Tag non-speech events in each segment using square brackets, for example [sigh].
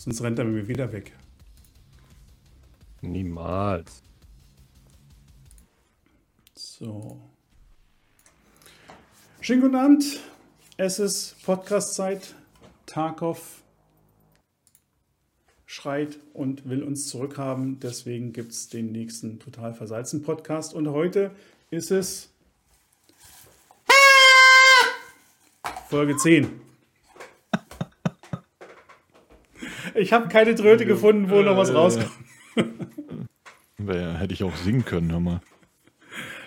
Sonst rennt er mir wieder weg. Niemals. So. Schönen guten Abend. Es ist Podcast-Zeit. Tarkov schreit und will uns zurückhaben. Deswegen gibt es den nächsten Total Versalzen Podcast. Und heute ist es Folge 10. Ich habe keine Tröte gefunden, wo noch was rauskommt. [laughs] Hätte ich auch singen können, hör mal.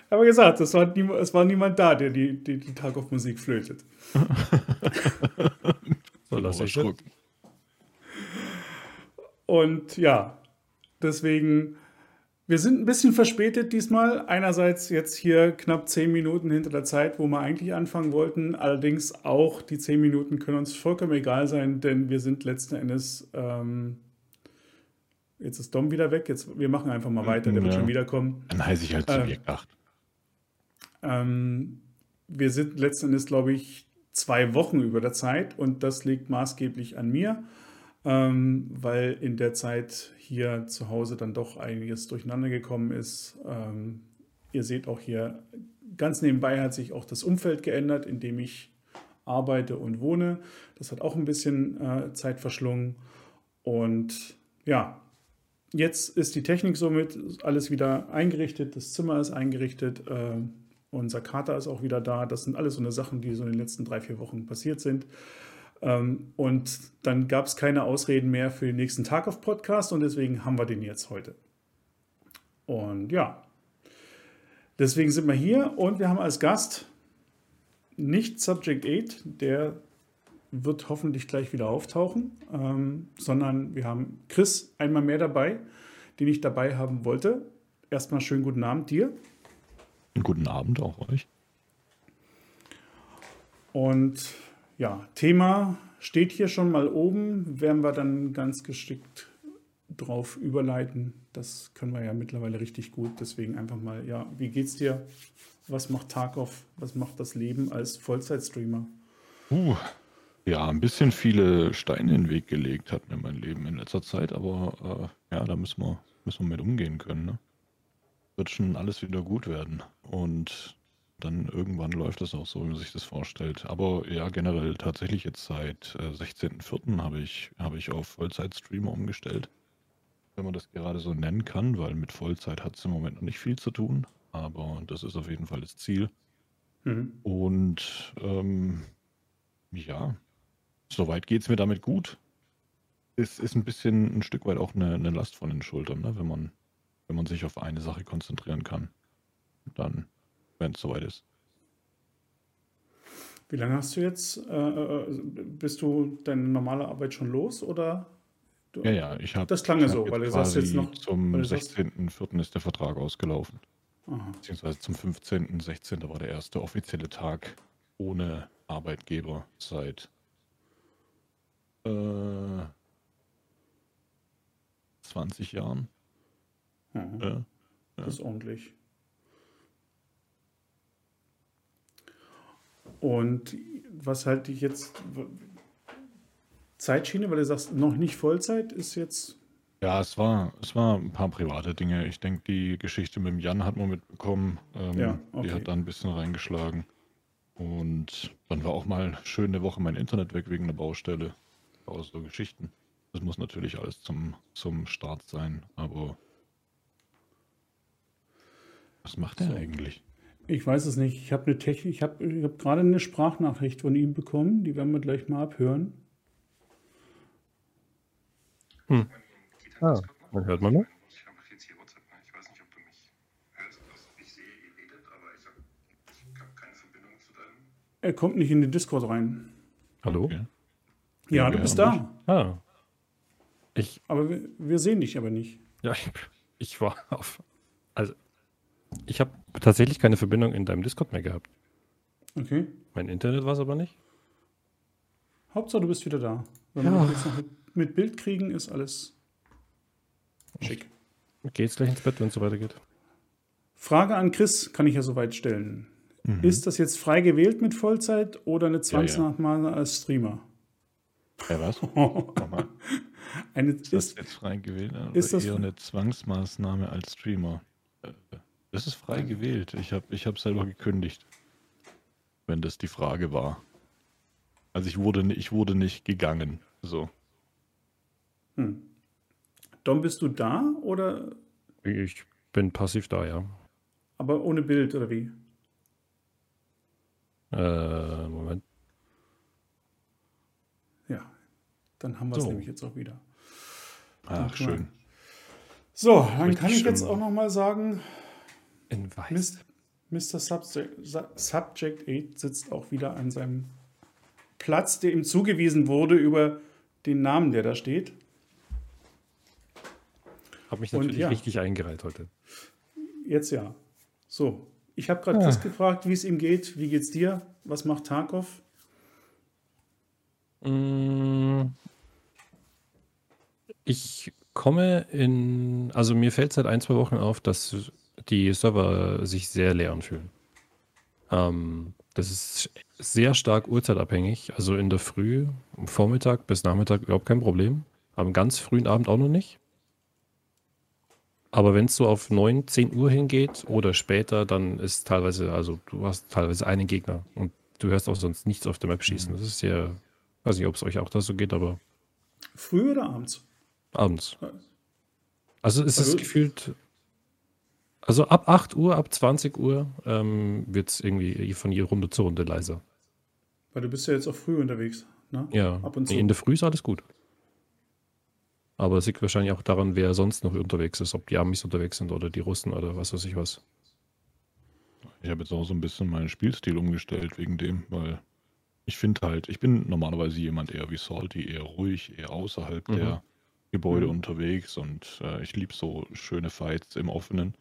Aber gesagt, es war, nie, es war niemand da, der die, die, die Tarkov-Musik flötet. [laughs] so, lass ich Und ja, deswegen, wir sind ein bisschen verspätet diesmal. Einerseits jetzt hier knapp zehn Minuten hinter der Zeit, wo wir eigentlich anfangen wollten. Allerdings auch die zehn Minuten können uns vollkommen egal sein, denn wir sind letzten Endes. Ähm, jetzt ist Dom wieder weg. Jetzt, wir machen einfach mal weiter, der ja. wird schon wiederkommen. Dann heiße ich halt Subjekt äh, 8. Ähm, wir sind letzten Endes, glaube ich, zwei Wochen über der Zeit und das liegt maßgeblich an mir ähm, weil in der Zeit hier zu Hause dann doch einiges durcheinander gekommen ist. Ähm, ihr seht auch hier, ganz nebenbei hat sich auch das Umfeld geändert, in dem ich arbeite und wohne. Das hat auch ein bisschen äh, Zeit verschlungen. Und ja, jetzt ist die Technik somit alles wieder eingerichtet, das Zimmer ist eingerichtet, äh, unser Kater ist auch wieder da. Das sind alles so eine Sachen, die so in den letzten drei, vier Wochen passiert sind. Ähm, und dann gab es keine Ausreden mehr für den nächsten Tag auf Podcast und deswegen haben wir den jetzt heute. Und ja, deswegen sind wir hier und wir haben als Gast nicht Subject 8, der wird hoffentlich gleich wieder auftauchen, ähm, sondern wir haben Chris einmal mehr dabei, den ich dabei haben wollte. Erstmal schönen guten Abend dir. Guten Abend auch euch. Und ja, Thema steht hier schon mal oben, werden wir dann ganz geschickt drauf überleiten. Das können wir ja mittlerweile richtig gut. Deswegen einfach mal, ja, wie geht's dir? Was macht Tarkov? Was macht das Leben als Vollzeitstreamer? Uh, ja, ein bisschen viele Steine in den Weg gelegt hat mir mein Leben in letzter Zeit, aber äh, ja, da müssen wir, müssen wir mit umgehen können. Ne? Wird schon alles wieder gut werden. Und dann irgendwann läuft das auch so, wie man sich das vorstellt. Aber ja, generell tatsächlich jetzt seit äh, 16.04. habe ich, habe ich auf Vollzeit-Streamer umgestellt. Wenn man das gerade so nennen kann, weil mit Vollzeit hat es im Moment noch nicht viel zu tun. Aber das ist auf jeden Fall das Ziel. Mhm. Und ähm, ja, soweit geht es mir damit gut. Es ist ein bisschen ein Stück weit auch eine, eine Last von den Schultern, ne? wenn, man, wenn man sich auf eine Sache konzentrieren kann. Dann wenn es soweit ist. Wie lange hast du jetzt? Äh, äh, bist du deine normale Arbeit schon los oder? Du, ja, ja, ich habe. Das klang ja so, weil du sagst jetzt noch. Zum 16.04. ist der Vertrag ausgelaufen. Aha. Beziehungsweise zum 15. 16. war der erste offizielle Tag ohne Arbeitgeber seit äh, 20 Jahren. Mhm. Ja, das ist ordentlich. Und was halte ich jetzt Zeitschiene, weil du sagst, noch nicht Vollzeit ist jetzt. Ja, es war, es war ein paar private Dinge. Ich denke, die Geschichte mit dem Jan hat man mitbekommen. Ähm, ja, okay. Die hat da ein bisschen reingeschlagen. Und dann war auch mal schön eine Woche mein Internet weg wegen der Baustelle. Aus so Geschichten. Das muss natürlich alles zum, zum Start sein, aber was macht er so. eigentlich? Ich weiß es nicht. Ich habe eine Technik, ich habe ich hab gerade eine Sprachnachricht von ihm bekommen, die werden wir gleich mal abhören. Hm. Ah, man hört man noch? Er kommt nicht in den Discord rein. Hallo? Okay. Ja, ja, du bist da. Ah. Ich. Aber wir, wir, sehen dich aber nicht. Ja, ich, ich war auf. Also, ich habe tatsächlich keine Verbindung in deinem Discord mehr gehabt. Okay. Mein Internet war es aber nicht. Hauptsache, du bist wieder da. Wenn ja. wir jetzt noch mit Bild kriegen, ist alles schick. Geht's gleich ins Bett, wenn es so weitergeht. Frage an Chris kann ich ja soweit stellen. Mhm. Ist das jetzt frei gewählt mit Vollzeit oder eine Zwangsnachmale ja, ja. als Streamer? Ja, was? [laughs] Eine, Ist das ist, jetzt frei gewählt oder ist das eher eine Zwangsmaßnahme als Streamer? Das ist frei gewählt. Ich habe ich hab selber gekündigt. Wenn das die Frage war. Also ich wurde, ich wurde nicht gegangen. So. hm. Dom, bist du da oder Ich bin passiv da, ja. aber ohne Bild oder wie? Äh, Moment. Ja, dann haben wir es So. nämlich jetzt auch wieder. Ach, schön. So, dann Richtig kann ich jetzt schön. auch noch mal sagen, In weiß. Mr. Subject, Su- Subject 8 sitzt auch wieder an seinem Platz, der ihm zugewiesen wurde über den Namen, der da steht. Hab mich natürlich ja. richtig eingereiht heute. Jetzt ja. So, ich habe gerade Ah. Chris gefragt, wie es ihm geht. Wie geht's dir? Was macht Tarkov? Mm, Ich komme in, also mir fällt seit ein, zwei Wochen auf, dass die Server sich sehr leer anfühlen. Ähm, das ist sehr stark uhrzeitabhängig. Also in der Früh, am Vormittag bis Nachmittag überhaupt kein Problem. Am ganz frühen Abend auch noch nicht. Aber wenn es so auf 9, 10 Uhr hingeht oder später, dann ist teilweise, also du hast teilweise einen Gegner und du hörst auch sonst nichts auf der Map schießen. Das ist sehr, weiß nicht, ob es euch auch da so geht, aber Früh oder abends? abends. Also es ist Also- gefühlt, also ab 8 Uhr, ab 20 Uhr ähm, wird es irgendwie von je Runde zu Runde leiser. Weil du bist ja jetzt auch früh unterwegs. Ne? Ja, Ab und zu. in der Früh ist alles gut. Aber es liegt wahrscheinlich auch daran, wer sonst noch unterwegs ist, ob die Amis unterwegs sind oder die Russen oder was weiß ich was. Ich habe jetzt auch so ein bisschen meinen Spielstil umgestellt wegen dem, weil ich finde halt, ich bin normalerweise jemand eher wie Salty, eher ruhig, eher außerhalb Mhm. der Gebäude Mhm. unterwegs und äh, ich liebe so schöne Fights im Offenen.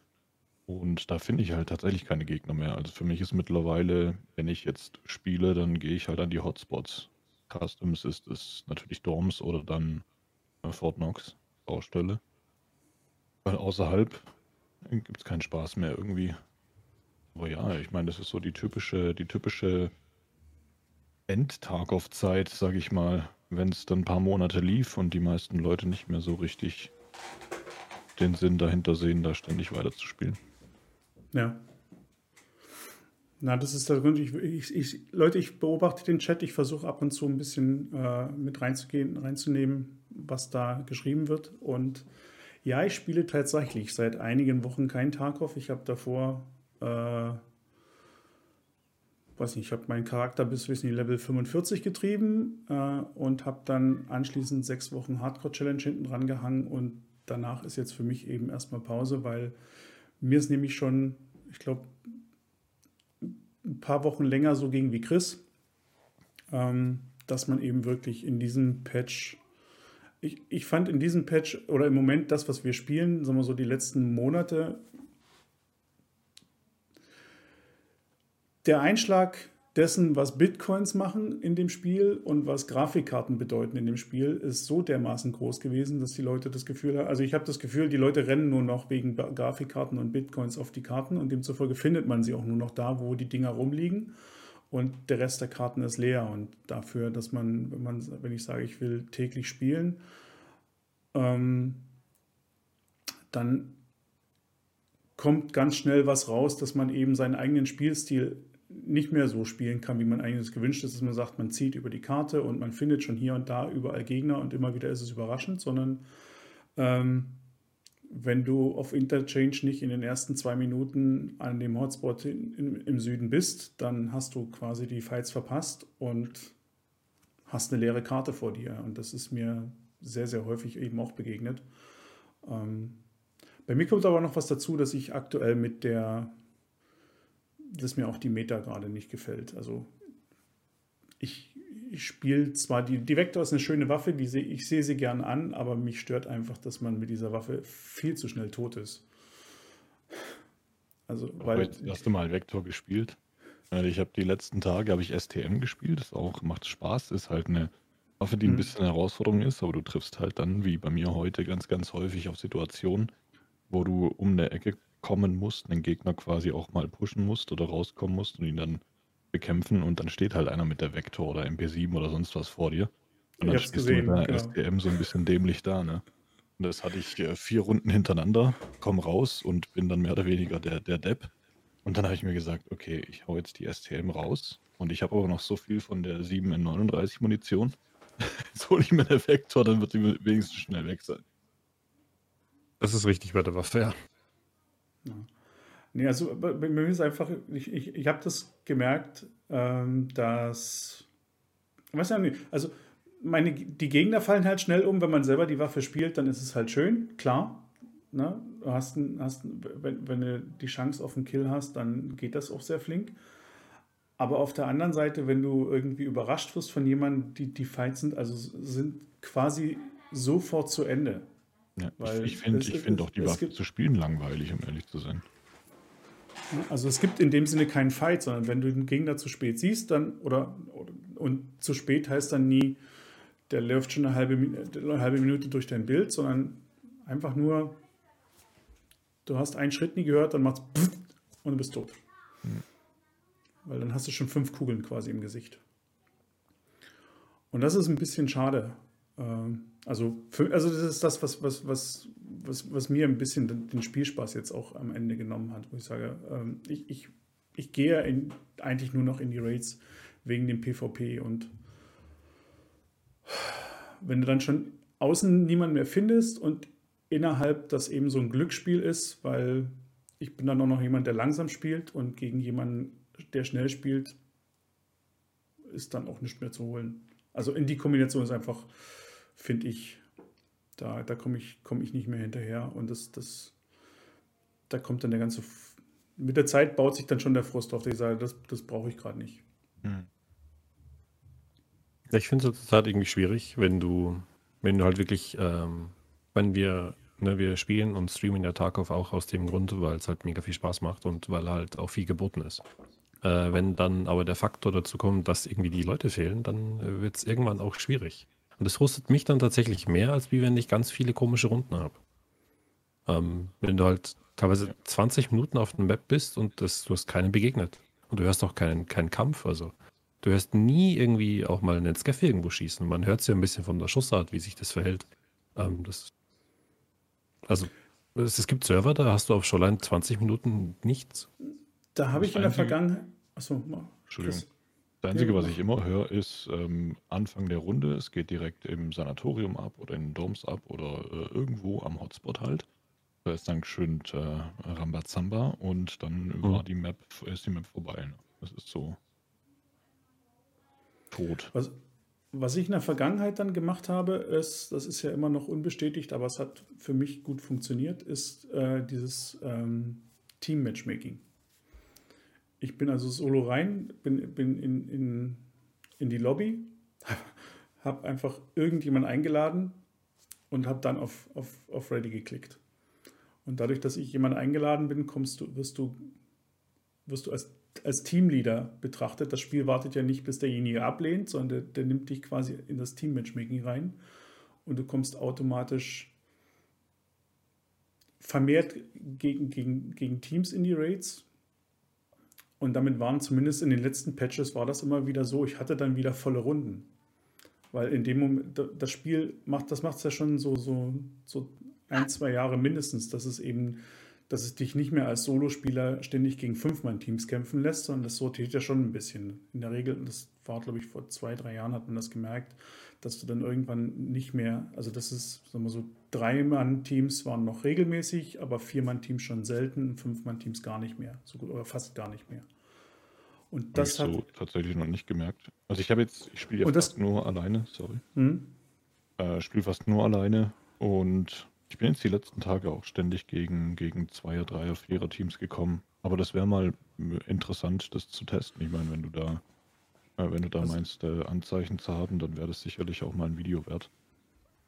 Und da finde ich halt tatsächlich keine Gegner mehr. Also für mich ist mittlerweile, wenn ich jetzt spiele, dann gehe ich halt an die Hotspots. Customs ist es natürlich Dorms oder dann äh, Fort Knox, Baustelle. Weil außerhalb gibt es keinen Spaß mehr irgendwie. Aber ja, ich meine, das ist so die typische, die typische Endtag-auf-Zeit, sage ich mal, wenn es dann ein paar Monate lief und die meisten Leute nicht mehr so richtig den Sinn dahinter sehen, da ständig weiterzuspielen. Ja. Na, das ist der Grund. Ich, ich, ich, Leute, ich beobachte den Chat. Ich versuche ab und zu ein bisschen äh, mit reinzugehen, reinzunehmen, was da geschrieben wird. Und ja, ich spiele tatsächlich seit einigen Wochen kein Tarkov. Ich habe davor, äh, weiß nicht, ich habe meinen Charakter bis wissen Level 45 getrieben äh, und habe dann anschließend sechs Wochen Hardcore-Challenge hinten dran gehangen. Und danach ist jetzt für mich eben erstmal Pause, weil mir ist nämlich schon, ich glaube, ein paar Wochen länger so ging wie Chris, ähm, dass man eben wirklich in diesem Patch, ich, ich fand in diesem Patch oder im Moment das, was wir spielen, sagen wir so die letzten Monate, der Einschlag dessen, was Bitcoins machen in dem Spiel und was Grafikkarten bedeuten in dem Spiel, ist so dermaßen groß gewesen, dass die Leute das Gefühl haben, also ich habe das Gefühl, die Leute rennen nur noch wegen Grafikkarten und Bitcoins auf die Karten und demzufolge findet man sie auch nur noch da, wo die Dinger rumliegen und der Rest der Karten ist leer und dafür, dass man, wenn man, wenn ich sage, ich will täglich spielen, ähm, dann kommt ganz schnell was raus, dass man eben seinen eigenen Spielstil nicht mehr so spielen kann, wie man eigentlich gewünscht ist, dass man sagt, man zieht über die Karte und man findet schon hier und da überall Gegner und immer wieder ist es überraschend, sondern ähm, wenn du auf Interchange nicht in den ersten zwei Minuten an dem Hotspot in, in, im Süden bist, dann hast du quasi die Fights verpasst und hast eine leere Karte vor dir. Und das ist mir sehr, sehr häufig eben auch begegnet. Ähm, bei mir kommt aber noch was dazu, dass ich aktuell mit der, dass mir auch die Meta gerade nicht gefällt. Also ich, ich spiele zwar, die, die Vector ist eine schöne Waffe, die seh, ich sehe sie gern an, aber mich stört einfach, dass man mit dieser Waffe viel zu schnell tot ist. Also, weil, Heute hast du mal Vektor gespielt? Äh, Ich habe die letzten Tage habe ich STM gespielt, ist auch macht Spaß, ist halt eine Waffe, die ein Mhm. bisschen eine Herausforderung ist, aber du triffst halt dann wie bei mir heute ganz ganz häufig auf Situationen, wo du um eine Ecke kommen musst, einen Gegner quasi auch mal pushen musst oder rauskommen musst und ihn dann bekämpfen und dann steht halt einer mit der Vektor oder MP7 oder sonst was vor dir. Und dann stehst gesehen, du mit der genau. STM so ein bisschen dämlich da, ne? Und das hatte ich äh, vier Runden hintereinander, komm raus und bin dann mehr oder weniger der, der Depp. Und dann habe ich mir gesagt, okay, ich hau jetzt die STM raus. Und ich habe aber noch so viel von der 7 in 39 Munition. [laughs] Jetzt hole ich mir den Vektor, dann wird die wenigstens schnell weg sein. Das ist richtig bei der Waffe, ja. Ja. Nee, also bei mir ist einfach, ich, ich, ich habe das gemerkt, ähm, dass, weiß ja nicht, also meine, die Gegner fallen halt schnell um, wenn man selber die Waffe spielt, dann ist es halt schön, klar. Ne? Du hast, hast wenn, wenn du die Chance auf einen Kill hast, dann geht das auch sehr flink. Aber auf der anderen Seite, wenn du irgendwie überrascht wirst von jemandem, die, die Fights sind, also sind quasi sofort zu Ende. Ja, ich, ich finde find auch die Waffe zu spielen langweilig, um ehrlich zu sein. Also es gibt in dem Sinne keinen Fight, sondern wenn du den Gegner zu spät siehst, dann oder, und zu spät heißt dann nie, der läuft schon eine halbe, eine halbe Minute durch dein Bild, sondern einfach nur, du hast einen Schritt nie gehört, dann macht's und du bist tot. Mhm. Weil dann hast du schon fünf Kugeln quasi im Gesicht. Und das ist ein bisschen schade. Ähm, also, für, also das ist das, was, was, was, was, was mir ein bisschen den Spielspaß jetzt auch am Ende genommen hat, wo ich sage, ähm, ich, ich, ich gehe in, eigentlich nur noch in die Raids wegen dem PvP und wenn du dann schon außen niemanden mehr findest und innerhalb das eben so ein Glücksspiel ist, weil ich bin dann auch noch jemand, der langsam spielt und gegen jemanden, der schnell spielt, ist dann auch nicht mehr zu holen. Also in die Kombination ist einfach, finde ich, da, da komme ich, komm ich nicht mehr hinterher und das, das, da kommt dann der ganze, mit der Zeit baut sich dann schon der Frust auf, ich sage, das, das brauche ich gerade nicht. Hm. Ich finde es zurzeit irgendwie schwierig, wenn du, wenn du halt wirklich, ähm, wenn wir, ne, wir spielen und streamen ja Tarkov auch aus dem Grund, weil es halt mega viel Spaß macht und weil halt auch viel geboten ist. Äh, wenn dann aber der Faktor dazu kommt, dass irgendwie die Leute fehlen, dann äh, wird es irgendwann auch schwierig. Und das frustet mich dann tatsächlich mehr, als wie wenn ich ganz viele komische Runden habe. Ähm, wenn du halt teilweise 20 Minuten auf dem Map bist und das, du hast keinen begegnet. Und du hörst auch keinen, keinen Kampf. Also Du hörst nie irgendwie auch mal einen Scaff irgendwo schießen. Man hört es ja ein bisschen von der Schussart, wie sich das verhält. Ähm, das, also, es, es, gibt Server, da hast du auf Shoreline 20 Minuten nichts. Da habe ich in der Vergangenheit. Achso, Entschuldigung. Das, Einzige, was ich immer höre, ist ähm, Anfang der Runde, es geht direkt im Sanatorium ab oder in den Doms ab oder äh, irgendwo am Hotspot halt. Da ist dann schön äh, Rambazamba und dann mhm. war die Map, ist die Map vorbei. Ne? Das ist so tot. Was, was ich in der Vergangenheit dann gemacht habe, ist, das ist ja immer noch unbestätigt, aber es hat für mich gut funktioniert, ist äh, dieses ähm, Team-Matchmaking. Ich bin also solo rein, bin, bin in, in, in die Lobby, [laughs] habe einfach irgendjemanden eingeladen und habe dann auf, auf, auf Ready geklickt. Und dadurch, dass ich jemanden eingeladen bin, kommst du, wirst du, wirst du als als Teamleader betrachtet. Das Spiel wartet ja nicht, bis derjenige ablehnt, sondern der, der nimmt dich quasi in das Team-Matchmaking rein und du kommst automatisch vermehrt gegen, gegen, gegen Teams in die Raids. Und damit waren zumindest in den letzten Patches war das immer wieder so, ich hatte dann wieder volle Runden. Weil in dem Moment, das Spiel macht, das macht es ja schon so, so, so ein, zwei Jahre mindestens, dass es eben dass es dich nicht mehr als Solospieler ständig gegen Fünf-Mann-Teams kämpfen lässt, sondern das sortiert ja schon ein bisschen. In der Regel, das war, glaube ich, vor zwei, drei Jahren hat man das gemerkt, dass du dann irgendwann nicht mehr, also das ist, sagen wir so, Drei-Mann-Teams waren noch regelmäßig, aber Vier-Mann-Teams schon selten, Fünf-Mann-Teams gar nicht mehr, so gut oder fast gar nicht mehr. Und das hat so tatsächlich noch nicht gemerkt. Also ich habe jetzt, ich spiele ja fast nur alleine, sorry. Hm? Äh, spiele fast nur alleine und ich bin jetzt die letzten Tage auch ständig gegen, gegen Zweier-, Dreier-, Vierer-Teams gekommen. Aber das wäre mal interessant, das zu testen. Ich meine, wenn du da, äh, wenn du da also, meinst, äh, Anzeichen zu haben, dann wäre das sicherlich auch mal ein Video wert.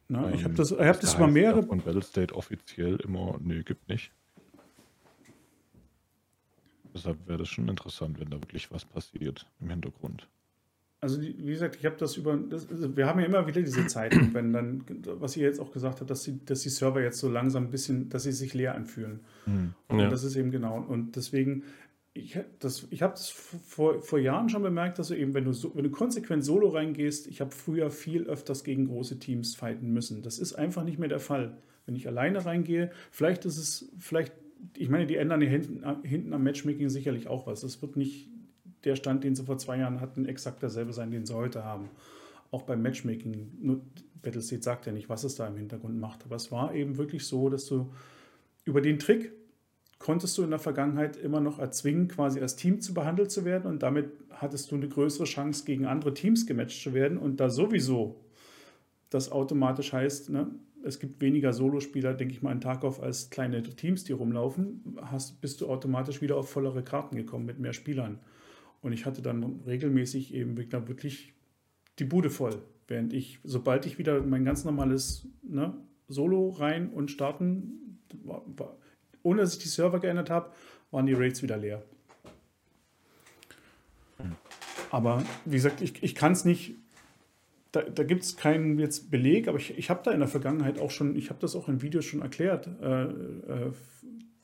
Na, ähm, ich habe das, ich hab das, mal mehrere. Von Battlestate offiziell immer, nee, gibt nicht. Deshalb wäre das schon interessant, wenn da wirklich was passiert im Hintergrund also wie gesagt, ich habe das über, das, also wir haben ja immer wieder diese Zeiten, [clears throat] wenn dann, was ihr jetzt auch gesagt habt, dass die, dass die Server jetzt so langsam ein bisschen, dass sie sich leer anfühlen. Mhm. Und ja. das ist eben genau. Und deswegen ich, ich habe das vor, vor Jahren schon bemerkt, dass du eben, wenn du, so, wenn du konsequent solo reingehst, ich habe früher viel öfters gegen große Teams fighten müssen. Das ist einfach nicht mehr der Fall. Wenn ich alleine reingehe, vielleicht ist es, vielleicht, ich meine, die ändern hinten, hinten am Matchmaking sicherlich auch was. Das wird nicht der Stand, den sie vor zwei Jahren hatten, exakt derselbe sein, den sie heute haben. Auch beim Matchmaking, Battlestate sagt ja nicht, was es da im Hintergrund macht. Aber es war eben wirklich so, dass du über den Trick, konntest du in der Vergangenheit immer noch erzwingen, quasi als Team zu behandelt zu werden und damit hattest du eine größere Chance, gegen andere Teams gematcht zu werden und da sowieso das automatisch heißt, ne, es gibt weniger Solospieler, denke ich mal, in Tarkov als kleine Teams, die rumlaufen, hast, bist du automatisch wieder auf vollere Karten gekommen mit mehr Spielern. Und ich hatte dann regelmäßig eben wirklich die Bude voll, während ich, sobald ich wieder mein ganz normales ne, Solo rein und starten, war, war, ohne dass ich die Server geändert habe, waren die Raids wieder leer. Aber wie gesagt, ich, ich kann es nicht, da, da gibt es keinen jetzt Beleg, aber ich, ich habe da in der Vergangenheit auch schon, ich habe das auch in Videos schon erklärt, äh, äh,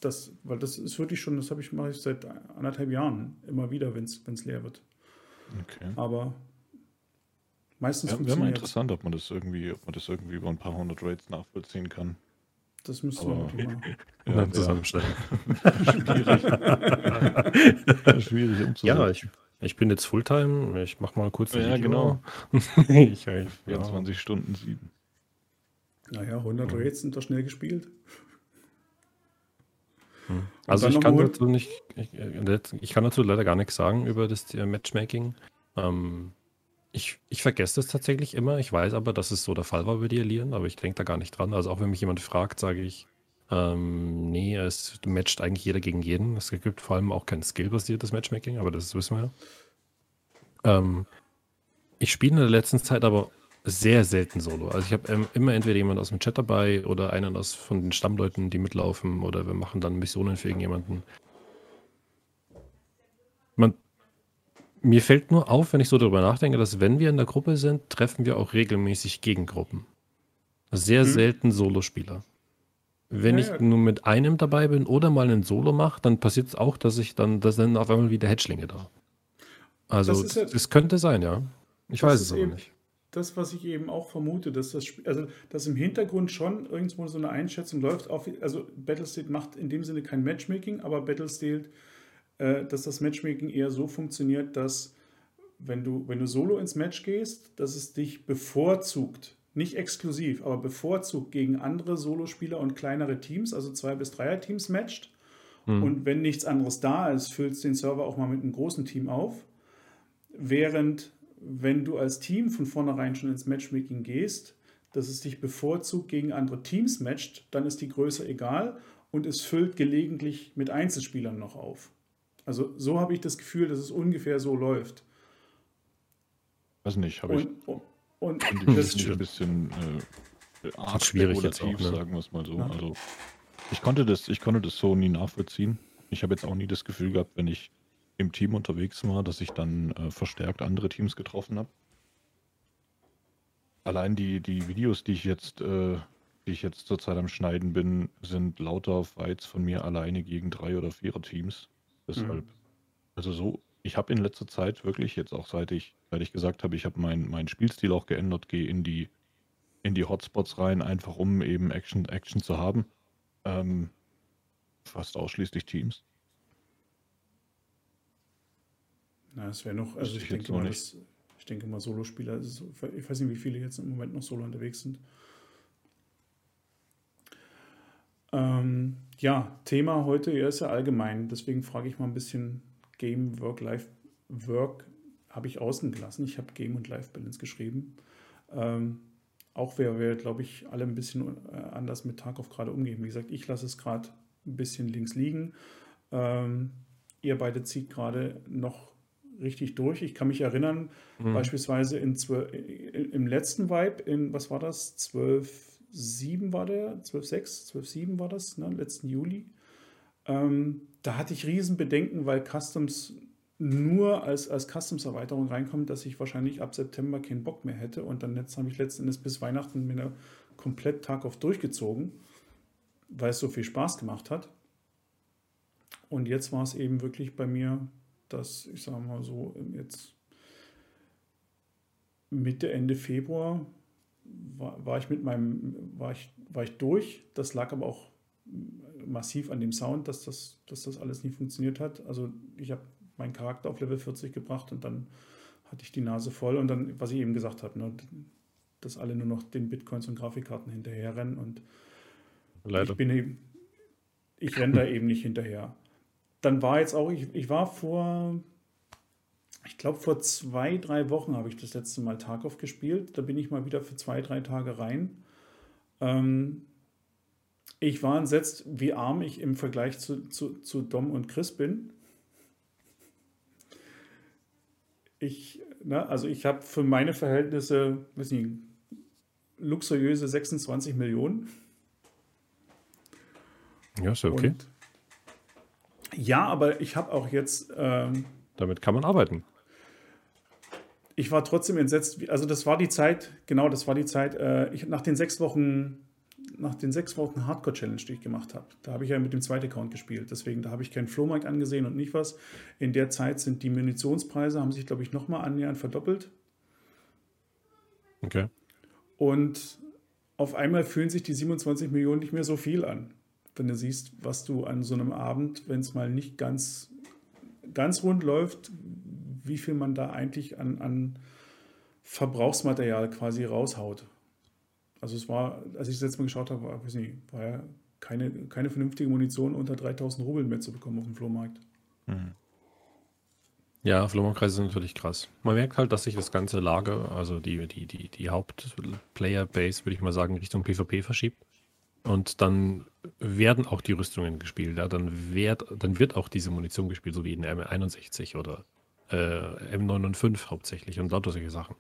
das, weil das ist wirklich schon, das habe ich mache ich seit anderthalb Jahren immer wieder, wenn es leer wird. Okay. Aber meistens ja, Wäre mal interessant, ob man das irgendwie, ob man das irgendwie über ein paar hundert Raids nachvollziehen kann. Das müsste man natürlich machen. [laughs] Ja, dann zusammenstellen. Schwierig. [laughs] Schwierig umzusetzen. Ja, ich, ich bin jetzt Fulltime. Ich mache mal kurz Ja, genau. [laughs] ich, ich, 24 ja. Stunden 7. Naja, 100 Raids sind doch schnell gespielt. Hm. Also ich kann dazu nicht, ich, ich, kann dazu leider gar nichts sagen über das Matchmaking. Ähm, ich, ich vergesse das tatsächlich immer. Ich weiß aber, dass es so der Fall war über die Alien, aber ich denke da gar nicht dran. Also auch wenn mich jemand fragt, sage ich, ähm, nee, es matcht eigentlich jeder gegen jeden. Es gibt vor allem auch kein skillbasiertes Matchmaking, aber das wissen wir ja. Ähm, ich spiele in der letzten Zeit aber sehr selten Solo. Also ich habe ähm, immer entweder jemanden aus dem Chat dabei oder einen aus von den Stammleuten, die mitlaufen oder wir machen dann Missionen für irgendjemanden. Mir fällt nur auf, wenn ich so darüber nachdenke, dass wenn wir in der Gruppe sind, treffen wir auch regelmäßig Gegengruppen. Sehr mhm. selten Solospieler. Wenn ja, ich ja. nur mit einem dabei bin oder mal ein Solo mache, dann passiert es auch, dass ich dann, dass dann auf einmal wieder Hedgelinge da. Also, es ja, könnte sein, ja. Ich weiß es aber nicht. Das, was ich eben auch vermute, dass das, also, dass im Hintergrund schon irgendwo so eine Einschätzung läuft. Auf, also, Battlestate macht in dem Sinne kein Matchmaking, aber Battlestate äh, dass das Matchmaking eher so funktioniert, dass wenn du, wenn du solo ins Match gehst, dass es dich bevorzugt, nicht exklusiv, aber bevorzugt gegen andere Solospieler und kleinere Teams, also zwei bis dreier Teams matcht. Mhm. Und wenn nichts anderes da ist, füllst du den Server auch mal mit einem großen Team auf. Während, wenn du als Team von vornherein schon ins Matchmaking gehst, dass es dich bevorzugt gegen andere Teams matcht, dann ist die Größe egal und es füllt gelegentlich mit Einzelspielern noch auf. Also so habe ich das Gefühl, dass es ungefähr so läuft. Weiß nicht, habe ich. Und, und das ist ein bisschen äh, arg schwierig jetzt auch, ne? sagen wir es mal so. Ja. Also ich konnte das, ich konnte das so nie nachvollziehen. Ich habe jetzt auch nie das Gefühl gehabt, wenn ich im Team unterwegs war, dass ich dann äh, verstärkt andere Teams getroffen habe. Allein die, die Videos, die ich jetzt, äh, die ich jetzt zurzeit am Schneiden bin, sind lauter Fights von mir alleine gegen drei oder vier Teams. Deshalb, mhm. also so, ich habe in letzter Zeit wirklich jetzt auch seit ich, seit ich gesagt habe, ich habe meinen mein Spielstil auch geändert, gehe in die, in die Hotspots rein, einfach um eben Action, Action zu haben. Ähm, fast ausschließlich Teams. Na, es wäre noch, also ich, ich denke mal, das, ich denke mal, Solospieler, ich weiß nicht, wie viele jetzt im Moment noch Solo unterwegs sind. Ähm, ja, Thema heute ist ja allgemein, deswegen frage ich mal ein bisschen Game, Work, Life, Work habe ich außen gelassen. Ich habe Game und Life Balance geschrieben. Ähm, auch wer wir, glaube ich, alle ein bisschen äh, anders mit Tag auf gerade umgehen. Wie gesagt, ich lasse es gerade ein bisschen links liegen. Ähm, ihr beide zieht gerade noch richtig durch. Ich kann mich erinnern, mhm. beispielsweise in, im letzten Vibe, in, was war das, 12, 12.7 war der, 12.6, 12.7 war das, ne, letzten Juli. Ähm, da hatte ich Riesenbedenken, weil Customs nur als, als Customs-Erweiterung reinkommt, dass ich wahrscheinlich ab September keinen Bock mehr hätte. Und dann habe ich letzten Endes bis Weihnachten mir komplett Tag auf durchgezogen, weil es so viel Spaß gemacht hat. Und jetzt war es eben wirklich bei mir, dass ich sage mal so, jetzt Mitte, Ende Februar war, war, ich mit meinem, war ich, war ich durch. Das lag aber auch massiv an dem Sound, dass das, dass das alles nie funktioniert hat. Also ich habe meinen Charakter auf Level 40 gebracht und dann hatte ich die Nase voll und dann, was ich eben gesagt habe, ne, dass alle nur noch den Bitcoins und Grafikkarten hinterherrennen und Leider. ich bin eben, ich renne da eben nicht hinterher. Dann war jetzt auch, ich, ich war vor, ich glaube vor zwei, drei Wochen habe ich das letzte Mal Tarkov gespielt. Da bin ich mal wieder für zwei, drei Tage rein. Ähm, ich war entsetzt, wie arm ich im Vergleich zu, zu, zu Dom und Chris bin. Ich, ne, also ich habe für meine Verhältnisse, weiß nicht, luxuriöse 26 Millionen. Ja, ist okay. Und ja, aber ich habe auch jetzt. Ähm, Damit kann man arbeiten. Ich war trotzdem entsetzt. Also, das war die Zeit, genau, das war die Zeit, äh, ich, nach den sechs Wochen, nach den sechs Wochen Hardcore-Challenge, die ich gemacht habe. Da habe ich ja mit dem zweiten Account gespielt. Deswegen, da habe ich keinen Flohmarkt angesehen und nicht was. In der Zeit sind die Munitionspreise, haben sich, glaube ich, nochmal annähernd verdoppelt. Okay. Und auf einmal fühlen sich die 27 Millionen nicht mehr so viel an wenn du siehst, was du an so einem Abend, wenn es mal nicht ganz, ganz rund läuft, wie viel man da eigentlich an, an Verbrauchsmaterial quasi raushaut. Also es war, als ich das letzte Mal geschaut habe, war, nicht, war ja keine, keine vernünftige Munition unter 3000 Rubeln mehr zu bekommen auf dem Flohmarkt. Mhm. Ja, Flohmarktpreise sind natürlich krass. Man merkt halt, dass sich das ganze Lager, also die, die, die, die Hauptplayer-Base, würde ich mal sagen, Richtung PvP verschiebt. Und dann werden auch die Rüstungen gespielt. Ja? Dann, wird, dann wird auch diese Munition gespielt, so wie in M61 oder äh, M905 hauptsächlich und lauter solche Sachen.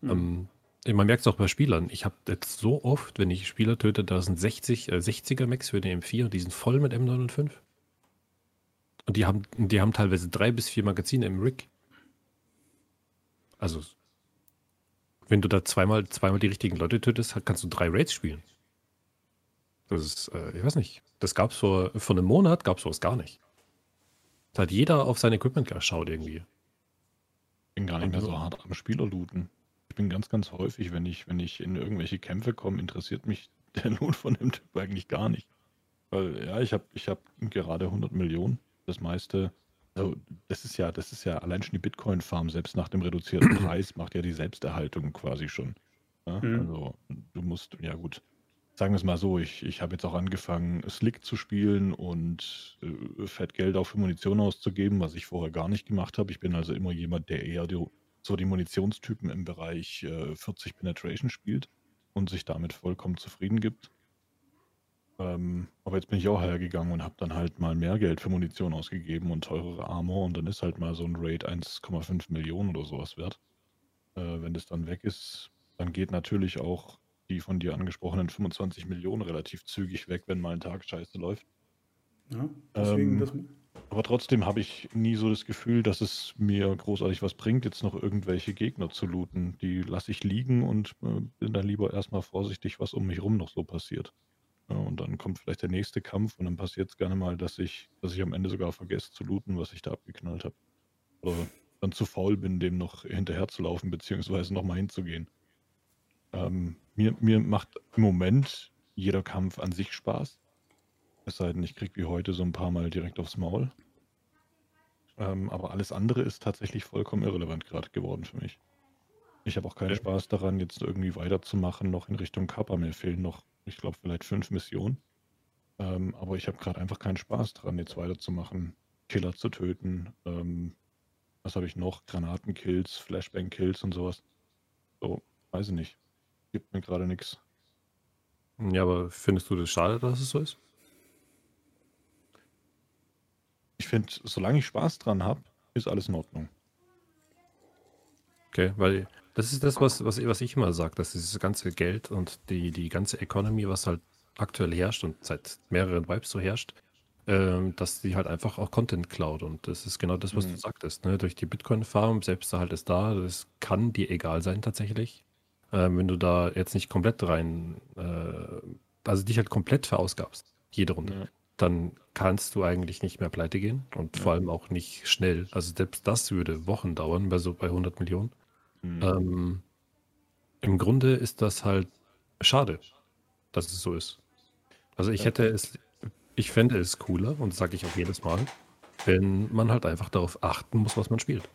Mhm. Ähm, man merkt es auch bei Spielern. Ich habe jetzt so oft, wenn ich Spieler töte, da sind 60, äh, 60er Max für den M4 und die sind voll mit M905. Und die haben, die haben teilweise drei bis vier Magazine im Rig. Also, wenn du da zweimal, zweimal die richtigen Leute tötest, kannst du drei Raids spielen. Das ist, äh, ich weiß nicht, das gab es vor, vor einem Monat, gab es sowas gar nicht. Da hat jeder auf sein Equipment geschaut irgendwie. Ich bin gar nicht mehr so hart am Spieler looten. Ich bin ganz, ganz häufig, wenn ich, wenn ich in irgendwelche Kämpfe komme, interessiert mich [laughs] der Loot von dem Typ eigentlich gar nicht. Weil, ja, ich habe ich hab gerade 100 Millionen. Das meiste, also das ist ja, das ist ja allein schon die Bitcoin-Farm, selbst nach dem reduzierten [clears throat] Preis macht ja die Selbsterhaltung quasi schon. Ja? Mhm. Also du musst, ja gut, sagen wir es mal so, ich, ich habe jetzt auch angefangen, Slick zu spielen und äh, fett Geld auch für Munition auszugeben, was ich vorher gar nicht gemacht habe. Ich bin also immer jemand, der eher die, so die Munitionstypen im Bereich äh, 40 Penetration spielt und sich damit vollkommen zufrieden gibt. Ähm, aber jetzt bin ich auch hergegangen und habe dann halt mal mehr Geld für Munition ausgegeben und teurere Armor und dann ist halt mal so ein Raid 1,5 Millionen oder sowas wert. Äh, wenn das dann weg ist, dann geht natürlich auch die von dir angesprochenen 25 Millionen relativ zügig weg, wenn mal ein Tag scheiße läuft. Ja, deswegen ähm, das... Aber trotzdem habe ich nie so das Gefühl, dass es mir großartig was bringt, jetzt noch irgendwelche Gegner zu looten. Die lasse ich liegen und äh, bin dann lieber erstmal vorsichtig, was um mich rum noch so passiert. Ja, und dann kommt vielleicht der nächste Kampf und dann passiert es gerne mal, dass ich, dass ich am Ende sogar vergesse zu looten, was ich da abgeknallt habe. Oder dann zu faul bin, dem noch hinterher zu laufen, beziehungsweise nochmal hinzugehen. Ähm, mir, mir macht im Moment jeder Kampf an sich Spaß. Es sei denn, ich kriege wie heute so ein paar Mal direkt aufs Maul. Ähm, aber alles andere ist tatsächlich vollkommen irrelevant gerade geworden für mich. Ich habe auch keinen Spaß daran, jetzt irgendwie weiterzumachen, noch in Richtung Kappa. Mir fehlen noch, ich glaube, vielleicht fünf Missionen. Ähm, aber ich habe gerade einfach keinen Spaß daran, jetzt weiterzumachen, Killer zu töten. Ähm, was habe ich noch? Granatenkills, Flashbang-Kills und sowas. So, weiß ich nicht gibt mir gerade nichts. Ja, aber findest du das schade, dass es so ist? Ich finde, solange ich Spaß dran habe, ist alles in Ordnung. Okay, weil das ist das, was, was, was ich immer sage, dass dieses ganze Geld und die, die ganze Economy, was halt aktuell herrscht und seit mehreren Vibes so herrscht, ähm, dass die halt einfach auch Content klaut. Und das ist genau das, was mhm. du sagtest. Ne? Durch die Bitcoin-Farm, selbst halt ist da, das kann dir egal sein tatsächlich äh, wenn du da jetzt nicht komplett rein, äh, also dich halt komplett verausgabst, jede Runde. Ja. dann kannst du eigentlich nicht mehr pleite gehen und Ja. vor allem auch nicht schnell. Also selbst das würde Wochen dauern bei so bei 100 Millionen. Mhm. Ähm, Im Grunde ist das halt schade, dass es so ist. Also ich hätte es, ich fände es cooler und sage ich auch jedes Mal, wenn man halt einfach darauf achten muss, was man spielt.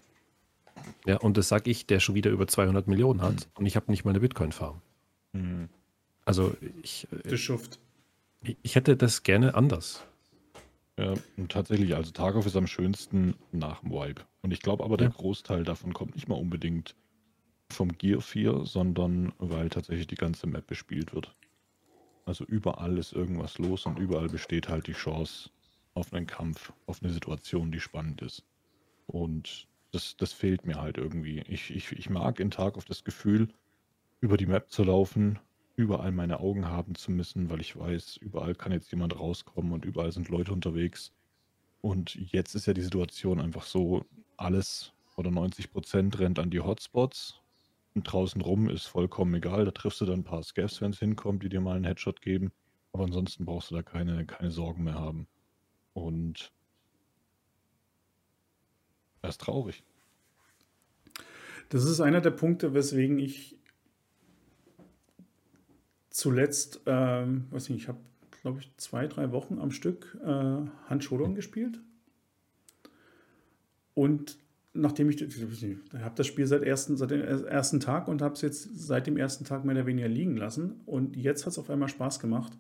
Ja, und das sage ich, der schon wieder über 200 Millionen hat und ich habe nicht mal eine Bitcoin-Farm. Mhm. Also ich, äh, Das Schuft. ich ich hätte das gerne anders. Ja, und tatsächlich, also Tarkov ist am schönsten nach dem Wipe. Und ich glaube aber, der Ja. Großteil davon kommt nicht mal unbedingt vom Gear 4, sondern weil tatsächlich die ganze Map bespielt wird. Also überall ist irgendwas los und überall besteht halt die Chance auf einen Kampf, auf eine Situation, die spannend ist. Und das, das fehlt mir halt irgendwie. Ich, ich, ich mag in Tarkov das Gefühl, über die Map zu laufen, überall meine Augen haben zu müssen, weil ich weiß, überall kann jetzt jemand rauskommen und überall sind Leute unterwegs. Und jetzt ist ja die Situation einfach so, alles oder 90 Prozent rennt an die Hotspots und draußen rum ist vollkommen egal. Da triffst du dann ein paar Scavs, wenn es hinkommt, die dir mal einen Headshot geben. Aber ansonsten brauchst du da keine, keine Sorgen mehr haben. Und das ist traurig. Das ist einer der Punkte, weswegen ich zuletzt, ähm, weiß nicht, ich habe, glaube ich, zwei, drei Wochen am Stück äh, Hand Showdown gespielt. Und nachdem ich, ich habe das Spiel seit, ersten, seit dem ersten Tag und habe es jetzt seit dem ersten Tag mehr oder weniger liegen lassen. Und jetzt hat es auf einmal Spaß gemacht.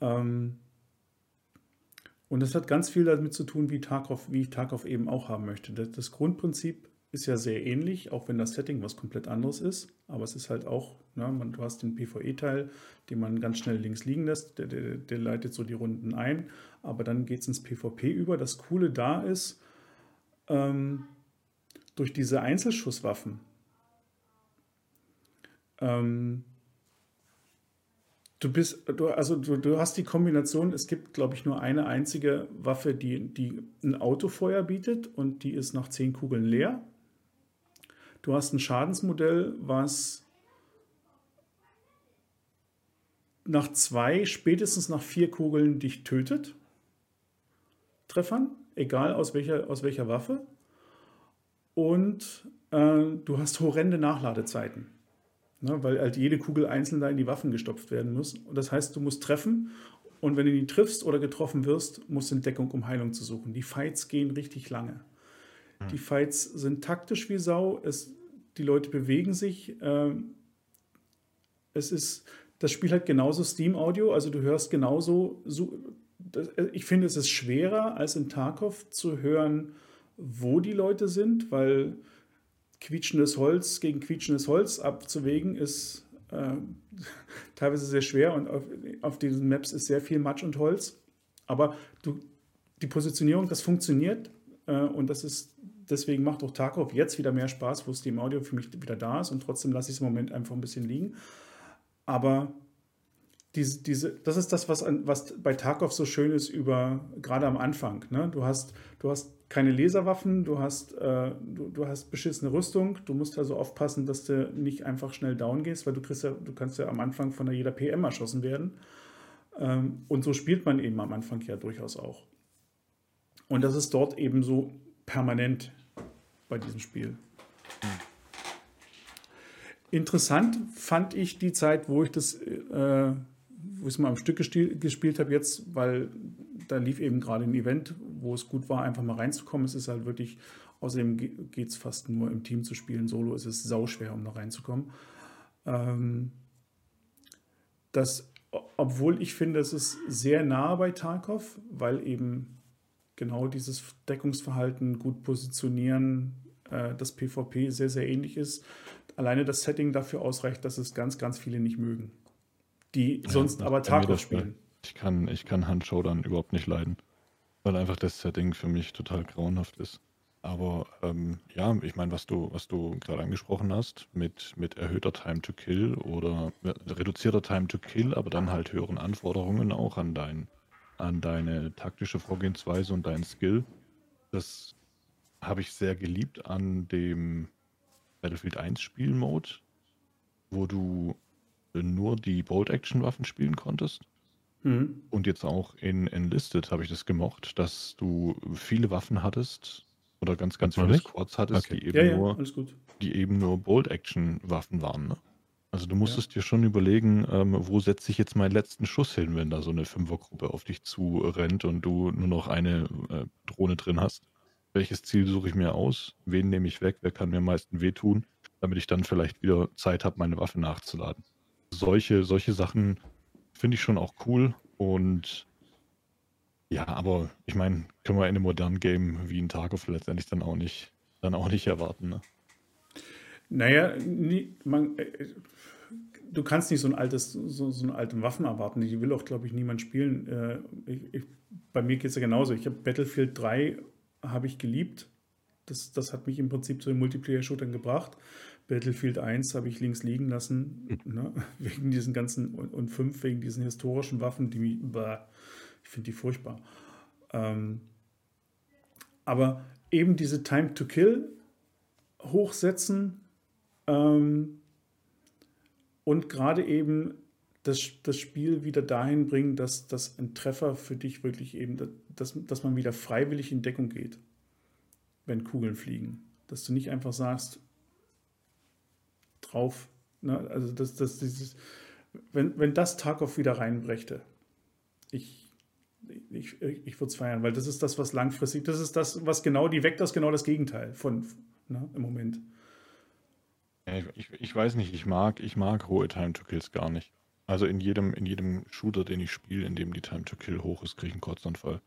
Ähm, und das hat ganz viel damit zu tun, wie Tarkov, wie Tarkov eben auch haben möchte. Das, das Grundprinzip ist ja sehr ähnlich, auch wenn das Setting was komplett anderes ist. Aber es ist halt auch, ne, man, du hast den PvE-Teil, den man ganz schnell links liegen lässt, der, der, der leitet so die Runden ein. Aber dann geht es ins PvP über. Das Coole da ist, ähm, durch diese Einzelschusswaffen, ähm, du bist, du, also du, du hast die Kombination, es gibt, glaube ich, nur eine einzige Waffe, die, die ein Autofeuer bietet und die ist nach zehn Kugeln leer. Du hast ein Schadensmodell, was nach zwei, spätestens nach vier Kugeln dich tötet. Treffern, egal aus welcher, aus welcher Waffe. Und äh, du hast horrende Nachladezeiten. Ne, weil halt jede Kugel einzeln da in die Waffen gestopft werden muss. Und das heißt, du musst treffen und wenn du ihn triffst oder getroffen wirst, musst du in Deckung, um Heilung zu suchen. Die Fights gehen richtig lange. Die Fights sind taktisch wie Sau. Es, die Leute bewegen sich. Ähm, es ist, das Spiel hat genauso Steam-Audio, also du hörst genauso. So, das, ich finde, es ist schwerer als in Tarkov zu hören, wo die Leute sind, weil quietschendes Holz gegen quietschendes Holz abzuwägen ist äh, [laughs] teilweise sehr schwer und auf, auf diesen Maps ist sehr viel Matsch und Holz. Aber du, die Positionierung, das funktioniert äh, und das ist deswegen macht auch Tarkov jetzt wieder mehr Spaß, wo Steam Audio für mich wieder da ist und trotzdem lasse ich es im Moment einfach ein bisschen liegen. Aber diese, diese, das ist das, was, an, was bei Tarkov so schön ist, über, gerade am Anfang. Ne? Du, hast, du hast keine Laserwaffen, du hast, äh, du, du hast beschissene Rüstung, du musst also aufpassen, dass du nicht einfach schnell down gehst, weil du kriegst ja, du kannst ja am Anfang von jeder PM erschossen werden. Ähm, und so spielt man eben am Anfang ja durchaus auch. Und das ist dort eben so permanent bei diesem Spiel. Interessant fand ich die Zeit, wo ich das, äh, wo ich es mal am Stück gespielt habe jetzt, weil da lief eben gerade ein Event, wo es gut war, einfach mal reinzukommen. Es ist halt wirklich, außerdem geht es fast nur im Team zu spielen. Solo ist es sauschwer, um da reinzukommen. Ähm, das, obwohl ich finde, es ist sehr nah bei Tarkov, weil eben genau dieses Deckungsverhalten, gut positionieren, äh, das PvP sehr, sehr ähnlich ist. Alleine das Setting dafür ausreicht, dass es ganz, ganz viele nicht mögen. Die sonst Ja, aber das spielen. Ich kann, ich kann Handshowdown überhaupt nicht leiden, weil einfach das Setting für mich total grauenhaft ist. Aber ähm, ja, ich meine, was du, was du gerade angesprochen hast, mit, mit erhöhter Time to Kill oder reduzierter Time to Kill, aber dann halt höheren Anforderungen auch an, dein, an deine taktische Vorgehensweise und deinen Skill, das habe ich sehr geliebt an dem Battlefield 1 Spielmode, wo du nur die Bolt-Action-Waffen spielen konntest. Mhm. Und jetzt auch in Enlisted habe ich das gemocht, dass du viele Waffen hattest oder ganz, ganz viele Squads hattest, okay. die, eben ja, nur, die eben nur Bolt-Action-Waffen waren. Ne? Also du musstest ja. dir schon überlegen, ähm, wo setze ich jetzt meinen letzten Schuss hin, wenn da so eine Fünfergruppe auf dich zu rennt und du nur noch eine äh, Drohne drin hast. Welches Ziel suche ich mir aus? Wen nehme ich weg? Wer kann mir am meisten wehtun? Damit ich dann vielleicht wieder Zeit habe, meine Waffe nachzuladen. Solche, solche Sachen finde ich schon auch cool und ja, aber ich meine, können wir in einem modernen Game wie ein Tarkov letztendlich dann auch nicht, dann auch nicht erwarten. Ne? Naja, nie, man, äh, du kannst nicht so ein altes, so, so eine alte Waffen erwarten. Die will auch, glaube ich, niemand spielen. Äh, ich, ich, bei mir geht es ja genauso. Ich habe Battlefield 3 habe ich geliebt. Das, das hat mich im Prinzip zu den Multiplayer-Shootern gebracht. Battlefield 1 habe ich links liegen lassen, mhm. ne, [laughs] wegen diesen ganzen, und, und 5 wegen diesen historischen Waffen, die mich, bah, ich finde die furchtbar. Ähm, aber eben diese Time to Kill hochsetzen, ähm, und gerade eben das, das Spiel wieder dahin bringen, dass, dass ein Treffer für dich wirklich eben, dass, dass man wieder freiwillig in Deckung geht, wenn Kugeln fliegen. Dass du nicht einfach sagst, drauf, ne? also dass, dass dieses, wenn, wenn das Tarkov wieder reinbrächte, ich, ich, ich würde es feiern, weil das ist das, was langfristig, das ist das, was genau, die weckt das genau das Gegenteil von ne, im Moment. Ich, ich weiß nicht, ich mag, ich mag hohe Time to Kills gar nicht. Also in jedem, in jedem Shooter, den ich spiele, in dem die Time to Kill hoch ist, kriege ich einen Kurzanfall.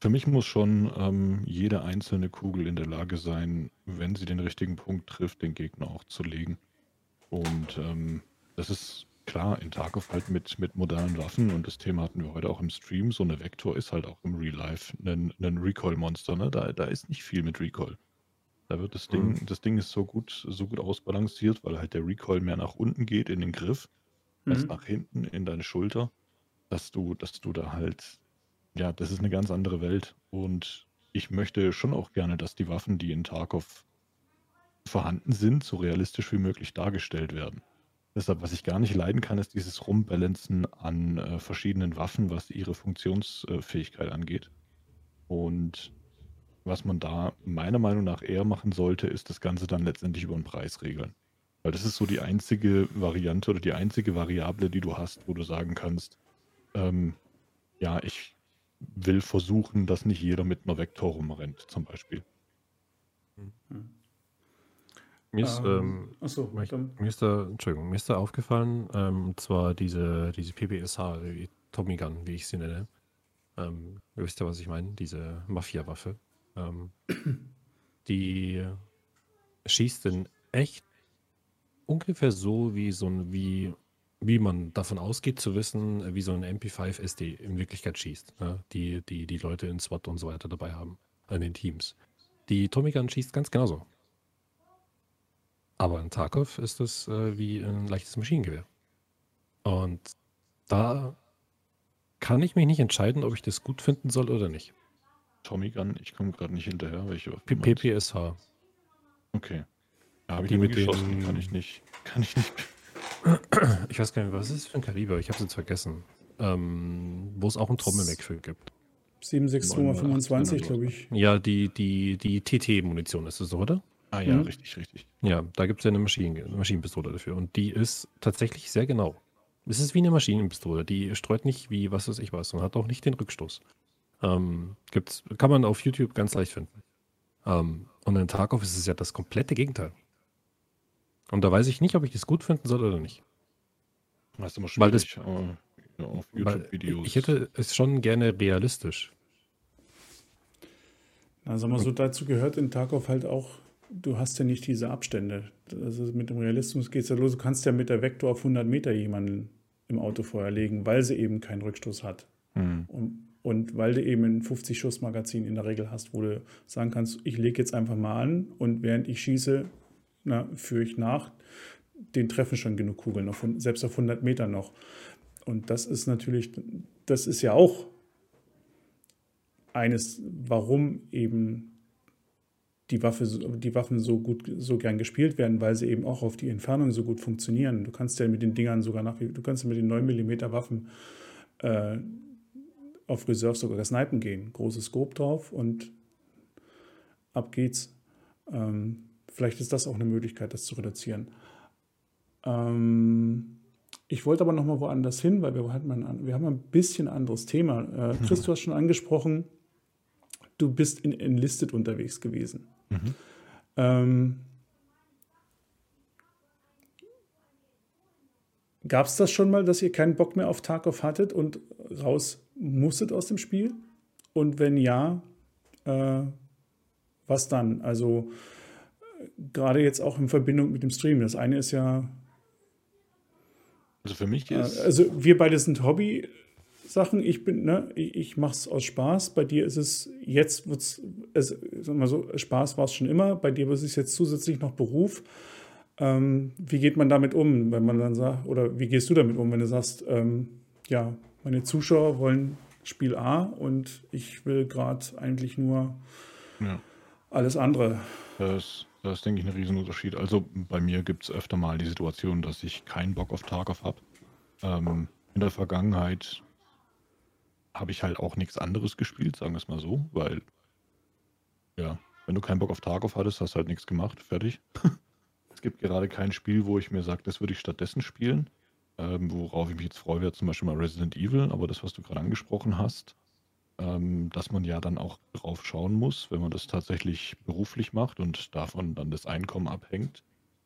Für mich muss schon ähm, jede einzelne Kugel in der Lage sein, wenn sie den richtigen Punkt trifft, den Gegner auch zu legen. Und ähm, das ist klar in Tarkov halt mit, mit modernen Waffen und das Thema hatten wir heute auch im Stream. So eine Vektor ist halt auch im Real Life ein, ein Recoil-Monster. Ne? Da, da ist nicht viel mit Recoil. Da wird das Ding, mhm. das Ding ist so gut, so gut ausbalanciert, weil halt der Recoil mehr nach unten geht in den Griff, mhm. als nach hinten in deine Schulter, dass du, dass du da halt, ja, das ist eine ganz andere Welt. Und ich möchte schon auch gerne, dass die Waffen, die in Tarkov vorhanden sind, so realistisch wie möglich dargestellt werden. Deshalb, was ich gar nicht leiden kann, ist dieses Rumbalancen an äh, verschiedenen Waffen, was ihre Funktionsfähigkeit angeht. Und was man da meiner Meinung nach eher machen sollte, ist das Ganze dann letztendlich über den Preis regeln. Weil das ist so die einzige Variante oder die einzige Variable, die du hast, wo du sagen kannst, ähm, ja, ich will versuchen, dass nicht jeder mit einer Vektor rumrennt, zum Beispiel. Mhm. Mir ist, ähm, ähm achso, mir ist da, Entschuldigung, mir ist da aufgefallen, ähm, und zwar diese, diese PPSH, die Tommy Gun, wie ich sie nenne. Ähm, ihr wisst ja, was ich meine, diese Mafia-Waffe. Ähm, [clears throat] die schießt in echt ungefähr so, wie so ein, wie, wie man davon ausgeht zu wissen, wie so ein MP5 SD in Wirklichkeit schießt. Ja, die, die die Leute in SWAT und so weiter dabei haben, in den Teams. Die Tommy Gun schießt ganz genauso. Aber in Tarkov ist es äh, wie ein leichtes Maschinengewehr. Und da kann ich mich nicht entscheiden, ob ich das gut finden soll oder nicht. Tommy Gun, ich komme gerade nicht hinterher, welche PPSH. Okay. Da habe ich die mit geschossen, den... kann ich nicht. Kann ich nicht. [coughs] Ich weiß gar nicht, was ist das für ein Kaliber? Ich habe es jetzt vergessen. Ähm, wo es auch ein Trommelmeck für gibt. 76225, glaube ich. Ja, die, die, die TT-Munition ist es, oder? Ah ja, mhm. richtig, richtig. Ja, da gibt es ja eine, Maschinen, eine Maschinenpistole dafür. Und die ist tatsächlich sehr genau. Es ist wie eine Maschinenpistole. Die streut nicht wie was weiß ich was und hat auch nicht den Rückstoß. Ähm, gibt's, kann man auf YouTube ganz leicht finden. Ähm, und in Tarkov ist es ja das komplette Gegenteil. Und da weiß ich nicht, ob ich das gut finden soll oder nicht. Das ist immer schwierig weil das, auf YouTube-Videos. Ich hätte es schon gerne realistisch. Na, sag mal so, dazu gehört in Tarkov halt auch, du hast ja nicht diese Abstände. Also mit dem Realismus geht es ja los. Du kannst ja mit der Vektor auf 100 Meter jemanden im Auto vorherlegen, weil sie eben keinen Rückstoß hat. Hm. Und und weil du eben ein 50-Schuss-Magazin in der Regel hast, wo du sagen kannst, ich lege jetzt einfach mal an und während ich schieße, führe ich nach, den treffen schon genug Kugeln, auf, selbst auf 100 Meter noch. Und das ist natürlich, das ist ja auch eines, warum eben die, Waffe, die Waffen so gut, so gern gespielt werden, weil sie eben auch auf die Entfernung so gut funktionieren. Du kannst ja mit den Dingern sogar nach, du kannst ja mit den 9 mm Waffen äh, auf Reserve sogar snipen gehen. Großes Scope drauf und ab geht's. Ähm, vielleicht ist das auch eine Möglichkeit, das zu reduzieren. Ähm, ich wollte aber noch mal woanders hin, weil wir, hatten ein, wir haben ein bisschen anderes Thema. Äh, Chris, mhm. du hast schon angesprochen, du bist in Enlisted unterwegs gewesen. Mhm. Ähm, Gab es das schon mal, dass ihr keinen Bock mehr auf Tarkov hattet und raus musstet aus dem Spiel? Und wenn ja, äh, was dann? Also gerade jetzt auch in Verbindung mit dem Stream. Das eine ist ja. Also für mich ist. Äh, also wir beide sind Hobby. Sachen. Ich bin, ne, ich, ich mache es aus Spaß. Bei dir ist es jetzt, wird's, es, sag mal so, Spaß war es schon immer. Bei dir ist es jetzt zusätzlich noch Beruf. Ähm, wie geht man damit um, wenn man dann sagt, oder wie gehst du damit um, wenn du sagst, ähm, ja, meine Zuschauer wollen Spiel A und ich will gerade eigentlich nur ja. alles andere. Das, das ist, denke ich, ein Riesenunterschied. Also bei mir gibt es öfter mal die Situation, dass ich keinen Bock auf Tarkov habe. Ähm, in der Vergangenheit habe ich halt auch nichts anderes gespielt, sagen wir es mal so, weil, ja, wenn du keinen Bock auf Tarkov hattest, hast du halt nichts gemacht, fertig. [laughs] es gibt gerade kein Spiel, wo ich mir sage, das würde ich stattdessen spielen. Ähm, worauf ich mich jetzt freue, wäre zum Beispiel mal Resident Evil, aber das, was du gerade angesprochen hast, ähm, dass man ja dann auch drauf schauen muss, wenn man das tatsächlich beruflich macht und davon dann das Einkommen abhängt,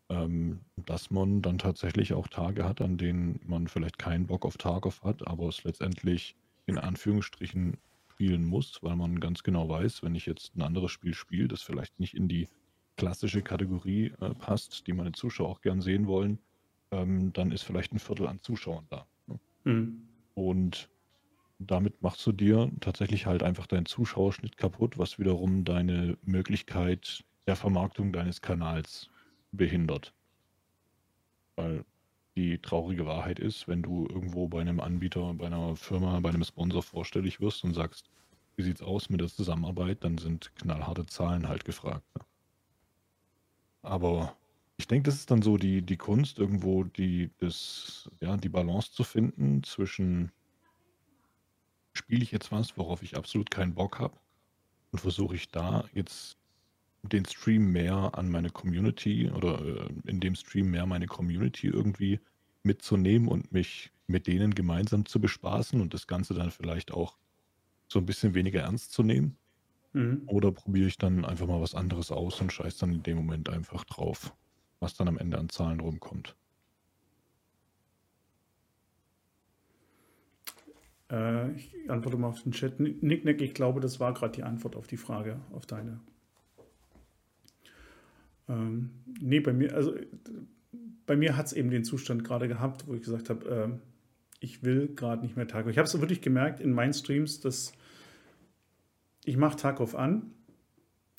ähm, dass man dann tatsächlich auch Tage hat, an denen man vielleicht keinen Bock auf Tarkov hat, aber es letztendlich in Anführungsstrichen spielen muss, weil man ganz genau weiß, wenn ich jetzt ein anderes Spiel spiele, das vielleicht nicht in die klassische Kategorie äh, passt, die meine Zuschauer auch gern sehen wollen, ähm, dann ist vielleicht ein Viertel an Zuschauern da. Ne? Mhm. Und damit machst du dir tatsächlich halt einfach deinen Zuschauerschnitt kaputt, was wiederum deine Möglichkeit der Vermarktung deines Kanals behindert. Weil die traurige Wahrheit ist, wenn du irgendwo bei einem Anbieter, bei einer Firma, bei einem Sponsor vorstellig wirst und sagst, wie sieht's aus mit der Zusammenarbeit, dann sind knallharte Zahlen halt gefragt. Ne? Aber ich denke, das ist dann so die, die Kunst, irgendwo die, das, ja, die Balance zu finden zwischen spiele ich jetzt was, worauf ich absolut keinen Bock habe und versuche ich da jetzt den Stream mehr an meine Community oder äh, in dem Stream mehr meine Community irgendwie mitzunehmen und mich mit denen gemeinsam zu bespaßen und das Ganze dann vielleicht auch so ein bisschen weniger ernst zu nehmen. Mhm. Oder probiere ich dann einfach mal was anderes aus und scheiß dann in dem Moment einfach drauf, was dann am Ende an Zahlen rumkommt. Äh, ich antworte mal auf den Chat. Nick, Nick, ich glaube, das war gerade die Antwort auf die Frage, auf deine. Ähm, nee, bei mir, also bei mir hat es eben den Zustand gerade gehabt, wo ich gesagt habe, äh, ich will gerade nicht mehr Tarkov. Ich habe es wirklich gemerkt in meinen Streams, dass ich mache Tarkov an,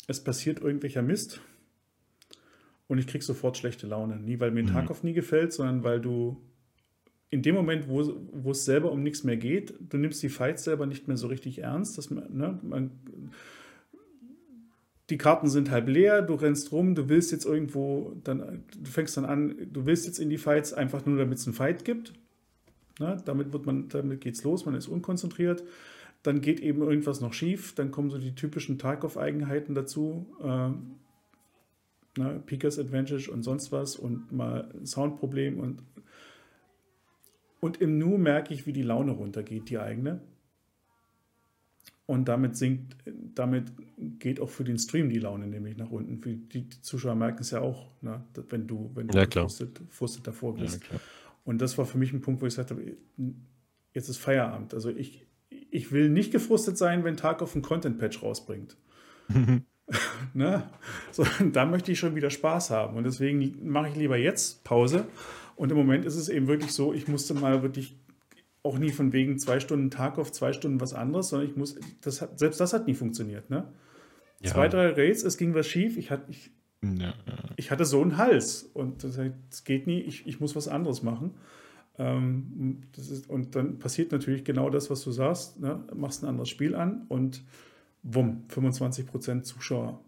es passiert irgendwelcher Mist und ich kriege sofort schlechte Laune. Nie, weil mir mhm. Tarkov nie gefällt, sondern weil du in dem Moment, wo, es selber um nichts mehr geht, du nimmst die Fights selber nicht mehr so richtig ernst. Das, ne, man, die Karten sind halb leer, du rennst rum, du willst jetzt irgendwo, dann, du fängst dann an, du willst jetzt in die Fights einfach nur, damit es einen Fight gibt. Ne, damit wird man, damit geht's los, man ist unkonzentriert. Dann geht eben irgendwas noch schief, dann kommen so die typischen Tarkov-Eigenheiten dazu. Äh, ne, Pickers Advantage und sonst was und mal ein Soundproblem und und im Nu merke ich, wie die Laune runtergeht, die eigene. Und damit sinkt, damit geht auch für den Stream die Laune nämlich nach unten. Für die Zuschauer merken es ja auch, ne, wenn du, wenn du ja, frustet, frustet davor bist. Ja, und das war für mich ein Punkt, wo ich gesagt habe, jetzt ist Feierabend. Also ich, ich will nicht gefrustet sein, wenn Tag auf ein Content-Patch rausbringt. [laughs] [laughs] ne? so, da möchte ich schon wieder Spaß haben. Und deswegen mache ich lieber jetzt Pause. Und im Moment ist es eben wirklich so, ich musste mal wirklich auch nie von wegen zwei Stunden Tag auf zwei Stunden was anderes, sondern ich muss, das hat, selbst das hat nie funktioniert, ne? Ja. Zwei, drei Raids, es ging was schief, ich, hatte, ich, ja, ich hatte so einen Hals und das, das geht nie, ich, ich muss was anderes machen. Ähm, ist, und dann passiert natürlich genau das, was du sagst, ne? machst ein anderes Spiel an und wumm, 25% Zuschauer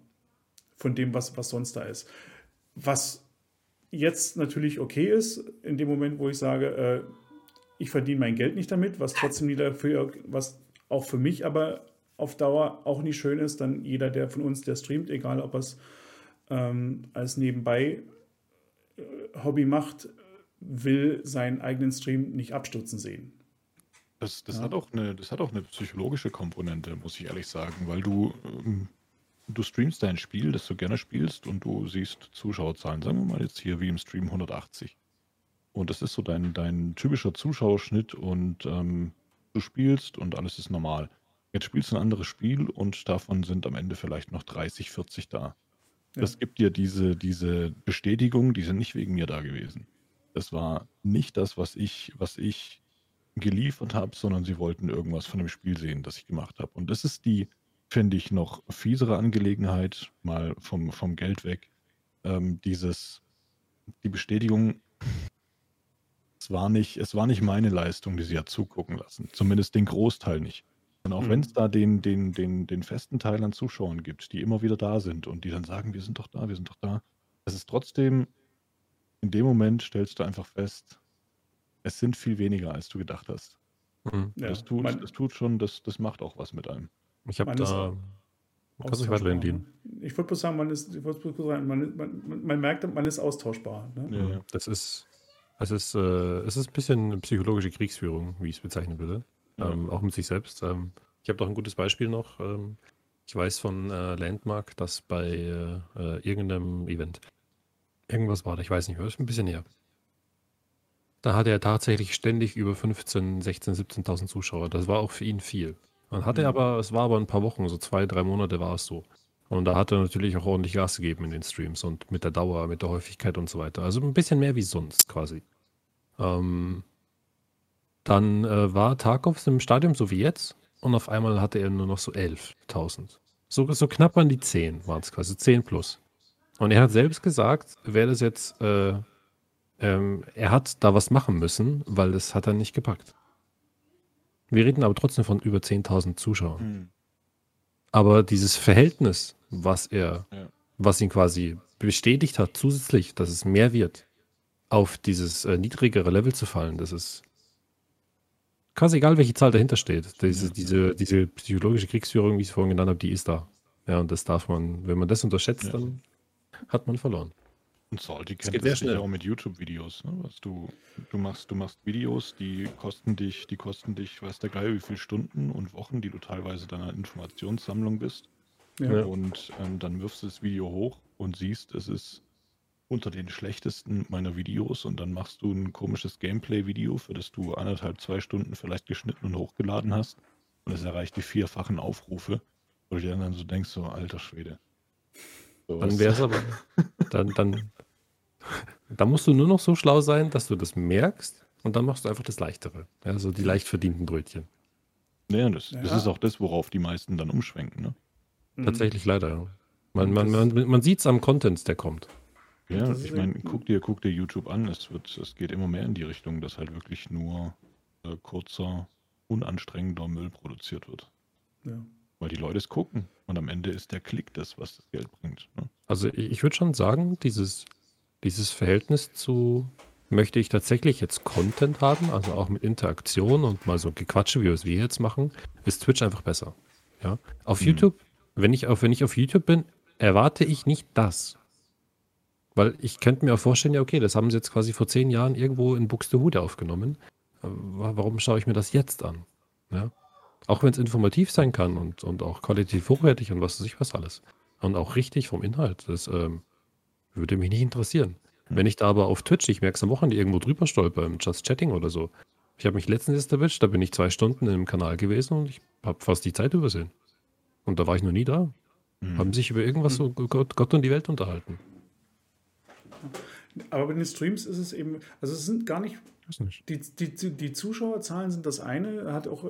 von dem, was, was sonst da ist. Was jetzt natürlich okay ist, in dem Moment, wo ich sage, äh, ich verdiene mein Geld nicht damit, was trotzdem wieder für, was auch für mich aber auf Dauer auch nicht schön ist, dann jeder, der von uns, der streamt, egal ob er es ähm, als nebenbei äh, Hobby macht, will seinen eigenen Stream nicht abstürzen sehen. Das, das, Ja. hat auch eine, das hat auch eine psychologische Komponente, muss ich ehrlich sagen, weil du, ähm, du streamst dein Spiel, das du gerne spielst, und du siehst Zuschauerzahlen, sagen wir mal jetzt hier wie im Stream 180. Und das ist so dein, dein typischer Zuschauerschnitt und ähm, du spielst und alles ist normal. Jetzt spielst du ein anderes Spiel und davon sind am Ende vielleicht noch 30, 40 da. Ja. Das gibt dir diese, diese Bestätigung, die sind nicht wegen mir da gewesen. Das war nicht das, was ich, was ich geliefert habe, sondern sie wollten irgendwas von dem Spiel sehen, das ich gemacht habe. Und das ist die, finde ich, noch fiesere Angelegenheit, mal vom, vom Geld weg. Ähm, dieses, die Bestätigung, es war, nicht, es war nicht meine Leistung, die sie hat zugucken lassen. Zumindest den Großteil nicht. Und auch Mhm. wenn es da den, den, den, den festen Teil an Zuschauern gibt, die immer wieder da sind und die dann sagen, wir sind doch da, wir sind doch da, es ist trotzdem, in dem Moment stellst du einfach fest, es sind viel weniger, als du gedacht hast. Mhm. Ja, das, tut, man- das tut schon, das, das macht auch was mit einem. Ich habe da. Kannst du dich weiterhin dienen. Ich würde bloß sagen, man ist, ich sagen, man, man, man merkt, man ist austauschbar. Ne? Ja, ja. Das ist, es ist, äh, es ist ein bisschen psychologische Kriegsführung, wie ich es bezeichnen würde. Ja. Ähm, auch mit sich selbst. Ähm, ich habe doch ein gutes Beispiel noch. Ähm, ich weiß von äh, Landmark, dass bei äh, äh, irgendeinem Event irgendwas war, da, ich weiß nicht mehr, ist ein bisschen her. Da hatte er tatsächlich ständig über 15, 16, 17.000 Zuschauer. Das war auch für ihn viel. Dann hatte er aber, es war aber ein paar Wochen, so zwei, drei Monate war es so. Und da hat er natürlich auch ordentlich Gas gegeben in den Streams und mit der Dauer, mit der Häufigkeit und so weiter. Also ein bisschen mehr wie sonst quasi. Ähm, dann äh, war Tarkovs im Stadion so wie jetzt und auf einmal hatte er nur noch so 11.000. So, so knapp an die 10 waren es quasi, 10 plus. Und er hat selbst gesagt, wäre das jetzt, äh, ähm, er hat da was machen müssen, weil das hat er nicht gepackt. Wir reden aber trotzdem von über 10.000 Zuschauern. Hm. Aber dieses Verhältnis, was er, Ja. was ihn quasi bestätigt hat, zusätzlich, dass es mehr wird, auf dieses äh, niedrigere Level zu fallen, das ist quasi egal, welche Zahl dahinter steht. Diese, Ja. diese, diese psychologische Kriegsführung, wie ich es vorhin genannt habe, die ist da. Ja, und das darf man, wenn man das unterschätzt, Ja. dann hat man verloren. Und Salty Es kennt geht das sehr sicher schnell. auch mit YouTube-Videos. Ne? Was du, du, machst, du machst Videos, die kosten dich, die kosten dich, weiß der Geil, wie viele Stunden und Wochen, die du teilweise deiner Informationssammlung bist. Ja. Und ähm, dann wirfst du das Video hoch und siehst, es ist unter den schlechtesten meiner Videos und dann machst du ein komisches Gameplay-Video, für das du anderthalb, zwei Stunden vielleicht geschnitten und hochgeladen hast und es erreicht die vierfachen Aufrufe, wo du dir dann so denkst, so alter Schwede. So, Dann wäre es aber, [laughs] dann, dann, dann musst du nur noch so schlau sein, dass du das merkst und dann machst du einfach das Leichtere. Ja, so die leicht verdienten Brötchen. Ja, das, das Ja. ist auch das, worauf die meisten dann umschwenken. Ne? Mhm. Tatsächlich leider, ja. Man, man, man, man sieht es am Content, der kommt. Ja, ich meine, guck dir, guck dir YouTube an. Es, wird, es geht immer mehr in die Richtung, dass halt wirklich nur äh, kurzer, unanstrengender Müll produziert wird. Ja. Weil die Leute es gucken. Und am Ende ist der Klick das, was das Geld bringt. Ne? Also ich, ich würde schon sagen, dieses, dieses Verhältnis zu, möchte ich tatsächlich jetzt Content haben, also auch mit Interaktion und mal so Gequatsche, wie wir es wir jetzt machen, ist Twitch einfach besser. Ja? Auf Mhm. YouTube, wenn ich, auf, wenn ich auf YouTube bin, erwarte ich nicht das. Weil ich könnte mir auch vorstellen, ja, okay, das haben sie jetzt quasi vor zehn Jahren irgendwo in Buxtehude aufgenommen. Äh, wa- Warum schaue ich mir das jetzt an? Ja? Auch wenn es informativ sein kann und, und auch qualitativ hochwertig und was weiß ich was alles. Und auch richtig vom Inhalt. Das ähm, würde mich nicht interessieren. Wenn ich da aber auf Twitch, ich merke es am Wochenende irgendwo drüber stolper, im Just Chatting oder so. Ich habe mich letztens erst erwischt, da bin ich zwei Stunden im Kanal gewesen und ich habe fast die Zeit übersehen. Und da war ich noch nie da. Mhm. Haben sich über irgendwas so Gott, Gott und die Welt unterhalten. Aber bei den Streams ist es eben, also es sind gar nicht, Weiß nicht. die, die, die Zuschauerzahlen sind das eine, hat auch,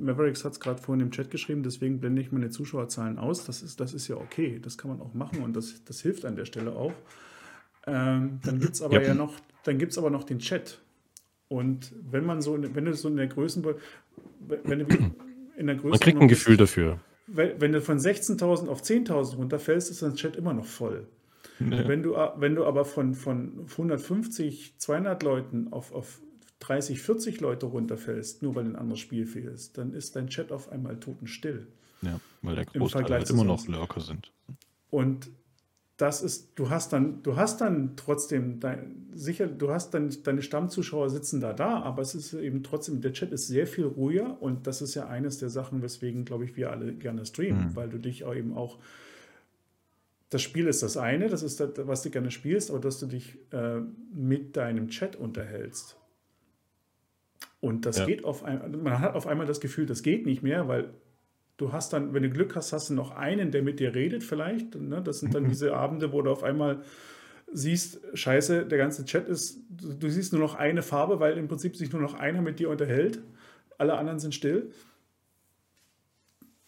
Mavericks hat es gerade vorhin im Chat geschrieben, deswegen blende ich meine Zuschauerzahlen aus. Das ist, das ist ja okay, das kann man auch machen und das, das hilft an der Stelle auch. Ähm, dann gibt es aber Ja. ja noch, dann gibt es aber noch den Chat. Und wenn man so, wenn du so in der Größen, wenn du in der Größe Man kriegt ein Gefühl dafür. wenn, wenn du von 16.000 auf 10.000 runterfällst, ist dein Chat immer noch voll. Ja. Wenn, du, wenn du aber von, von 150, 200 Leuten auf, auf 30, 40 Leute runterfällst, nur weil ein anderes Spiel fehlst, dann ist dein Chat auf einmal totenstill. Ja, weil der Großteil halt immer noch. Lurker sind. Und das ist, du hast dann, du hast dann trotzdem dein, sicher, du hast dann deine Stammzuschauer sitzen da da, aber es ist eben trotzdem, der Chat ist sehr viel ruhiger und das ist ja eines der Sachen, weswegen, glaube ich, wir alle gerne streamen, Mhm. weil du dich auch eben auch das Spiel ist das eine, das ist das, was du gerne spielst, aber dass du dich äh, mit deinem Chat unterhältst. Und das Ja. geht auf einmal, man hat auf einmal das Gefühl, das geht nicht mehr, weil du hast dann, wenn du Glück hast, hast du noch einen, der mit dir redet vielleicht. Ne? Das sind dann Mhm. diese Abende, wo du auf einmal siehst, scheiße, der ganze Chat ist, du, du siehst nur noch eine Farbe, weil im Prinzip sich nur noch einer mit dir unterhält. Alle anderen sind still.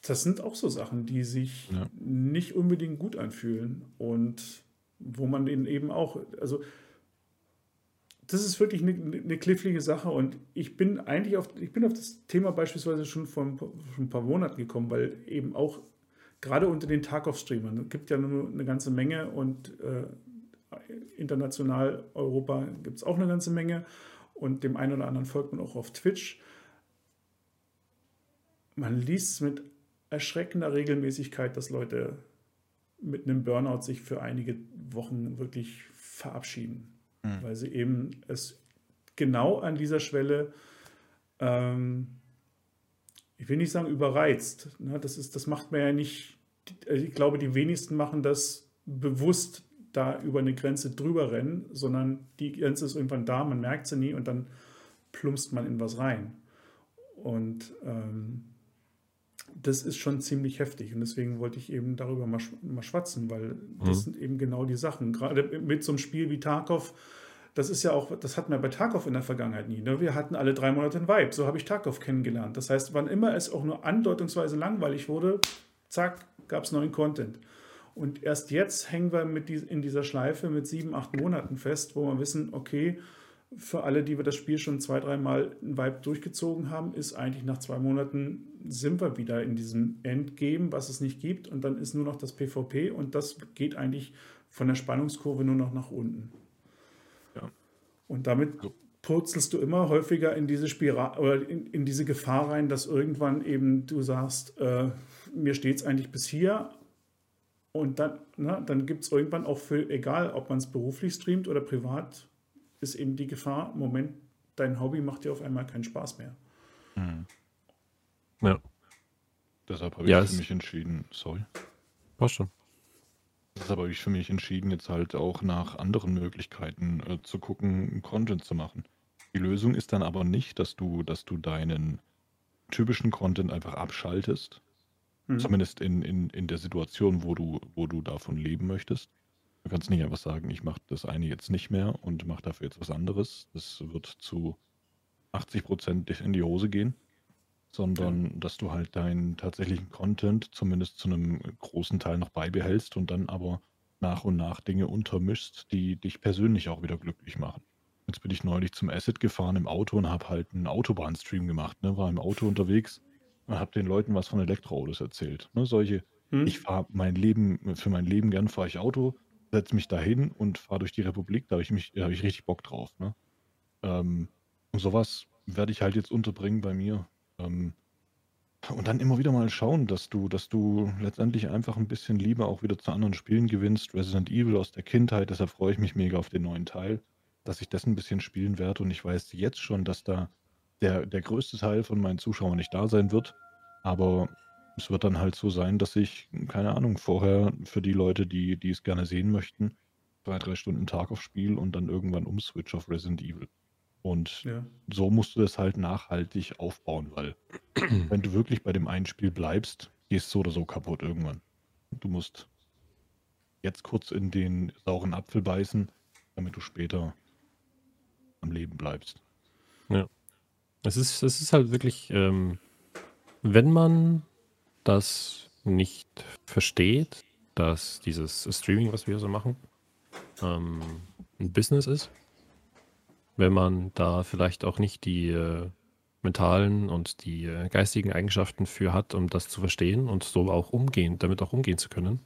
Das sind auch so Sachen, die sich Ja. nicht unbedingt gut anfühlen und wo man eben auch, also das ist wirklich eine, eine knifflige Sache und ich bin eigentlich auf, ich bin auf das Thema beispielsweise schon vor ein paar, schon ein paar Monaten gekommen, weil eben auch gerade unter den Tarkov-Streamern, es gibt ja nur eine ganze Menge und äh, international, Europa gibt es auch eine ganze Menge und dem einen oder anderen folgt man auch auf Twitch. Man liest mit erschreckender Regelmäßigkeit, dass Leute mit einem Burnout sich für einige Wochen wirklich verabschieden Mhm. weil sie eben es genau an dieser Schwelle, ähm, ich will nicht sagen überreizt, ne? das, ist, das macht man ja nicht, also ich glaube, die wenigsten machen das bewusst da über eine Grenze drüber rennen, sondern die Grenze ist irgendwann da, man merkt sie nie und dann plumpst man in was rein. Und ähm, das ist schon ziemlich heftig und deswegen wollte ich eben darüber mal, mal schwatzen, weil das Mhm. sind eben genau die Sachen. Gerade mit so einem Spiel wie Tarkov, das ist ja auch, das hatten wir bei Tarkov in der Vergangenheit nie. Ne? Wir hatten alle drei Monate einen Vibe. So habe ich Tarkov kennengelernt. Das heißt, wann immer es auch nur andeutungsweise langweilig wurde, zack, gab es neuen Content. Und erst jetzt hängen wir mit dies, in dieser Schleife mit sieben, acht Monaten fest, wo wir wissen, okay, für alle, die wir das Spiel schon zwei, dreimal einen Vibe durchgezogen haben, ist eigentlich nach zwei Monaten sind wir wieder in diesem Endgame, was es nicht gibt. Und dann ist nur noch das PvP und das geht eigentlich von der Spannungskurve nur noch nach unten. Ja. Und damit So. purzelst du immer häufiger in diese Spirale oder in, in diese Gefahr rein, dass irgendwann eben du sagst, äh, mir steht es eigentlich bis hier. Und dann, ne, dann gibt es irgendwann auch für, egal ob man es beruflich streamt oder privat, ist eben die Gefahr, Moment, dein Hobby macht dir auf einmal keinen Spaß mehr. Mhm. Ja, Deshalb habe Ja, ich für mich entschieden, sorry. passt schon. Deshalb habe ich für mich entschieden, jetzt halt auch nach anderen Möglichkeiten äh, zu gucken, Content zu machen. Die Lösung ist dann aber nicht, dass du, dass du deinen typischen Content einfach abschaltest. Mhm. Zumindest in, in, in der Situation, wo du, wo du davon leben möchtest. Du kannst nicht einfach sagen, ich mache das eine jetzt nicht mehr und mache dafür jetzt was anderes. Das wird zu 80 Prozent in die Hose gehen. Sondern dass du halt deinen tatsächlichen Content zumindest zu einem großen Teil noch beibehältst und dann aber nach und nach Dinge untermischst, die dich persönlich auch wieder glücklich machen. Jetzt bin ich neulich zum Asset gefahren im Auto und habe halt einen Autobahnstream gemacht. Ne? War im Auto unterwegs und habe den Leuten was von Elektroautos erzählt. Ne? Solche, Hm? ich fahre mein Leben, für mein Leben gern fahre ich Auto, setze mich dahin und fahre durch die Republik, da habe ich mich, da habe ich richtig Bock drauf. Ne? Ähm, und sowas werde ich halt jetzt unterbringen bei mir. Ähm, und dann immer wieder mal schauen, dass du, dass du letztendlich einfach ein bisschen Liebe auch wieder zu anderen Spielen gewinnst. Resident Evil aus der Kindheit, deshalb freue ich mich mega auf den neuen Teil, dass ich das ein bisschen spielen werde. Und ich weiß jetzt schon, dass da der, der größte Teil von meinen Zuschauern nicht da sein wird. Aber es wird dann halt so sein, dass ich, keine Ahnung, vorher für die Leute, die, die es gerne sehen möchten, zwei, drei Stunden Tag auf Spiel und dann irgendwann umswitch auf Resident Evil. Und Ja. so musst du das halt nachhaltig aufbauen, weil [clears throat] wenn du wirklich bei dem einen Spiel bleibst, gehst so oder so kaputt irgendwann. Du musst jetzt kurz in den sauren Apfel beißen, damit du später am Leben bleibst. Es ist, es ist halt wirklich, ähm, wenn man das nicht versteht, dass dieses Streaming, was wir so machen, ähm, ein Business ist, wenn man da vielleicht auch nicht die äh, mentalen und die äh, geistigen Eigenschaften für hat, um das zu verstehen und so auch umgehen, damit auch umgehen zu können,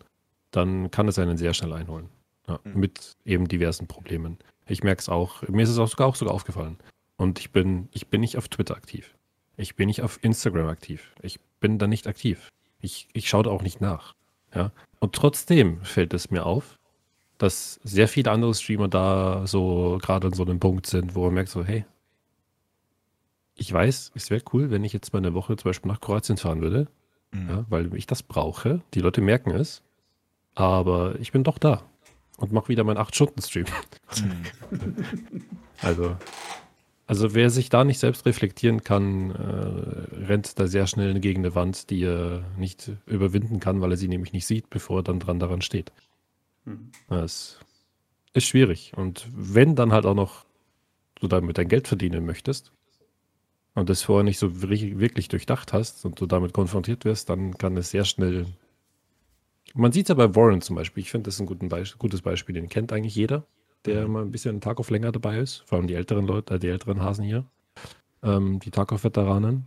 dann kann es einen sehr schnell einholen. Ja, Mhm. Mit eben diversen Problemen. Ich merke es auch, mir ist es auch sogar, auch sogar aufgefallen. Und ich bin, ich bin nicht auf Twitter aktiv. Ich bin nicht auf Instagram aktiv. Ich bin da nicht aktiv. Ich, ich schaue da auch nicht nach. Ja? Und trotzdem fällt es mir auf, dass sehr viele andere Streamer da so gerade an so einem Punkt sind, wo man merkt so, hey, ich weiß, es wäre cool, wenn ich jetzt mal eine Woche zum Beispiel nach Kroatien fahren würde, mhm. ja, weil ich das brauche. Die Leute merken es, aber ich bin doch da und mache wieder meinen 8-Stunden-Stream. Mhm. [laughs] also, also wer sich da nicht selbst reflektieren kann, äh, rennt da sehr schnell gegen eine Wand, die er nicht überwinden kann, weil er sie nämlich nicht sieht, bevor er dann dran daran steht. Mhm. Das ist schwierig. Und wenn dann halt auch noch du damit dein Geld verdienen möchtest, und das vorher nicht so wirklich durchdacht hast und du damit konfrontiert wirst, dann kann es sehr schnell. Man sieht es ja bei Warren zum Beispiel. Ich finde, das ist ein Beisp gutes Beispiel. Den kennt eigentlich jeder, der mhm. mal ein bisschen einen Tag auf länger dabei ist. Vor allem die älteren Leute, äh, die älteren Hasen hier. Ähm, die Tarkov-Veteranen.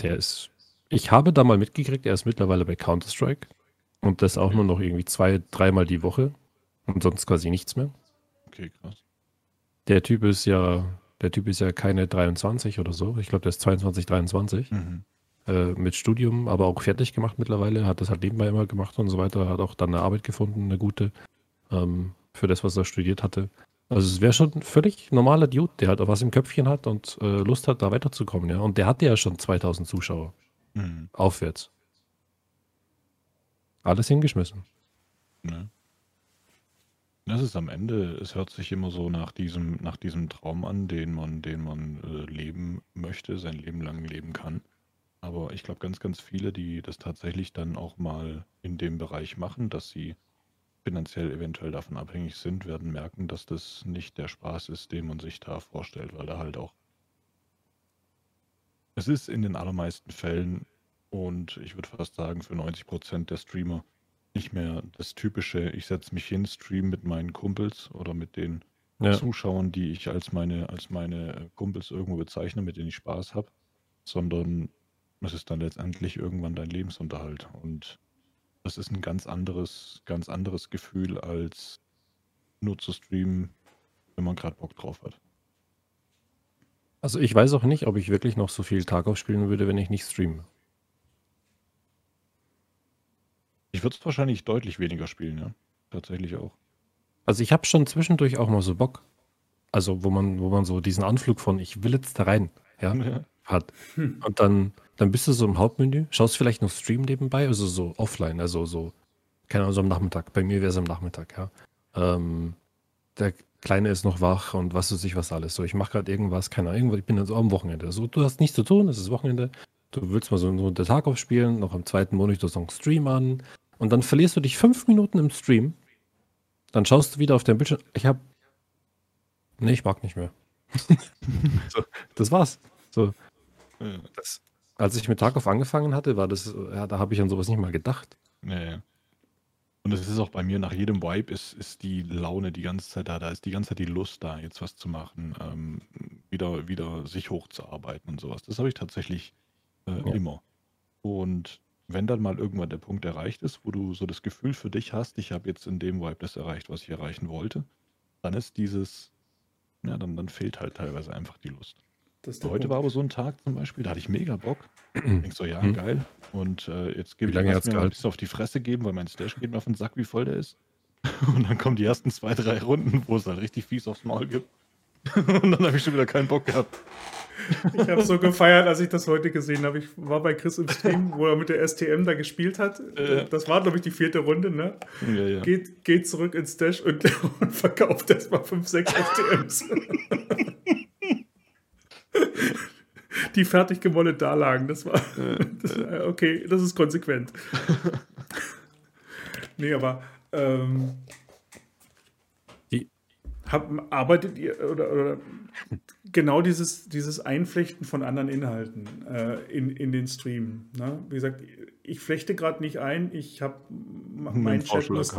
Der ist. Ich habe da mal mitgekriegt, er ist mittlerweile bei Counter-Strike. Und das auch nur noch irgendwie zwei, dreimal die Woche. Und sonst quasi nichts mehr. Okay, krass. Der Typ ist ja der Typ ist ja keine 23 oder so. Ich glaube, der ist 22, 23. Mhm. Äh, mit Studium, aber auch fertig gemacht mittlerweile. Hat das halt nebenbei immer gemacht und so weiter. Hat auch dann eine Arbeit gefunden, eine gute, ähm, für das, was er studiert hatte. Also es wäre schon ein völlig normaler Dude, der halt auch was im Köpfchen hat und äh, Lust hat, da weiterzukommen. Ja? Und der hatte ja schon 2000 Zuschauer. Mhm. Aufwärts. Alles hingeschmissen. Ja. Das ist am Ende, es hört sich immer so nach diesem, nach diesem Traum an, den man, den man äh, leben möchte, sein Leben lang leben kann. Aber ich glaube, ganz, ganz viele, die das tatsächlich dann auch mal in dem Bereich machen, dass sie finanziell eventuell davon abhängig sind, werden merken, dass das nicht der Spaß ist, den man sich da vorstellt, weil da halt auch. Es ist in den allermeisten Fällen und ich würde fast sagen, für 90 Prozent der Streamer nicht mehr das typische, ich setze mich hin, stream mit meinen Kumpels oder mit den ja. Zuschauern, die ich als meine, als meine Kumpels irgendwo bezeichne, mit denen ich Spaß habe, sondern es ist dann letztendlich irgendwann dein Lebensunterhalt. Und das ist ein ganz anderes, ganz anderes Gefühl, als nur zu streamen, wenn man gerade Bock drauf hat. Also ich weiß auch nicht, ob ich wirklich noch so viel Tag aufspielen würde, wenn ich nicht streame. Ich würde es wahrscheinlich deutlich weniger spielen, ja. Tatsächlich auch. Also ich habe schon zwischendurch auch mal so Bock. Also wo man, wo man so diesen Anflug von ich will jetzt da rein, ja, ja. hat. Hm. Und dann, dann bist du so im Hauptmenü, schaust vielleicht noch Stream nebenbei, also so offline, also so, keine Ahnung, so am Nachmittag. Bei mir wäre es am Nachmittag, ja. Ähm, der Kleine ist noch wach und was weiß ich was alles. So, ich mache gerade irgendwas, keine Ahnung, ich bin dann so am Wochenende. So, du hast nichts zu tun, es ist Wochenende. Du willst mal so, den Tag aufspielen, noch am zweiten Monitor so einen Stream an, und dann verlierst du dich fünf Minuten im Stream. Dann schaust du wieder auf dein Bildschirm. Ich hab. Nee, ich mag nicht mehr. [laughs] so, das war's. So. Das, als ich mit Tarkov angefangen hatte, war das, ja, da habe ich an sowas nicht mal gedacht. Ja, ja. Und es ist auch bei mir, nach jedem Vibe ist, ist die Laune die ganze Zeit da. Da ist die ganze Zeit die Lust da, jetzt was zu machen, ähm, wieder, wieder sich hochzuarbeiten und sowas. Das habe ich tatsächlich äh, ja. immer. Und wenn dann mal irgendwann der Punkt erreicht ist, wo du so das Gefühl für dich hast, ich habe jetzt in dem Vibe das erreicht, was ich erreichen wollte, dann ist dieses, ja, dann, dann fehlt halt teilweise einfach die Lust. Heute Punkt. war aber so ein Tag zum Beispiel, da hatte ich mega Bock. [clears throat] Denkst so, ja, mhm. geil. Und äh, jetzt gebe ich mir ein bisschen auf die Fresse geben, weil mein Stash geht mir auf den Sack, wie voll der ist. [laughs] Und dann kommen die ersten zwei, drei Runden, wo es halt richtig fies aufs Maul gibt. [laughs] Und dann habe ich schon wieder keinen Bock gehabt. Ich habe so gefeiert, als ich das heute gesehen habe. Ich war bei Chris im Stream, [laughs] wo er mit der STM da gespielt hat. Äh. Das war, glaube ich, die vierte Runde, ne? Ja, ja. Geht, geht zurück ins Dash und, [laughs] und verkauft erstmal 5, 6 STMs. [laughs] die fertig gewonnen da lagen. Das war. Das, okay, das ist konsequent. nee, aber. Ähm, hab, arbeitet ihr oder, oder genau dieses, dieses Einflechten von anderen Inhalten äh, in, in den Stream? Ne? Wie gesagt, ich flechte gerade nicht ein. Ich habe mein, Chat muss,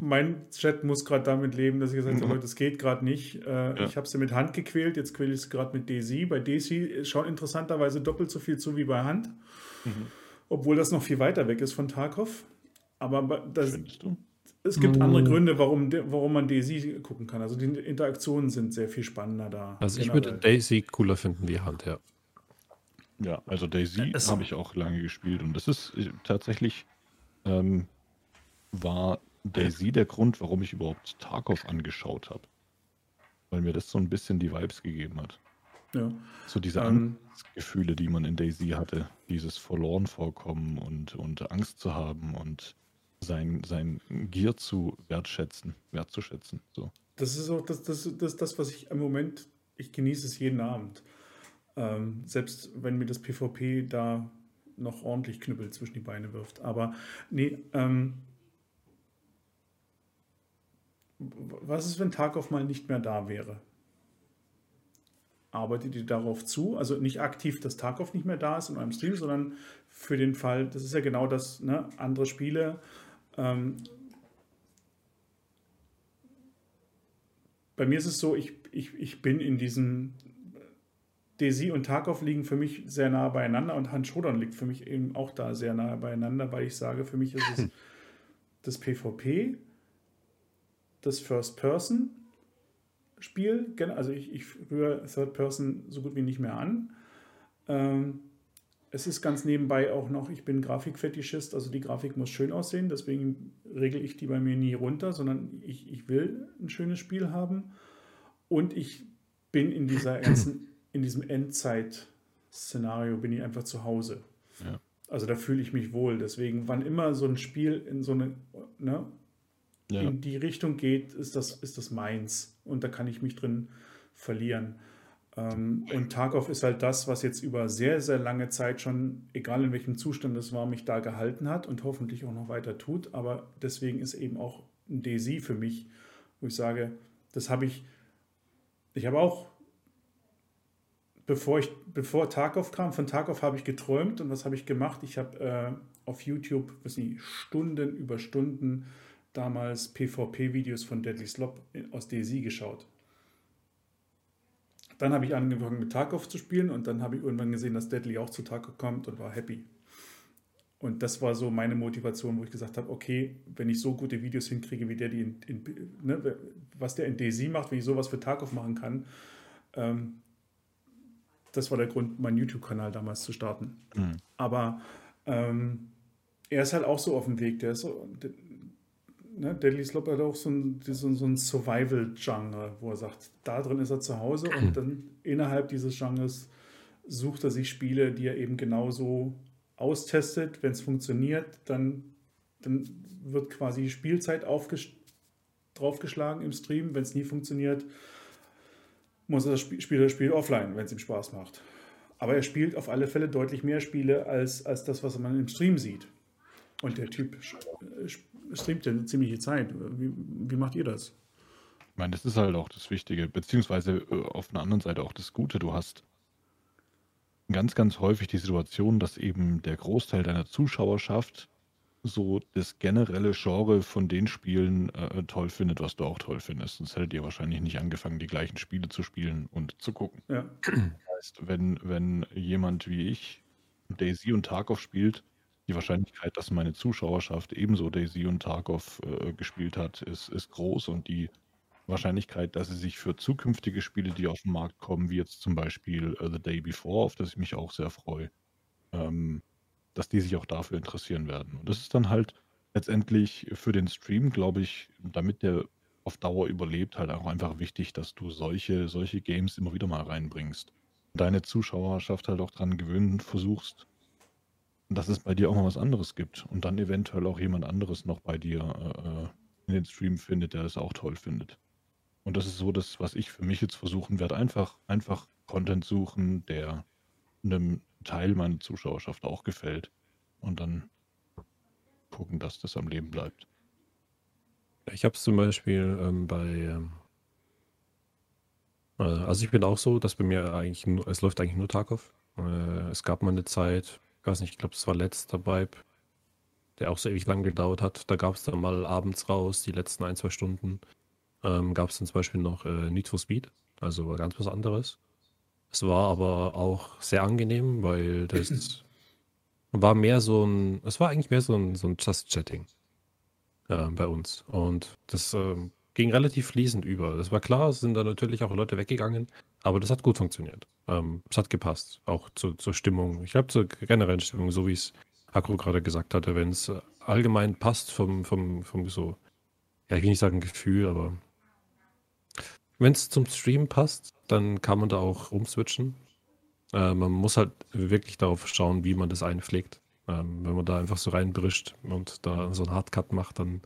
mein Chat muss gerade damit leben, dass ich gesagt habe, mhm. das geht gerade nicht. Äh, ja. Ich habe sie mit Hand gequält, jetzt quäle ich es gerade mit Daisy. Bei Daisy schaut interessanterweise doppelt so viel zu wie bei Hand. Mhm. Obwohl das noch viel weiter weg ist von Tarkov. Aber das, es gibt andere Gründe, warum, warum man Daisy gucken kann. Also die Interaktionen sind sehr viel spannender da. Also ich würde Daisy cooler finden wie Hand, ja. Ja, also Daisy habe ich auch lange gespielt und das ist äh, tatsächlich ähm, war Daisy der Grund, warum ich überhaupt Tarkov angeschaut habe. Weil mir das so ein bisschen die Vibes gegeben hat. Ja. So diese ähm, Gefühle, die man in Daisy hatte. Dieses Verloren vorkommen und, und Angst zu haben und sein, sein Gier zu wertschätzen, wertzuschätzen. So. Das ist auch das, das, das, das, was ich im Moment, ich genieße es jeden Abend. Ähm, selbst wenn mir das PvP da noch ordentlich Knüppel zwischen die Beine wirft. Aber nee, ähm, was ist, wenn Tarkov mal nicht mehr da wäre? Arbeitet ihr darauf zu? Also nicht aktiv, dass Tarkov nicht mehr da ist in eurem Stream, sondern für den Fall, das ist ja genau das, ne, andere Spiele. Ähm, bei mir ist es so, ich, ich, ich bin in diesem Desi und Tarkov liegen für mich sehr nah beieinander und Hans Schodern liegt für mich eben auch da sehr nah beieinander, weil ich sage, für mich ist es [laughs] das PvP, das First-Person-Spiel, also ich, ich rühre Third-Person so gut wie nicht mehr an. Ähm, es ist ganz nebenbei auch noch, ich bin Grafikfetischist, also die Grafik muss schön aussehen, deswegen regle ich die bei mir nie runter, sondern ich, ich will ein schönes Spiel haben und ich bin in dieser ganzen in diesem Endzeit-Szenario bin ich einfach zu Hause. Ja. Also da fühle ich mich wohl. Deswegen, wann immer so ein Spiel in so eine, ne, ja. in die Richtung geht, ist das, ist das meins. Und da kann ich mich drin verlieren. Ähm, und Tarkov ist halt das, was jetzt über sehr, sehr lange Zeit schon, egal in welchem Zustand es war, mich da gehalten hat und hoffentlich auch noch weiter tut. Aber deswegen ist eben auch ein DSI für mich, wo ich sage, das habe ich, ich habe auch bevor, ich, bevor Tarkov kam, von Tarkov habe ich geträumt und was habe ich gemacht? Ich habe äh, auf YouTube, weiß nicht, Stunden über Stunden damals PvP-Videos von Deadly Slop aus DSI geschaut. Dann habe ich angefangen mit Tarkov zu spielen und dann habe ich irgendwann gesehen, dass Deadly auch zu Tarkov kommt und war happy. Und das war so meine Motivation, wo ich gesagt habe, okay, wenn ich so gute Videos hinkriege, wie der die in, in ne, was der in DSI macht, wenn ich sowas für Tarkov machen kann, ähm, das war der Grund, meinen YouTube-Kanal damals zu starten. Mhm. Aber ähm, er ist halt auch so auf dem Weg. Der ist so, ne, Deadly Slop hat auch so ein, so, so ein Survival-Genre, wo er sagt, da drin ist er zu Hause und [clears throat] dann innerhalb dieses Genres sucht er sich Spiele, die er eben genauso austestet. Wenn es funktioniert, dann, dann wird quasi Spielzeit draufgeschlagen im Stream. Wenn es nie funktioniert, muss das Spiel das Spiel offline, wenn es ihm Spaß macht. Aber er spielt auf alle Fälle deutlich mehr Spiele als, als das, was man im Stream sieht. Und der Typ streamt ja eine ziemliche Zeit. Wie, wie macht ihr das? Ich meine, das ist halt auch das Wichtige, beziehungsweise äh, auf einer anderen Seite auch das Gute. Du hast ganz, ganz häufig die Situation, dass eben der Großteil deiner Zuschauerschaft so das generelle Genre von den Spielen äh, toll findet, was du auch toll findest. Sonst hättet ihr wahrscheinlich nicht angefangen, die gleichen Spiele zu spielen und zu gucken. Ja. Das heißt, wenn, wenn jemand wie ich Daisy und Tarkov spielt, die Wahrscheinlichkeit, dass meine Zuschauerschaft ebenso Daisy und Tarkov äh, gespielt hat, ist, ist groß und die Wahrscheinlichkeit, dass sie sich für zukünftige Spiele, die auf den Markt kommen, wie jetzt zum Beispiel uh, The Day Before, auf das ich mich auch sehr freue, ähm, dass die sich auch dafür interessieren werden. Und das ist dann halt letztendlich für den Stream, glaube ich, damit der auf Dauer überlebt, halt auch einfach wichtig, dass du solche, solche Games immer wieder mal reinbringst. Deine Zuschauerschaft halt auch dran gewöhnen versuchst, dass es bei dir auch mal was anderes gibt und dann eventuell auch jemand anderes noch bei dir äh, in den Stream findet, der es auch toll findet. Und das ist so das, was ich für mich jetzt versuchen werde. Einfach, einfach Content suchen, der einem Teil meiner Zuschauerschaft auch gefällt. Und dann gucken, dass das am Leben bleibt. Ich habe es zum Beispiel ähm, bei, ähm, äh, also ich bin auch so, dass bei mir eigentlich nur, es läuft eigentlich nur Tarkov. Äh, es gab mal eine Zeit, ich weiß nicht, ich glaube, es war letzter Vibe, der auch so ewig lang gedauert hat. Da gab es dann mal abends raus, die letzten ein, zwei Stunden, ähm, gab es dann zum Beispiel noch äh, Need for Speed, also ganz was anderes. Es war aber auch sehr angenehm, weil das [clears throat] war mehr so ein, es war eigentlich mehr so ein, so ein Just Chatting. äh, bei uns. Und das ähm, ging relativ fließend über. Das war klar, es sind da natürlich auch Leute weggegangen, aber das hat gut funktioniert. Ähm, es hat gepasst, auch zu, zur Stimmung. Ich glaube, zur generellen Stimmung, so wie es Akro gerade gesagt hatte, wenn es allgemein passt vom, vom, vom so, ja, ich will nicht sagen Gefühl, aber wenn es zum Stream passt, dann kann man da auch umswitchen. Äh, man muss halt wirklich darauf schauen, wie man das einpflegt. Ähm, wenn man da einfach so reinbrischt und da so einen Hardcut macht, dann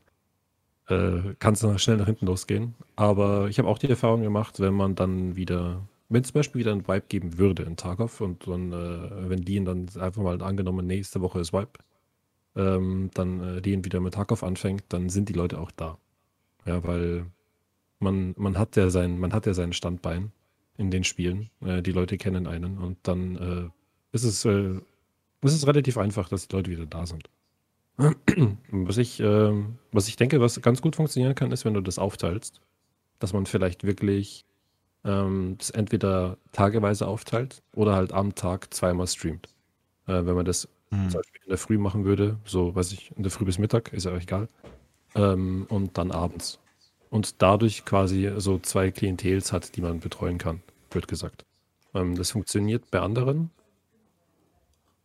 äh, kann es dann schnell nach hinten losgehen. Aber ich habe auch die Erfahrung gemacht, wenn man dann wieder, wenn zum Beispiel wieder ein Vibe geben würde in Tarkov und dann, äh, wenn Dean dann einfach mal angenommen, nächste Woche ist Vibe, ähm, dann äh, Dean wieder mit Tarkov anfängt, dann sind die Leute auch da. Ja, weil man, man hat ja sein, man hat ja sein Standbein in den Spielen. Äh, die Leute kennen einen und dann äh, ist es, äh, ist es relativ einfach, dass die Leute wieder da sind. Was ich, äh, was ich denke, was ganz gut funktionieren kann, ist, wenn du das aufteilst, dass man vielleicht wirklich ähm, das entweder tageweise aufteilt oder halt am Tag zweimal streamt. Äh, wenn man das hm. zum Beispiel in der Früh machen würde, so weiß ich, in der Früh bis Mittag, ist ja auch egal. Ähm, und dann abends. Und dadurch quasi so zwei Klientels hat, die man betreuen kann, wird gesagt. Ähm, das funktioniert bei anderen.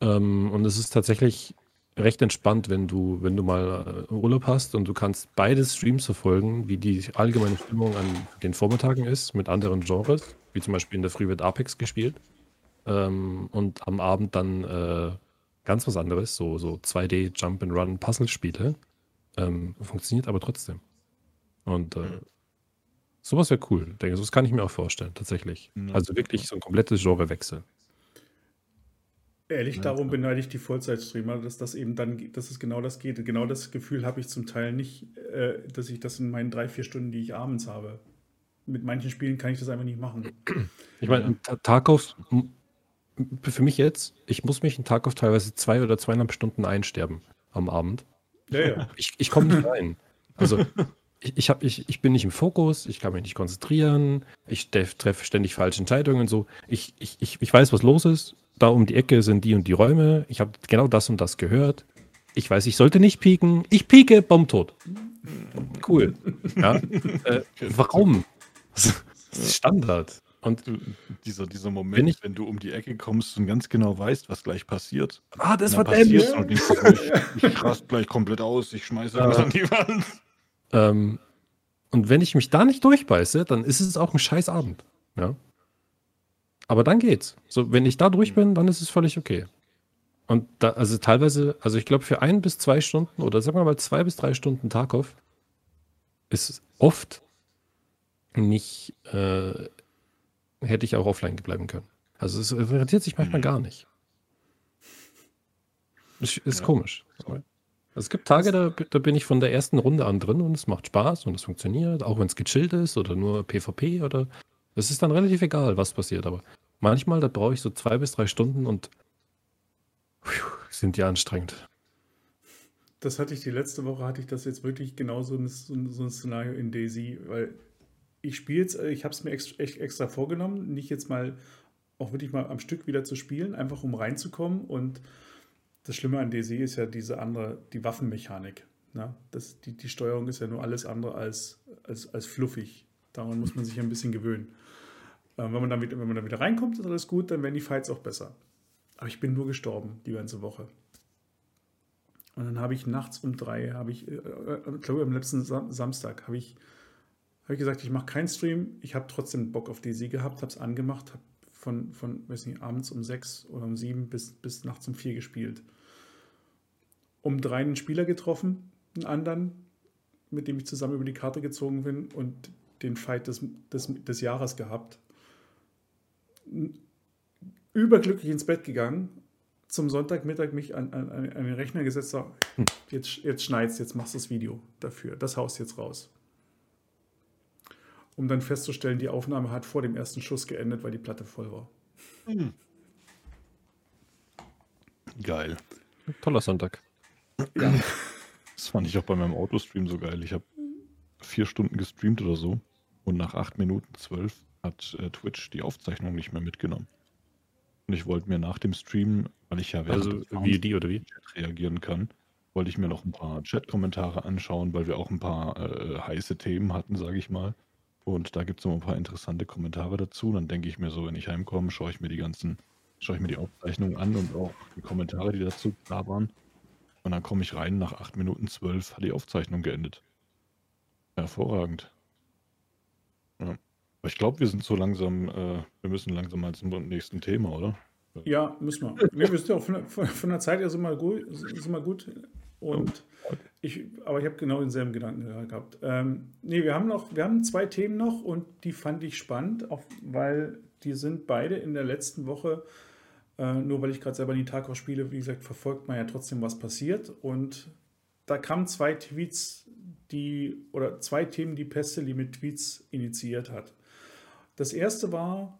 Ähm, und es ist tatsächlich recht entspannt, wenn du, wenn du mal äh, Urlaub hast und du kannst beide Streams verfolgen, wie die allgemeine Stimmung an den Vormittagen ist, mit anderen Genres, wie zum Beispiel in der Früh wird Apex gespielt. Ähm, und am Abend dann äh, ganz was anderes, so, so 2D Jump and Run Puzzle-Spiele. Ähm, funktioniert aber trotzdem. Und äh, mhm. sowas wäre cool. Denke, das kann ich mir auch vorstellen, tatsächlich. Also wirklich so ein komplettes Genrewechsel. Ehrlich, darum beneide ich die Vollzeitstreamer, dass das eben dann, dass es genau das geht. Genau das Gefühl habe ich zum Teil nicht, äh, dass ich das in meinen drei, vier Stunden, die ich abends habe. Mit manchen Spielen kann ich das einfach nicht machen. Ich meine, Tarkov, für mich jetzt, ich muss mich in Tarkov teilweise zwei oder zweieinhalb Stunden einsterben am Abend. Ja, ja. Ich, ich komme nicht rein. Also ich, ich, hab, ich, ich bin nicht im Fokus, ich kann mich nicht konzentrieren, ich treffe ständig falsche Entscheidungen und so. Ich, ich, ich, ich weiß, was los ist, da um die Ecke sind die und die Räume. Ich habe genau das und das gehört. Ich weiß, ich sollte nicht pieken. Ich pieke, tot. Cool. [laughs] Ja. Äh, warum? Das ist Standard. Und dieser, dieser Moment, wenn, ich, wenn, du um die Ecke kommst und ganz genau weißt, was gleich passiert. Ah, das war und ich, ich, ich rast gleich komplett aus, ich schmeiße alles [laughs] an die Wand. Ähm, und wenn ich mich da nicht durchbeiße, dann ist es auch ein scheiß Abend. Ja. Aber dann geht's. So, wenn ich da durch bin, dann ist es völlig okay. Und da, also teilweise, also ich glaube, für ein bis zwei Stunden oder sagen wir mal zwei bis drei Stunden Tarkov ist oft nicht, äh, hätte ich auch offline bleiben können. Also es rentiert sich manchmal mhm. gar nicht. Ist, ist ja. komisch. Also es gibt Tage, da, da, bin ich von der ersten Runde an drin und es macht Spaß und es funktioniert, auch wenn es gechillt ist oder nur PvP oder es ist dann relativ egal, was passiert, aber manchmal, da brauche ich so zwei bis drei Stunden und pfiuh, sind die anstrengend. Das hatte ich die letzte Woche, hatte ich das jetzt wirklich genauso ein, so ein Szenario in Daisy, weil ich spiele jetzt, ich habe es mir echt extra vorgenommen, nicht jetzt mal auch wirklich mal am Stück wieder zu spielen, einfach um reinzukommen. Und das Schlimme an DayZ ist ja diese andere, die Waffenmechanik. Ne? Das, die, die Steuerung ist ja nur alles andere als, als, als fluffig. Daran muss man sich ein bisschen gewöhnen. Ähm, wenn, man wieder, wenn man dann wieder reinkommt, ist alles gut, dann werden die Fights auch besser. Aber ich bin nur gestorben die ganze Woche. Und dann habe ich nachts um drei, habe ich, äh, äh, ich am letzten Sam Samstag, habe ich, hab ich gesagt, ich mache keinen Stream. Ich habe trotzdem Bock auf DC gehabt, habe es angemacht, habe von, von weiß nicht, abends um sechs oder um sieben bis, bis nachts um vier gespielt. Um drei einen Spieler getroffen, einen anderen, mit dem ich zusammen über die Karte gezogen bin und den Fight des, des, des Jahres gehabt überglücklich ins Bett gegangen, zum Sonntagmittag mich an, an, an den Rechner gesetzt, so, hm. jetzt, jetzt schneidest, jetzt machst du das Video dafür, das haust jetzt raus. Um dann festzustellen, die Aufnahme hat vor dem ersten Schuss geendet, weil die Platte voll war. Hm. Geil. Toller Sonntag. Ja. Das fand ich auch bei meinem Autostream so geil. Ich habe vier Stunden gestreamt oder so und nach acht Minuten zwölf hat äh, Twitch die Aufzeichnung nicht mehr mitgenommen. Und ich wollte mir nach dem Stream, weil ich ja während also VOD oder wie reagieren kann, wollte ich mir noch ein paar Chat-Kommentare anschauen, weil wir auch ein paar äh, heiße Themen hatten, sage ich mal. Und da gibt es noch ein paar interessante Kommentare dazu. Dann denke ich mir so, wenn ich heimkomme, schaue ich mir die ganzen, schaue ich mir die Aufzeichnungen an und auch die Kommentare, die dazu da waren. Und dann komme ich rein, nach 8 Minuten 12 hat die Aufzeichnung geendet. Hervorragend. Ja. Aber ich glaube, wir sind so langsam, äh, wir müssen langsam mal zum nächsten Thema, oder? Ja, müssen wir. Nee, wir sind ja auch von der, von der Zeit her sind wir gut. Sind wir gut. Und ich, aber ich habe genau denselben Gedanken gehabt. Ähm, nee, wir haben noch, wir haben zwei Themen noch und die fand ich spannend, auch weil die sind beide in der letzten Woche, äh, nur weil ich gerade selber die Tarkov spiele, wie gesagt, verfolgt man ja trotzdem, was passiert. Und da kamen zwei Tweets, die, oder zwei Themen, die Pesteli mit Tweets initiiert hat. Das erste war,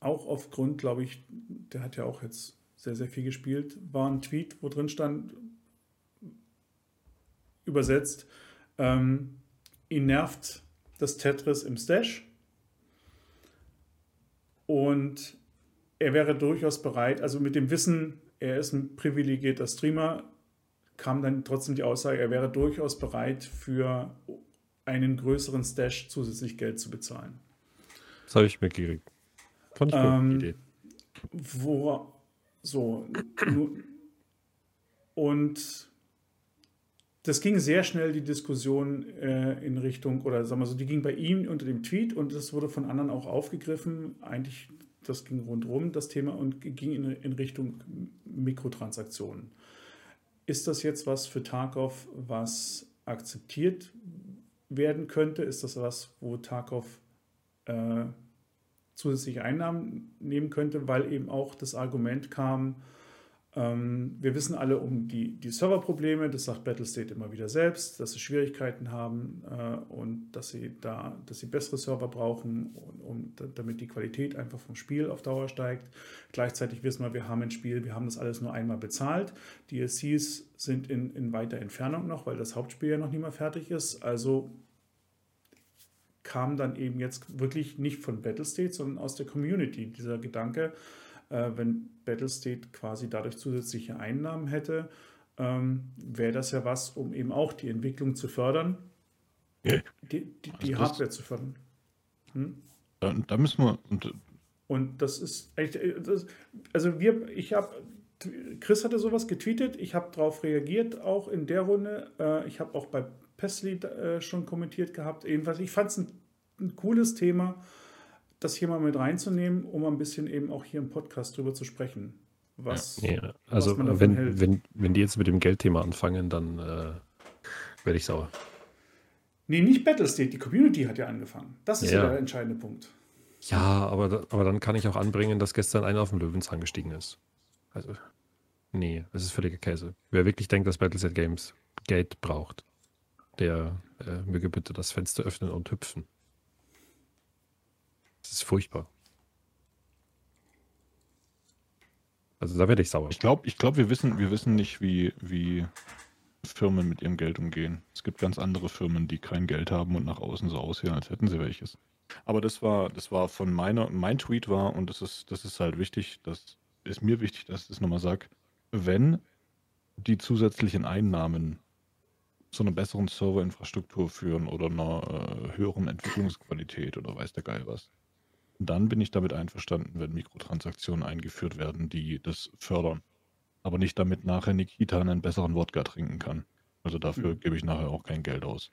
auch aufgrund, glaube ich, der hat ja auch jetzt sehr, sehr viel gespielt, war ein Tweet, wo drin stand, übersetzt, ähm, ihn nervt das Tetris im Stash und er wäre durchaus bereit, also mit dem Wissen, er ist ein privilegierter Streamer, kam dann trotzdem die Aussage, er wäre durchaus bereit, für einen größeren Stash zusätzlich Geld zu bezahlen. Das habe ich mitgekriegt. Fand ich ähm, Idee. Wo, so, und das ging sehr schnell, die Diskussion äh, in Richtung, oder sagen wir so, die ging bei ihm unter dem Tweet und das wurde von anderen auch aufgegriffen. Eigentlich, das ging rundherum, das Thema, und ging in, in Richtung Mikrotransaktionen. Ist das jetzt was für Tarkov, was akzeptiert werden könnte? Ist das was, wo Tarkov äh, zusätzliche Einnahmen nehmen könnte, weil eben auch das Argument kam, wir wissen alle um die, die Serverprobleme, das sagt Battlestate immer wieder selbst, dass sie Schwierigkeiten haben äh, und dass sie da, dass sie bessere Server brauchen, um, damit die Qualität einfach vom Spiel auf Dauer steigt. Gleichzeitig wissen wir, wir haben ein Spiel, wir haben das alles nur einmal bezahlt. DLCs sind in, in weiter Entfernung noch, weil das Hauptspiel ja noch nicht mal fertig ist. Also kam dann eben jetzt wirklich nicht von Battlestate, sondern aus der Community dieser Gedanke, wenn Battlestate quasi dadurch zusätzliche Einnahmen hätte, ähm, wäre das ja was, um eben auch die Entwicklung zu fördern, die, die, die also Hardware zu fördern. Hm? Da, da, müssen wir. Und, und das ist echt, äh, das, also wir, ich habe, Chris hatte sowas getweetet, ich habe darauf reagiert, auch in der Runde. Äh, ich habe auch bei Pestly äh, schon kommentiert gehabt. Ebenfalls, ich fand es ein, ein cooles Thema das hier mal mit reinzunehmen, um ein bisschen eben auch hier im Podcast drüber zu sprechen. Was, ja, also was wenn, wenn, wenn die jetzt mit dem Geldthema anfangen, dann äh, werde ich sauer. Nee, nicht Battlestate, die Community hat ja angefangen. Das ist ja, ja der entscheidende Punkt. Ja, aber, aber dann kann ich auch anbringen, dass gestern einer auf den Löwenzahn gestiegen ist. Also, nee, das ist völliger Käse. Wer wirklich denkt, dass Battlestate Games Geld braucht, der äh, möge bitte das Fenster öffnen und hüpfen. Das ist furchtbar. Also da werde ich sauer. Ich glaube, ich glaub, wir, wissen, wir wissen nicht, wie, wie Firmen mit ihrem Geld umgehen. Es gibt ganz andere Firmen, die kein Geld haben und nach außen so aussehen, als hätten sie welches. Aber das war, das war von meiner, mein Tweet war, und das ist, das ist halt wichtig, das ist mir wichtig, dass ich das nochmal sage, wenn die zusätzlichen Einnahmen zu einer besseren Serverinfrastruktur führen oder einer äh, höheren Entwicklungsqualität oder weiß der Geil was, dann bin ich damit einverstanden, wenn Mikrotransaktionen eingeführt werden, die das fördern. Aber nicht damit nachher Nikita einen besseren Wodka trinken kann. Also dafür mhm. gebe ich nachher auch kein Geld aus.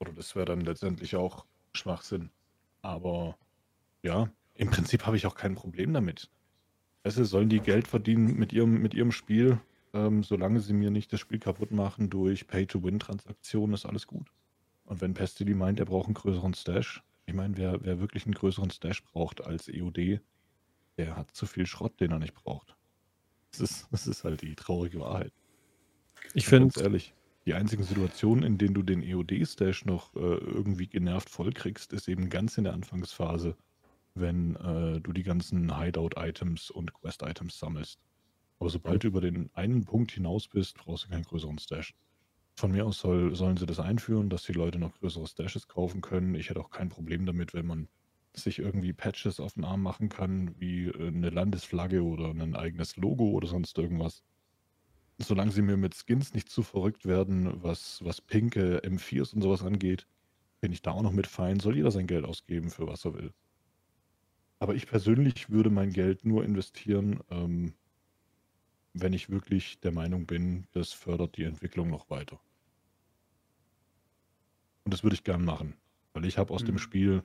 Oder das wäre dann letztendlich auch Schwachsinn. Aber ja, im Prinzip habe ich auch kein Problem damit. Also sollen die Geld verdienen mit ihrem, mit ihrem Spiel, ähm, solange sie mir nicht das Spiel kaputt machen durch Pay-to-Win-Transaktionen, ist alles gut. Und wenn Pestily meint, er braucht einen größeren Stash, ich meine, wer, wer wirklich einen größeren Stash braucht als EOD, der hat zu viel Schrott, den er nicht braucht. Das ist, das ist halt die traurige Wahrheit. Ich finde. ehrlich, die einzigen Situationen, in denen du den EOD-Stash noch äh, irgendwie genervt vollkriegst, ist eben ganz in der Anfangsphase, wenn äh, du die ganzen Hideout-Items und Quest-Items sammelst. Aber sobald du über den einen Punkt hinaus bist, brauchst du keinen größeren Stash. Von mir aus soll, sollen sie das einführen, dass die Leute noch größere Stashes kaufen können. Ich hätte auch kein Problem damit, wenn man sich irgendwie Patches auf den Arm machen kann, wie äh, eine Landesflagge oder ein eigenes Logo oder sonst irgendwas. solange sie mir mit Skins nicht zu verrückt werden, was, was pinke M4s und sowas angeht, bin ich da auch noch mit fein. Soll jeder sein Geld ausgeben, für was er will. Aber ich persönlich würde mein Geld nur investieren, ähm, wenn ich wirklich der Meinung bin, das fördert die Entwicklung noch weiter. Und das würde ich gern machen, weil ich habe aus mhm. dem Spiel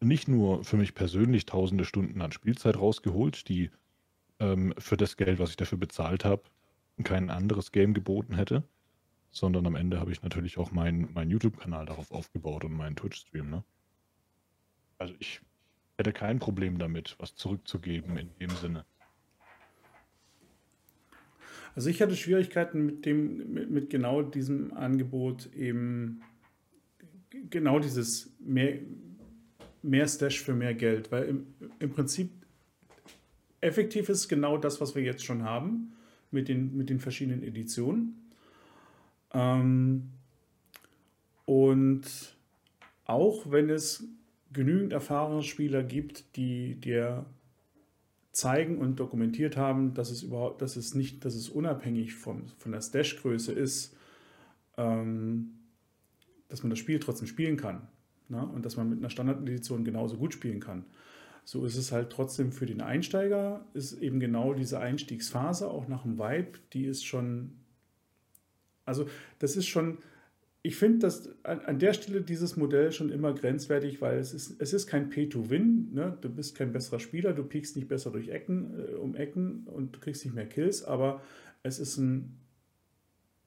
nicht nur für mich persönlich tausende Stunden an Spielzeit rausgeholt, die ähm, für das Geld, was ich dafür bezahlt habe, kein anderes Game geboten hätte, sondern am Ende habe ich natürlich auch meinen mein YouTube-Kanal darauf aufgebaut und meinen Twitch-Stream. Ne? Also ich hätte kein Problem damit, was zurückzugeben in dem Sinne. Also ich hatte Schwierigkeiten mit dem, mit, mit genau diesem Angebot eben genau dieses mehr, mehr Stash für mehr Geld, weil im, im Prinzip effektiv ist genau das, was wir jetzt schon haben mit den, mit den verschiedenen Editionen. Ähm, und auch wenn es genügend erfahrene Spieler gibt, die dir zeigen und dokumentiert haben, dass es überhaupt, dass es nicht, dass es unabhängig vom, von der Stash-Größe ist, ähm, dass man das Spiel trotzdem spielen kann. Ne? Und dass man mit einer Standard-Edition genauso gut spielen kann. So ist es halt trotzdem für den Einsteiger, ist eben genau diese Einstiegsphase, auch nach dem Vibe, die ist schon, also das ist schon, ich finde das an, an, der Stelle dieses Modell schon immer grenzwertig, weil es ist, es ist kein Pay-to-Win, ne? du bist kein besserer Spieler, du piekst nicht besser durch Ecken, äh, um Ecken und kriegst nicht mehr Kills, aber es ist ein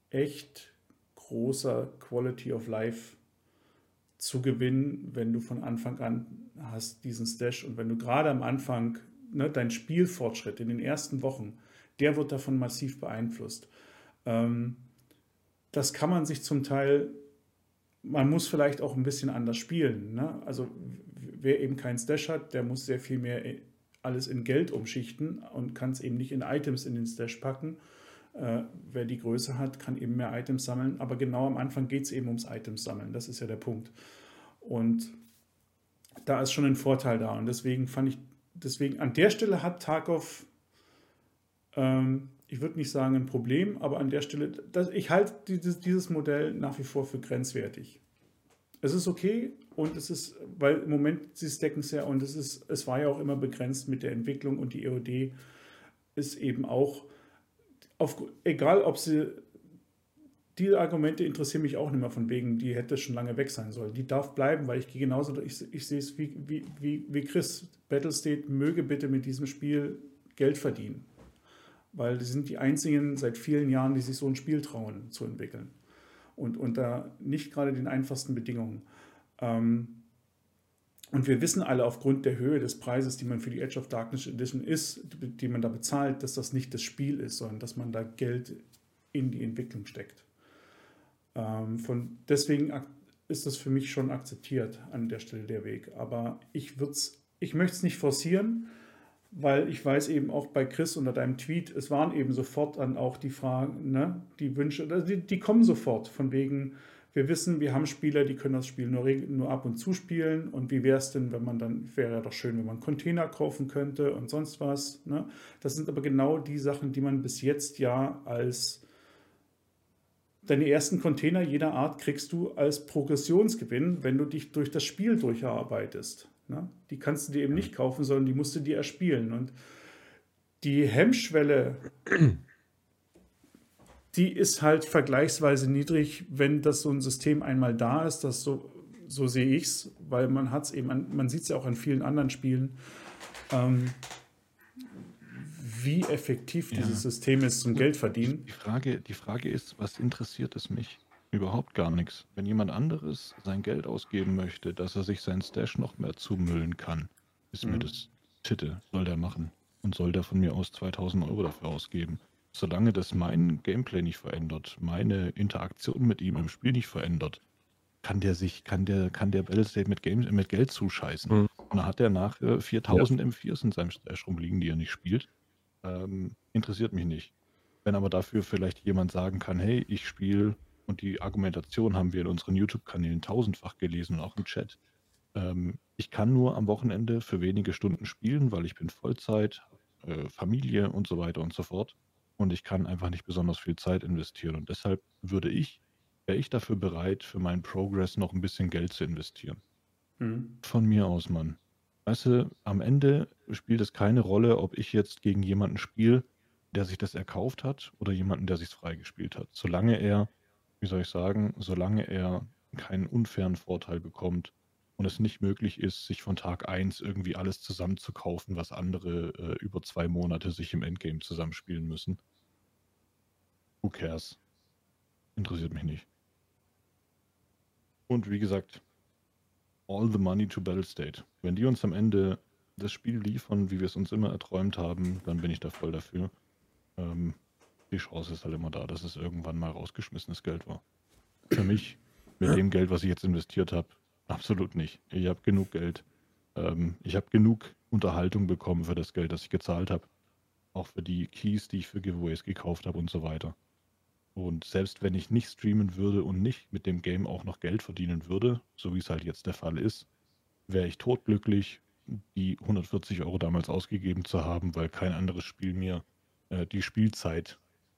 echt großer Quality of Life zu gewinnen, wenn du von Anfang an hast diesen Stash und wenn du gerade am Anfang ne, dein Spielfortschritt in den ersten Wochen, der wird davon massiv beeinflusst. Ähm, das kann man sich zum Teil, man muss vielleicht auch ein bisschen anders spielen. Ne? Also wer eben keinen Stash hat, der muss sehr viel mehr alles in Geld umschichten und kann es eben nicht in Items in den Stash packen. Äh, wer die Größe hat, kann eben mehr Items sammeln. Aber genau am Anfang geht es eben ums Items sammeln. Das ist ja der Punkt. Und da ist schon ein Vorteil da. Und deswegen fand ich, deswegen an der Stelle hat Tarkov, ähm, ich würde nicht sagen ein Problem, aber an der Stelle, das, ich halte dieses, dieses Modell nach wie vor für grenzwertig. Es ist okay und es ist, weil im Moment sie stecken es ja und es ist, es war ja auch immer begrenzt mit der Entwicklung und die EOD ist eben auch, auf, egal ob sie die Argumente interessieren mich auch nicht mehr von wegen, die hätte schon lange weg sein sollen. Die darf bleiben, weil ich gehe genauso, ich, ich sehe es wie, wie, wie, wie Chris. Battlestate möge bitte mit diesem Spiel Geld verdienen. Weil die sind die einzigen seit vielen Jahren, die sich so ein Spiel trauen zu entwickeln. Und unter nicht gerade den einfachsten Bedingungen. Ähm, und wir wissen alle aufgrund der Höhe des Preises, die man für die Edge of Darkness Edition ist, die man da bezahlt, dass das nicht das Spiel ist, sondern dass man da Geld in die Entwicklung steckt. Ähm, von, deswegen ist das für mich schon akzeptiert an der Stelle der Weg. Aber ich, ich möchte es nicht forcieren, weil ich weiß eben auch bei Chris unter deinem Tweet, es waren eben sofort dann auch die Fragen, ne, die Wünsche, also die, die kommen sofort von wegen, wir wissen, wir haben Spieler, die können das Spiel nur, nur ab und zu spielen. Und wie wäre es denn, wenn man dann, wäre ja doch schön, wenn man Container kaufen könnte und sonst was. Ne? Das sind aber genau die Sachen, die man bis jetzt ja als deine ersten Container jeder Art kriegst du als Progressionsgewinn, wenn du dich durch das Spiel durcharbeitest. Ne? Die kannst du dir eben nicht kaufen, sondern die musst du dir erspielen. Und die Hemmschwelle, die ist halt vergleichsweise niedrig, wenn das so ein System einmal da ist. Das so, so sehe ich es, weil man hat es eben, an, man sieht es ja auch an vielen anderen Spielen. Ähm, wie effektiv ja. dieses System ist zum Geld verdienen. Die Frage, die Frage ist, was interessiert es mich? Überhaupt gar nichts. Wenn jemand anderes sein Geld ausgeben möchte, dass er sich sein Stash noch mehr zumüllen kann, ist mhm. mir das Titte, soll der machen. Und soll der von mir aus 2000 Euro dafür ausgeben. Solange das mein Gameplay nicht verändert, meine Interaktion mit ihm im Spiel nicht verändert, kann der sich, kann der, kann der Battlestate mit, Game, mit Geld zuscheißen. Mhm. Und dann hat er nachher 4000 ja. M4s in seinem Stash rumliegen, die er nicht spielt ähm, interessiert mich nicht. Wenn aber dafür vielleicht jemand sagen kann, hey, ich spiele und die Argumentation haben wir in unseren YouTube-Kanälen tausendfach gelesen und auch im Chat. Ähm, ich kann nur am Wochenende für wenige Stunden spielen, weil ich bin Vollzeit, äh, Familie und so weiter und so fort. und ich kann einfach nicht besonders viel Zeit investieren. Und deshalb würde ich, wäre ich dafür bereit, für meinen Progress noch ein bisschen Geld zu investieren. Mhm. Von mir aus, Mann. Weißt du, am Ende spielt es keine Rolle, ob ich jetzt gegen jemanden spiele, der sich das erkauft hat oder jemanden, der sich freigespielt hat. Solange er, wie soll ich sagen, solange er keinen unfairen Vorteil bekommt und es nicht möglich ist, sich von Tag 1 irgendwie alles zusammenzukaufen, was andere äh, über zwei Monate sich im Endgame zusammenspielen müssen. Who cares? Interessiert mich nicht. Und wie gesagt, all the money to Battle State. Wenn die uns am Ende das Spiel liefern, wie wir es uns immer erträumt haben, dann bin ich da voll dafür. Ähm, die Chance ist halt immer da, dass es irgendwann mal rausgeschmissenes Geld war. Für mich, mit dem Geld, was ich jetzt investiert habe, absolut nicht. Ich habe genug Geld. Ähm, ich habe genug Unterhaltung bekommen für das Geld, das ich gezahlt habe. Auch für die Keys, die ich für Giveaways gekauft habe und so weiter. Und selbst wenn ich nicht streamen würde und nicht mit dem Game auch noch Geld verdienen würde, so wie es halt jetzt der Fall ist, wäre ich totglücklich, die 140 Euro damals ausgegeben zu haben, weil kein anderes Spiel mir äh, die Spielzeit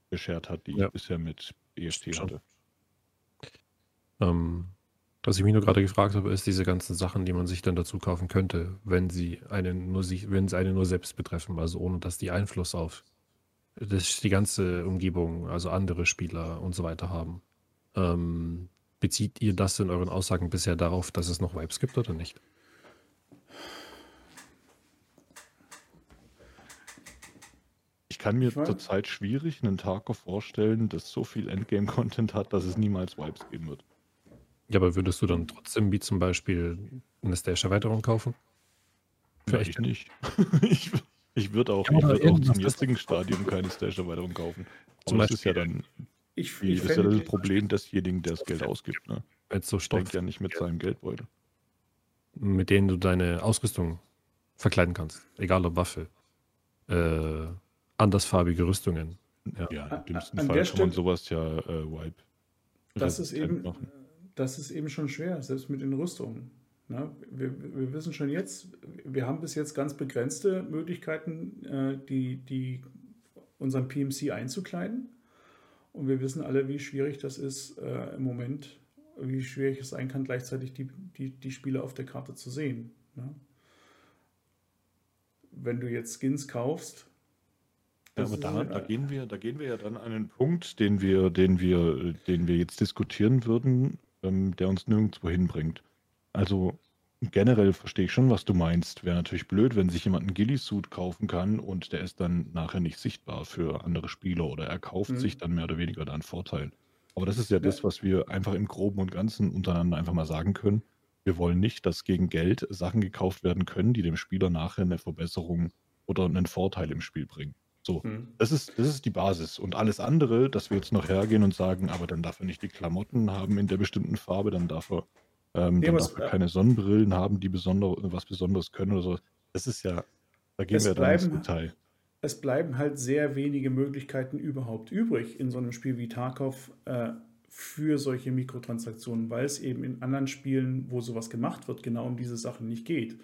beschert hat, die Ja. ich bisher mit Schon. hatte. Ähm, was ich mich nur gerade gefragt habe, ist diese ganzen Sachen, die man sich dann dazu kaufen könnte, wenn sie einen nur sich, wenn sie einen nur selbst betreffen, also ohne dass die Einfluss auf das, die ganze Umgebung, also andere Spieler und so weiter haben. Ähm, bezieht ihr das in euren Aussagen bisher darauf, dass es noch Vibes gibt oder nicht? Ich kann mir Ich zurzeit schwierig einen Tarkov vorstellen, das so viel Endgame-Content hat, dass es niemals Vibes geben wird. Ja, aber würdest du dann trotzdem wie zum Beispiel eine Stage-Erweiterung kaufen? Echt? nicht. [laughs] ich ich würde auch, Ja, ich würd auch zum jetzigen Stadium keine Stage-Erweiterung kaufen. Zum Aber das ist ja Beispiel- dann Ich, die, ich das, ist ja das Problem desjenigen, der das Geld ausgibt. Ne? Wenn es so Stoff, Denkt ja nicht mit seinem Geldbeutel. mit denen du deine Ausrüstung verkleiden kannst. Egal ob Waffe. Äh, andersfarbige Rüstungen. Ja. Ja, im dümmsten an Fall kann man Stelle- sowas ja äh, Wipe. Das ist eben, machen. das ist eben schon schwer, selbst mit den Rüstungen. Ne? Wir, wir wissen schon jetzt, wir haben bis jetzt ganz begrenzte Möglichkeiten, äh, die, die unseren PMC einzukleiden. Und wir wissen alle, wie schwierig das ist äh, im Moment, wie schwierig es sein kann, gleichzeitig die, die, die Spieler auf der Karte zu sehen. Ne? Wenn du jetzt Skins kaufst, Ja, aber da, da, gehen wir, da gehen wir ja dann an einen Punkt, den wir, den wir, den wir jetzt diskutieren würden, ähm, der uns nirgendwo hinbringt. Also generell verstehe ich schon, was du meinst. Wäre natürlich blöd, wenn sich jemand einen Ghillie-Suit kaufen kann und der ist dann nachher nicht sichtbar für andere Spieler oder er kauft Mhm. sich dann mehr oder weniger da einen Vorteil. Aber das ist ja das, was wir einfach im Groben und Ganzen untereinander einfach mal sagen können. Wir wollen nicht, dass gegen Geld Sachen gekauft werden können, die dem Spieler nachher eine Verbesserung oder einen Vorteil im Spiel bringen. So, Hm. das ist, das ist die Basis. Und alles andere, dass wir jetzt noch hergehen und sagen, aber dann darf er nicht die Klamotten haben in der bestimmten Farbe, dann darf er, ähm, dann darf er keine Sonnenbrillen haben, die besonder, was Besonderes können oder so. Das ist ja, da gehen Es wir dann ins bleiben- Detail. es bleiben halt sehr wenige Möglichkeiten überhaupt übrig in so einem Spiel wie Tarkov äh, für solche Mikrotransaktionen, weil es eben in anderen Spielen, wo sowas gemacht wird, genau um diese Sachen nicht geht.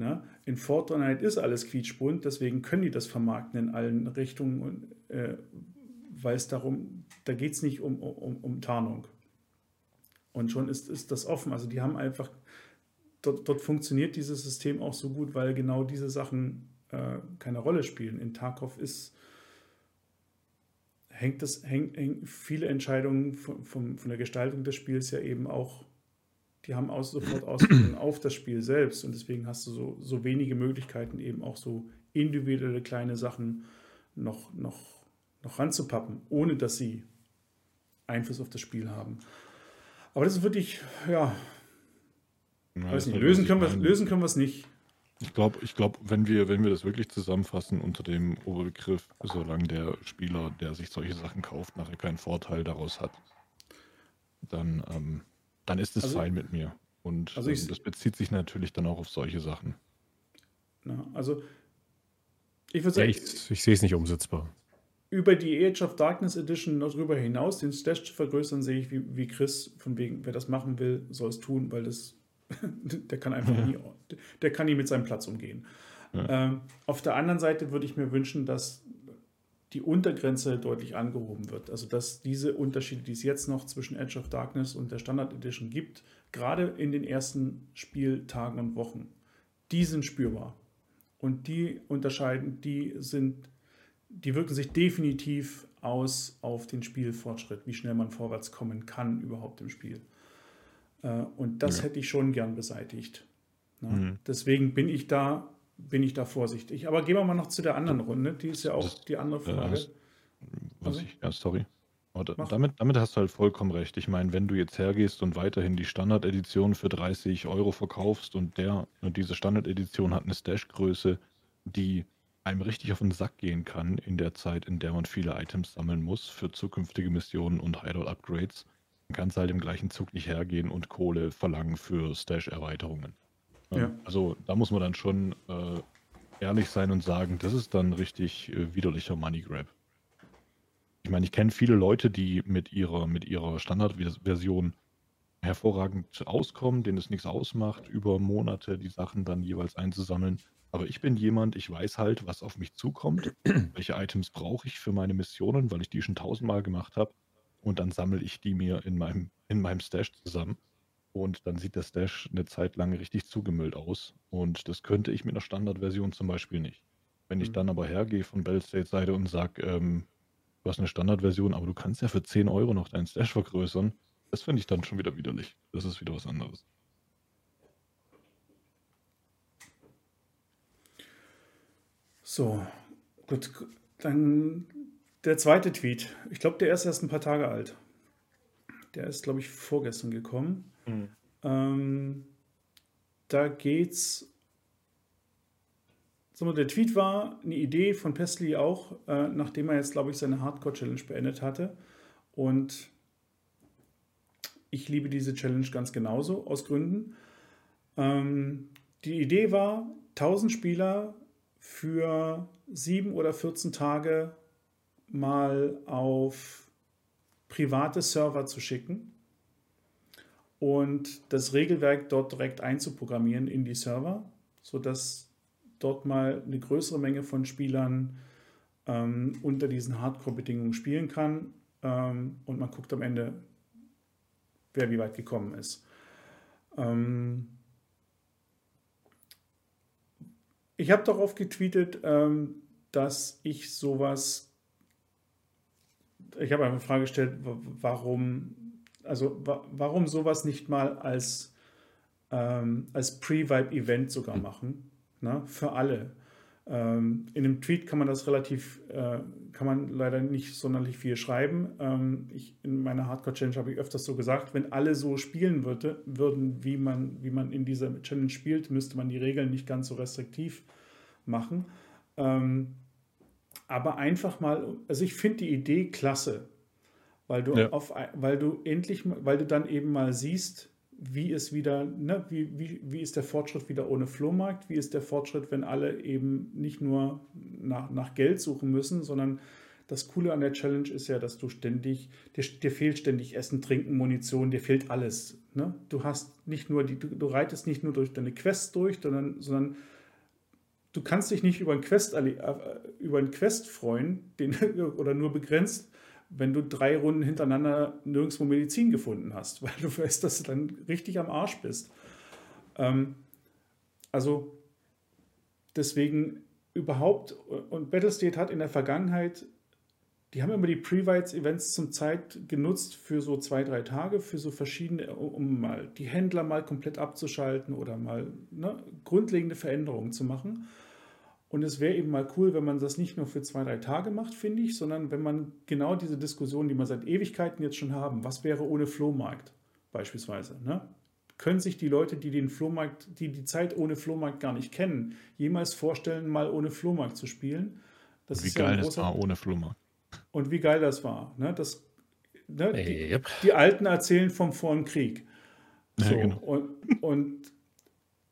Ne? In Fortnite ist alles quietschbunt, deswegen können die das vermarkten in allen Richtungen, äh, weil es darum, da geht es nicht um, um, um Tarnung. Und schon ist, ist das offen. Also die haben einfach, dort, dort funktioniert dieses System auch so gut, weil genau diese Sachen äh, keine Rolle spielen. In Tarkov ist hängt das hängt, hängt viele Entscheidungen von, von, von der Gestaltung des Spiels ja eben auch, die haben auch sofort Auswirkungen auf das Spiel selbst und deswegen hast du so, so wenige Möglichkeiten eben auch so individuelle kleine Sachen noch, noch, noch ranzupappen, ohne dass sie Einfluss auf das Spiel haben. Aber das ist wirklich, ja, Ja, weiß nicht, lösen können, wir, lösen können wir es nicht. Ich glaube, ich glaub, wenn, wir, wenn wir das wirklich zusammenfassen unter dem Oberbegriff, solange der Spieler, der sich solche Sachen kauft, nachher keinen Vorteil daraus hat, dann, ähm, dann ist es Also- fein mit mir. Und Also ich- ähm, das bezieht sich natürlich dann auch auf solche Sachen. Na, also ich würde Ja, sagen, ich, ich sehe es nicht umsetzbar. über die Age of Darkness Edition noch drüber hinaus, den Stash zu vergrößern, sehe ich wie, wie Chris, von wegen, wer das machen will, soll es tun, weil das, [laughs] der kann einfach [laughs] nie, der kann nie mit seinem Platz umgehen. Ja. Ähm, auf der anderen Seite würde ich mir wünschen, dass die Untergrenze deutlich angehoben wird. Also dass diese Unterschiede, die es jetzt noch zwischen Edge of Darkness und der Standard Edition gibt, gerade in den ersten Spieltagen und Wochen, die sind spürbar. Und die unterscheiden, die sind, die wirken sich definitiv aus auf den Spielfortschritt, wie schnell man vorwärts kommen kann überhaupt im Spiel. Äh, und das ja. hätte ich schon gern beseitigt. Ne? Mhm. Deswegen bin ich da bin ich da vorsichtig. Aber gehen wir mal noch zu der anderen Runde. Die ist ja auch das, die andere Frage. Hast, was also? ich, ja, sorry. damit, damit hast du halt vollkommen recht. Ich meine, wenn du jetzt hergehst und weiterhin die Standard-Edition für 30 Euro verkaufst und der und diese Standard-Edition hat eine Stash-Größe, die einem richtig auf den Sack gehen kann in der Zeit, in der man viele Items sammeln muss für zukünftige Missionen und Hideout-Upgrades, dann kannst du halt im gleichen Zug nicht hergehen und Kohle verlangen für Stash-Erweiterungen. Ja. Also da muss man dann schon äh, ehrlich sein und sagen, das ist dann richtig äh, widerlicher Money Grab. Ich meine, ich kenne viele Leute, die mit ihrer, mit ihrer Standardversion hervorragend auskommen, denen es nichts ausmacht, über Monate die Sachen dann jeweils einzusammeln. Aber ich bin jemand, ich weiß halt, was auf mich zukommt, [clears throat] welche Items brauche ich für meine Missionen, weil ich die schon tausendmal gemacht habe. Und dann sammle ich die mir in meinem, in meinem Stash zusammen. Und dann sieht der Stash eine Zeit lang richtig zugemüllt aus. Und das könnte ich mit einer Standardversion zum Beispiel nicht. Wenn ich mhm. dann aber hergehe von Battlestate-Seite und sage, ähm, du hast eine Standardversion, aber du kannst ja für 10 Euro noch deinen Stash vergrößern, das finde ich dann schon wieder widerlich. Das ist wieder was anderes. So, gut. Dann der zweite Tweet. Ich glaube, der ist erst ein paar Tage alt. Der ist, glaube ich, vorgestern gekommen. Mhm. Ähm, da geht's. So, der Tweet war eine Idee von Pesley auch, äh, nachdem er jetzt, glaube ich, seine Hardcore-Challenge beendet hatte. Und ich liebe diese Challenge ganz genauso, aus Gründen. Ähm, die Idee war, 1000 Spieler für 7 oder 14 Tage mal auf private Server zu schicken und das Regelwerk dort direkt einzuprogrammieren in die Server, sodass dort mal eine größere Menge von Spielern ähm, unter diesen Hardcore-Bedingungen spielen kann ähm, und man guckt am Ende, wer wie weit gekommen ist. Ähm ich habe darauf getweetet, ähm, dass ich sowas, ich habe eine Frage gestellt, warum also wa warum sowas nicht mal als, ähm, als Pre-Vibe-Event sogar hm. machen? Ne? Für alle. Ähm, in einem Tweet kann man das relativ, äh, kann man leider nicht sonderlich viel schreiben. Ähm, ich, in meiner Hardcore-Challenge habe ich öfters so gesagt, wenn alle so spielen würde, würden, wie man, wie man in dieser Challenge spielt, müsste man die Regeln nicht ganz so restriktiv machen. Ähm, aber einfach mal, also ich finde die Idee klasse weil du, ja. auf, weil du endlich, weil du dann eben mal siehst, wie ist wieder, ne, wie, wie, wie ist der Fortschritt wieder ohne Flohmarkt, wie ist der Fortschritt, wenn alle eben nicht nur nach, nach Geld suchen müssen, sondern das Coole an der Challenge ist ja, dass du ständig, dir, dir fehlt ständig Essen, Trinken, Munition, dir fehlt alles. Ne? Du hast nicht nur die, du, du reitest nicht nur durch deine Quests durch, sondern, sondern du kannst dich nicht über ein Quest, äh, über einen Quest freuen, den, [laughs] oder nur begrenzt, wenn du drei Runden hintereinander nirgendwo Medizin gefunden hast, [laughs] weil du weißt, dass du dann richtig am Arsch bist. Ähm, also deswegen überhaupt, und Battlestate hat in der Vergangenheit, die haben immer die Pre-Vites-Events zum Zeit genutzt für so zwei, drei Tage, für so verschiedene, um mal die Händler mal komplett abzuschalten oder mal ne, grundlegende Veränderungen zu machen. Und es wäre eben mal cool, wenn man das nicht nur für zwei, drei Tage macht, finde ich, sondern wenn man genau diese Diskussion, die wir seit Ewigkeiten jetzt schon haben, was wäre ohne Flohmarkt beispielsweise, ne? können sich die Leute, die den Flohmarkt, die die Zeit ohne Flohmarkt gar nicht kennen, jemals vorstellen, mal ohne Flohmarkt zu spielen? Das wie geil ja das war ohne Flohmarkt. Und wie geil das war. Ne? Das, ne? Die, yep. die, Alten erzählen vom Vor dem Krieg. So, ja, genau. und, und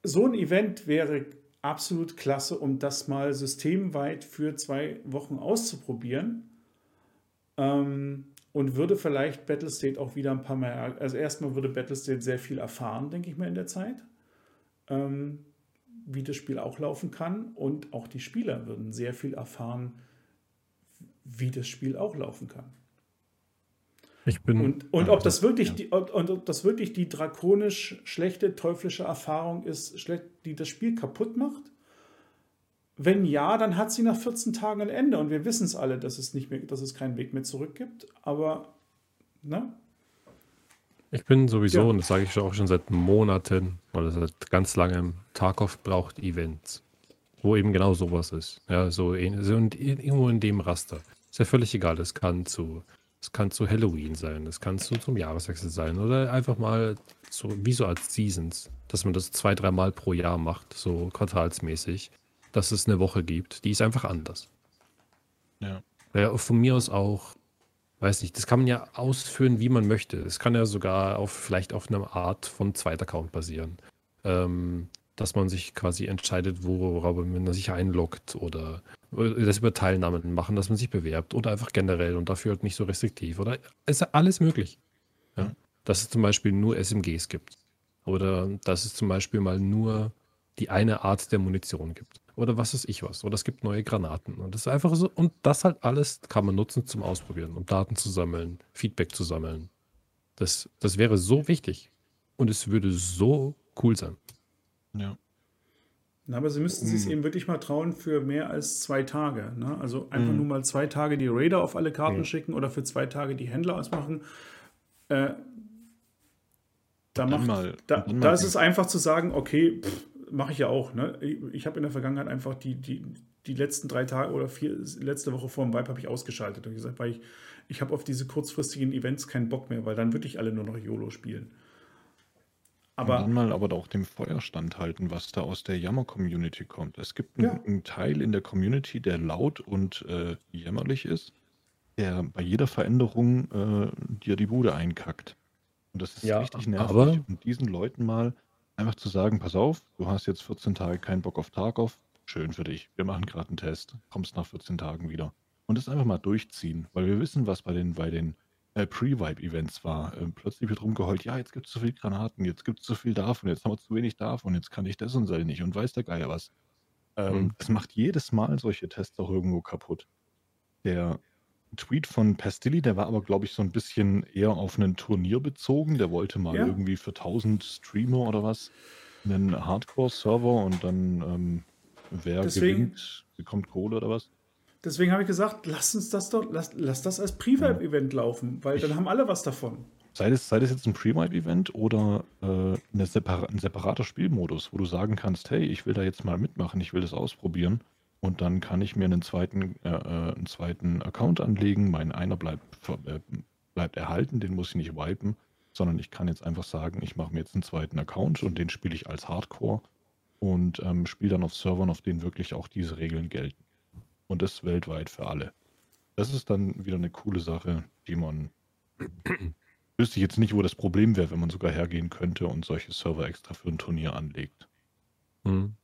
so ein Event wäre absolut klasse, um das mal systemweit für zwei Wochen auszuprobieren. Ähm, und würde vielleicht Battlestate auch wieder ein paar Mal, also erstmal würde Battlestate sehr viel erfahren, denke ich mir in der Zeit, ähm, wie das Spiel auch laufen kann. Und auch die Spieler würden sehr viel erfahren, wie das Spiel auch laufen kann. Ich bin. Und, und ob das wirklich die, und, und ob das wirklich die drakonisch schlechte teuflische Erfahrung ist, die das Spiel kaputt macht? Wenn ja, dann hat sie nach 14 Tagen ein Ende und wir wissen es alle, dass es nicht mehr, dass es keinen Weg mehr zurück gibt. Aber, ne? Ich bin sowieso, Ja. und das sage ich auch schon seit Monaten oder seit ganz langem, Tarkov braucht Events, wo eben genau sowas ist. Ja, so, in, irgendwo in dem Raster. Ist ja völlig egal. Das kann zu, es kann zu Halloween sein, das kann zu, zum Jahreswechsel sein oder einfach mal so, wie so als Seasons, dass man das zwei, dreimal pro Jahr macht, so quartalsmäßig, dass es eine Woche gibt, die ist einfach anders. Ja. Ja, von mir aus auch, weiß nicht, das kann man ja ausführen, wie man möchte. Es kann ja sogar auf vielleicht auf einer Art von Zweitaccount basieren. Ähm, dass man sich quasi entscheidet, worauf man sich einloggt oder, oder das über Teilnahmen machen, dass man sich bewerbt oder einfach generell und dafür halt nicht so restriktiv. Oder ist ja alles möglich. Ja? Ja. Dass es zum Beispiel nur SMGs gibt. Oder dass es zum Beispiel mal nur die eine Art der Munition gibt. Oder was ist ich was. Oder es gibt neue Granaten. Und das ist einfach so. Und das halt alles kann man nutzen zum Ausprobieren, um Daten zu sammeln, Feedback zu sammeln. Das, das wäre so wichtig. Und es würde so cool sein. Ja. Aber sie müssten sich Um- eben wirklich mal trauen für mehr als zwei Tage. Ne? Also einfach Mhm. nur mal zwei Tage die Raider auf alle Karten Ja. schicken oder für zwei Tage die Händler ausmachen. Äh, da macht, mal- da, da ist es einfach zu sagen, okay, mache ich ja auch. Ne? Ich, ich habe in der Vergangenheit einfach die, die, die letzten drei Tage oder vier, letzte Woche vor dem Vibe habe ich ausgeschaltet und gesagt, weil ich, ich habe auf diese kurzfristigen Events keinen Bock mehr, weil dann wirklich alle nur noch YOLO spielen. Aber Aber dann mal aber auch dem Feuer standhalten, was da aus der Jammer-Community kommt. Es gibt einen, Ja. einen Teil in der Community, der laut und äh, jämmerlich ist, der bei jeder Veränderung äh, dir die Bude einkackt. Und das ist Ja, richtig nervig. aber- Und diesen Leuten mal einfach zu sagen, pass auf, du hast jetzt 14 Tage keinen Bock auf Tarkov, schön für dich. Wir machen gerade einen Test, kommst nach 14 Tagen wieder. Und das einfach mal durchziehen, weil wir wissen, was bei den, bei den äh, Pre-Vibe-Events war. Ähm, plötzlich wird rumgeheult, ja, jetzt gibt es zu viel Granaten, jetzt gibt es zu viel davon, jetzt haben wir zu wenig davon, jetzt kann ich das und das nicht und weiß der Geier was. Ähm, Mhm. Das macht jedes Mal solche Tests auch irgendwo kaputt. Der Tweet von Pastilli, der war aber, glaube ich, so ein bisschen eher auf ein Turnier bezogen. Der wollte mal Ja. irgendwie für 1000 Streamer oder was einen Hardcore-Server und dann ähm, wer Deswegen- gewinnt, bekommt Kohle oder was. Deswegen habe ich gesagt, lass uns das doch, lass, lass das als Pre-Vibe-Event laufen, weil dann haben alle was davon. Sei das, sei das jetzt ein Pre-Vibe-Event oder äh, separa ein separater Spielmodus, wo du sagen kannst, hey, ich will da jetzt mal mitmachen, ich will das ausprobieren und dann kann ich mir einen zweiten, äh, äh, einen zweiten Account anlegen. Mein einer bleibt, äh, bleibt erhalten, den muss ich nicht wipen, sondern ich kann jetzt einfach sagen, ich mache mir jetzt einen zweiten Account und den spiele ich als Hardcore und ähm, spiele dann auf Servern, auf denen wirklich auch diese Regeln gelten. Und das weltweit für alle. Das ist dann wieder eine coole Sache, die man [clears throat] Wüsste ich jetzt nicht, wo das Problem wäre, wenn man sogar hergehen könnte und solche Server extra für ein Turnier anlegt. Mhm.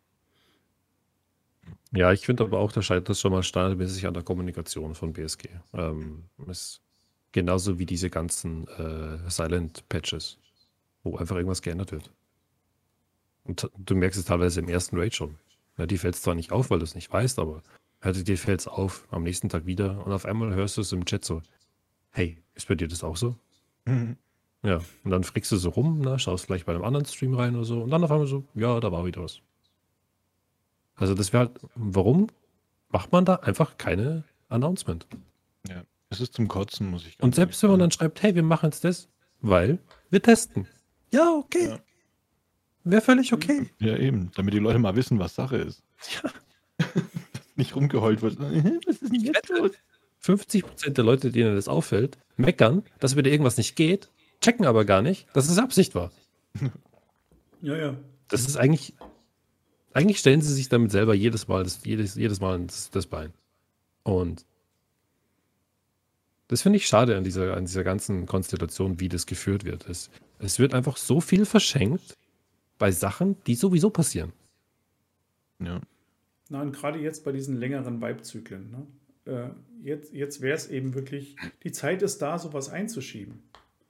Ja, ich finde aber auch, da scheitert es schon mal standardmäßig an der Kommunikation von BSG. Ähm, ist genauso wie diese ganzen äh, Silent-Patches, wo einfach irgendwas geändert wird. Und du merkst es teilweise im ersten Raid schon. Ja, die fällt zwar nicht auf, weil du es nicht weißt, aber halt, dir fällt es auf am nächsten Tag wieder und auf einmal hörst du es im Chat so, hey, ist bei dir das auch so? Ja, und dann frickst du so rum, ne, schaust gleich bei einem anderen Stream rein oder so und dann auf einmal so, ja, da war wieder was. Also das wäre halt, warum macht man da einfach keine Announcement? Ja, es ist zum Kotzen, muss ich ganz Und selbst wenn man dann schreibt, hey, wir machen jetzt das, weil wir testen. Ja, okay. Ja. Wäre völlig okay. sagen. Ja, eben, damit die Leute mal wissen, was Sache ist. Ja. [laughs] Nicht rumgeheult wird. Was ist denn jetzt los? 50% der Leute, denen das auffällt, meckern, dass wieder irgendwas nicht geht, checken aber gar nicht, dass es Absicht war. Ja, ja. Das ist eigentlich, eigentlich stellen sie sich damit selber jedes Mal das, jedes, jedes Mal das, das Bein. Und das finde ich schade an dieser, an dieser ganzen Konstellation, wie das geführt wird. Es, es wird einfach so viel verschenkt bei Sachen, die sowieso passieren. Ja, Und gerade jetzt bei diesen längeren Vibe-Zyklen. Ne? Äh, jetzt jetzt wäre es eben wirklich, die Zeit ist da, sowas einzuschieben.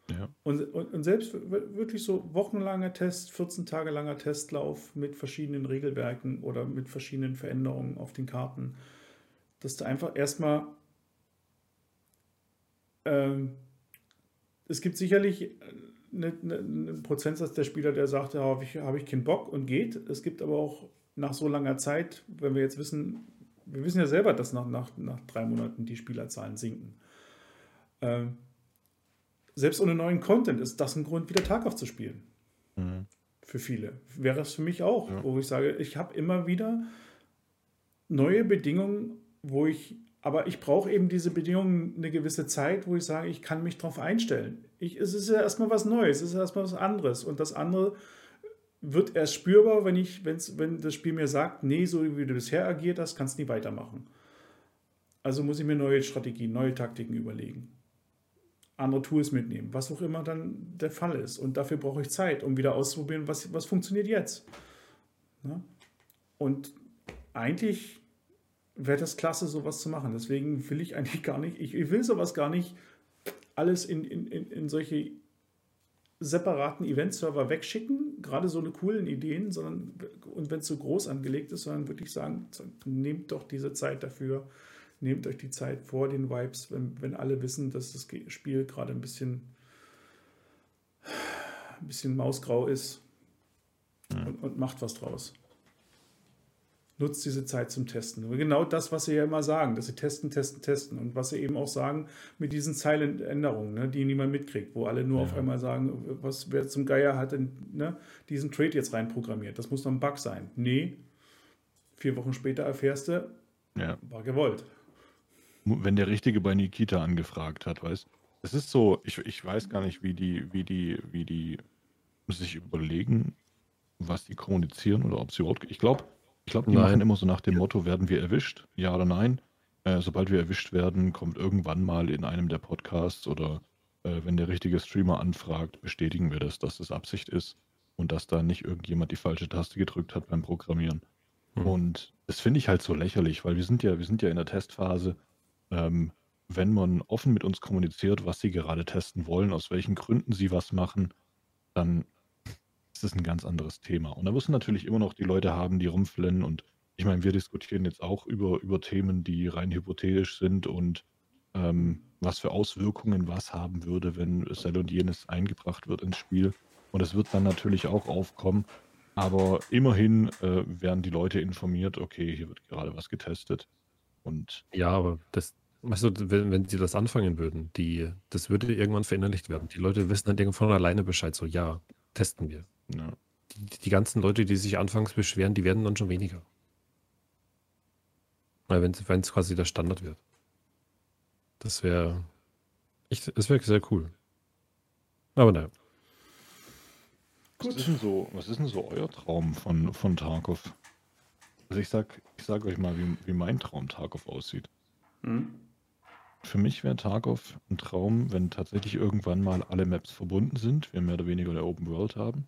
ja. Und, und, und selbst wirklich so wochenlanger Test, 14 Tage langer Testlauf mit verschiedenen Regelwerken oder mit verschiedenen Veränderungen auf den Karten, dass du einfach erstmal ähm, es gibt sicherlich eine, eine, einen Prozentsatz der Spieler, der sagt, ja, habe ich, hab ich keinen Bock und geht. Es gibt aber auch nach so langer Zeit, wenn wir jetzt wissen, wir wissen ja selber, dass nach, nach, nach drei Monaten die Spielerzahlen sinken. Ähm, selbst ohne neuen Content ist das ein Grund, wieder Tarkov zu spielen. Mhm. Für viele. Wäre es für mich auch, ja. wo ich sage, ich habe immer wieder neue Bedingungen, wo ich, aber ich brauche eben diese Bedingungen eine gewisse Zeit, wo ich sage, ich kann mich darauf einstellen. Ich, es ist ja erstmal was Neues, es ist erstmal was anderes. Und das andere wird erst spürbar, wenn, ich, wenn's, wenn das Spiel mir sagt, nee, so wie du bisher agiert hast, kannst du nie weitermachen. Also muss ich mir neue Strategien, neue Taktiken überlegen. Andere Tools mitnehmen, was auch immer dann der Fall ist. Und dafür brauche ich Zeit, um wieder auszuprobieren, was, was funktioniert jetzt. Ne? Und eigentlich wäre das klasse, sowas zu machen. Deswegen will ich eigentlich gar nicht, ich, ich will sowas gar nicht alles in, in, in solche separaten Event-Server wegschicken, gerade so eine coolen Ideen, sondern und wenn es so groß angelegt ist, sondern wirklich sagen, nehmt doch diese Zeit dafür, nehmt euch die Zeit vor den Vibes, wenn, wenn alle wissen, dass das Spiel gerade ein bisschen, ein bisschen mausgrau ist ja. und, und macht was draus nutzt diese Zeit zum Testen. Genau das, was sie ja immer sagen, dass sie testen, testen, testen. Und was sie eben auch sagen mit diesen Zeilenänderungen, ne, die niemand mitkriegt, wo alle nur ja. auf einmal sagen, was, wer zum Geier hat denn, ne, diesen Trade jetzt reinprogrammiert. Das muss doch ein Bug sein. Nee, vier Wochen später erfährst du, ja. war gewollt. Wenn der Richtige bei Nikita angefragt hat, weißt es ist so, ich, ich weiß gar nicht, wie die, wie die, wie die sich überlegen, was die kommunizieren oder ob sie überhaupt. Ich glaube, ich glaube, die Nein. machen immer so nach dem Motto, werden wir erwischt? Ja oder nein? Äh, sobald wir erwischt werden, kommt irgendwann mal in einem der Podcasts oder äh, wenn der richtige Streamer anfragt, bestätigen wir das, dass das Absicht ist und dass da nicht irgendjemand die falsche Taste gedrückt hat beim Programmieren. Hm. Und das finde ich halt so lächerlich, weil wir sind ja, wir sind ja in der Testphase. Ähm, wenn man offen mit uns kommuniziert, was sie gerade testen wollen, aus welchen Gründen sie was machen, dann ist ein ganz anderes Thema. Und da müssen natürlich immer noch die Leute haben, die rumflennen. Und ich meine, wir diskutieren jetzt auch über, über Themen, die rein hypothetisch sind und ähm, was für Auswirkungen was haben würde, wenn Cell und jenes eingebracht wird ins Spiel. Und es wird dann natürlich auch aufkommen. Aber immerhin äh, werden die Leute informiert, okay, hier wird gerade was getestet. Und ja, aber das, weißt du, wenn, wenn sie das anfangen würden, die, das würde irgendwann verinnerlicht werden. Die Leute wissen dann irgendwann von alleine Bescheid, so ja, testen wir. Ja. Die, die, ganzen Leute, die sich anfangs beschweren, die werden dann schon weniger. Weil wenn es quasi der Standard wird. Das wäre. Das wäre sehr cool. Aber naja. Was ist denn so, was ist denn so euer Traum von, von Tarkov? Also ich sag, ich sag euch mal, wie, wie mein Traum Tarkov aussieht. Hm? Für mich wäre Tarkov ein Traum, wenn tatsächlich irgendwann mal alle Maps verbunden sind, wir mehr oder weniger eine Open World haben.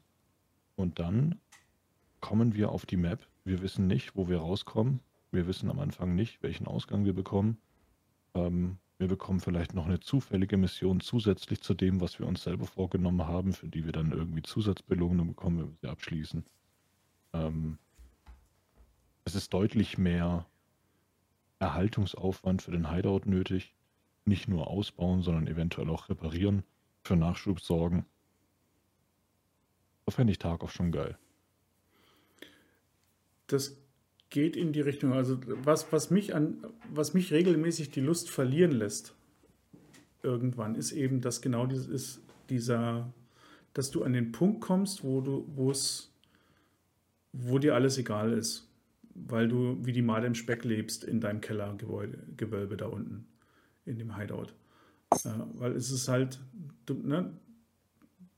Und dann kommen wir auf die Map. Wir wissen nicht, wo wir rauskommen. Wir wissen am Anfang nicht, welchen Ausgang wir bekommen. Ähm, wir bekommen vielleicht noch eine zufällige Mission zusätzlich zu dem, was wir uns selber vorgenommen haben, für die wir dann irgendwie Zusatzbelohnungen bekommen, wenn wir sie abschließen. Ähm, es ist deutlich mehr Erhaltungsaufwand für den Hideout nötig. Nicht nur ausbauen, sondern eventuell auch reparieren, für Nachschub sorgen. Fände ich Tarkov schon geil. Das geht in die Richtung. Also was, was, mich an, was mich regelmäßig die Lust verlieren lässt, irgendwann, ist eben, dass genau dieses ist dieser, dass du an den Punkt kommst, wo du, wo es, wo dir alles egal ist, weil du wie die Made im Speck lebst in deinem Kellergewölbe da unten, in dem Hideout. Äh, weil es ist halt, du, ne,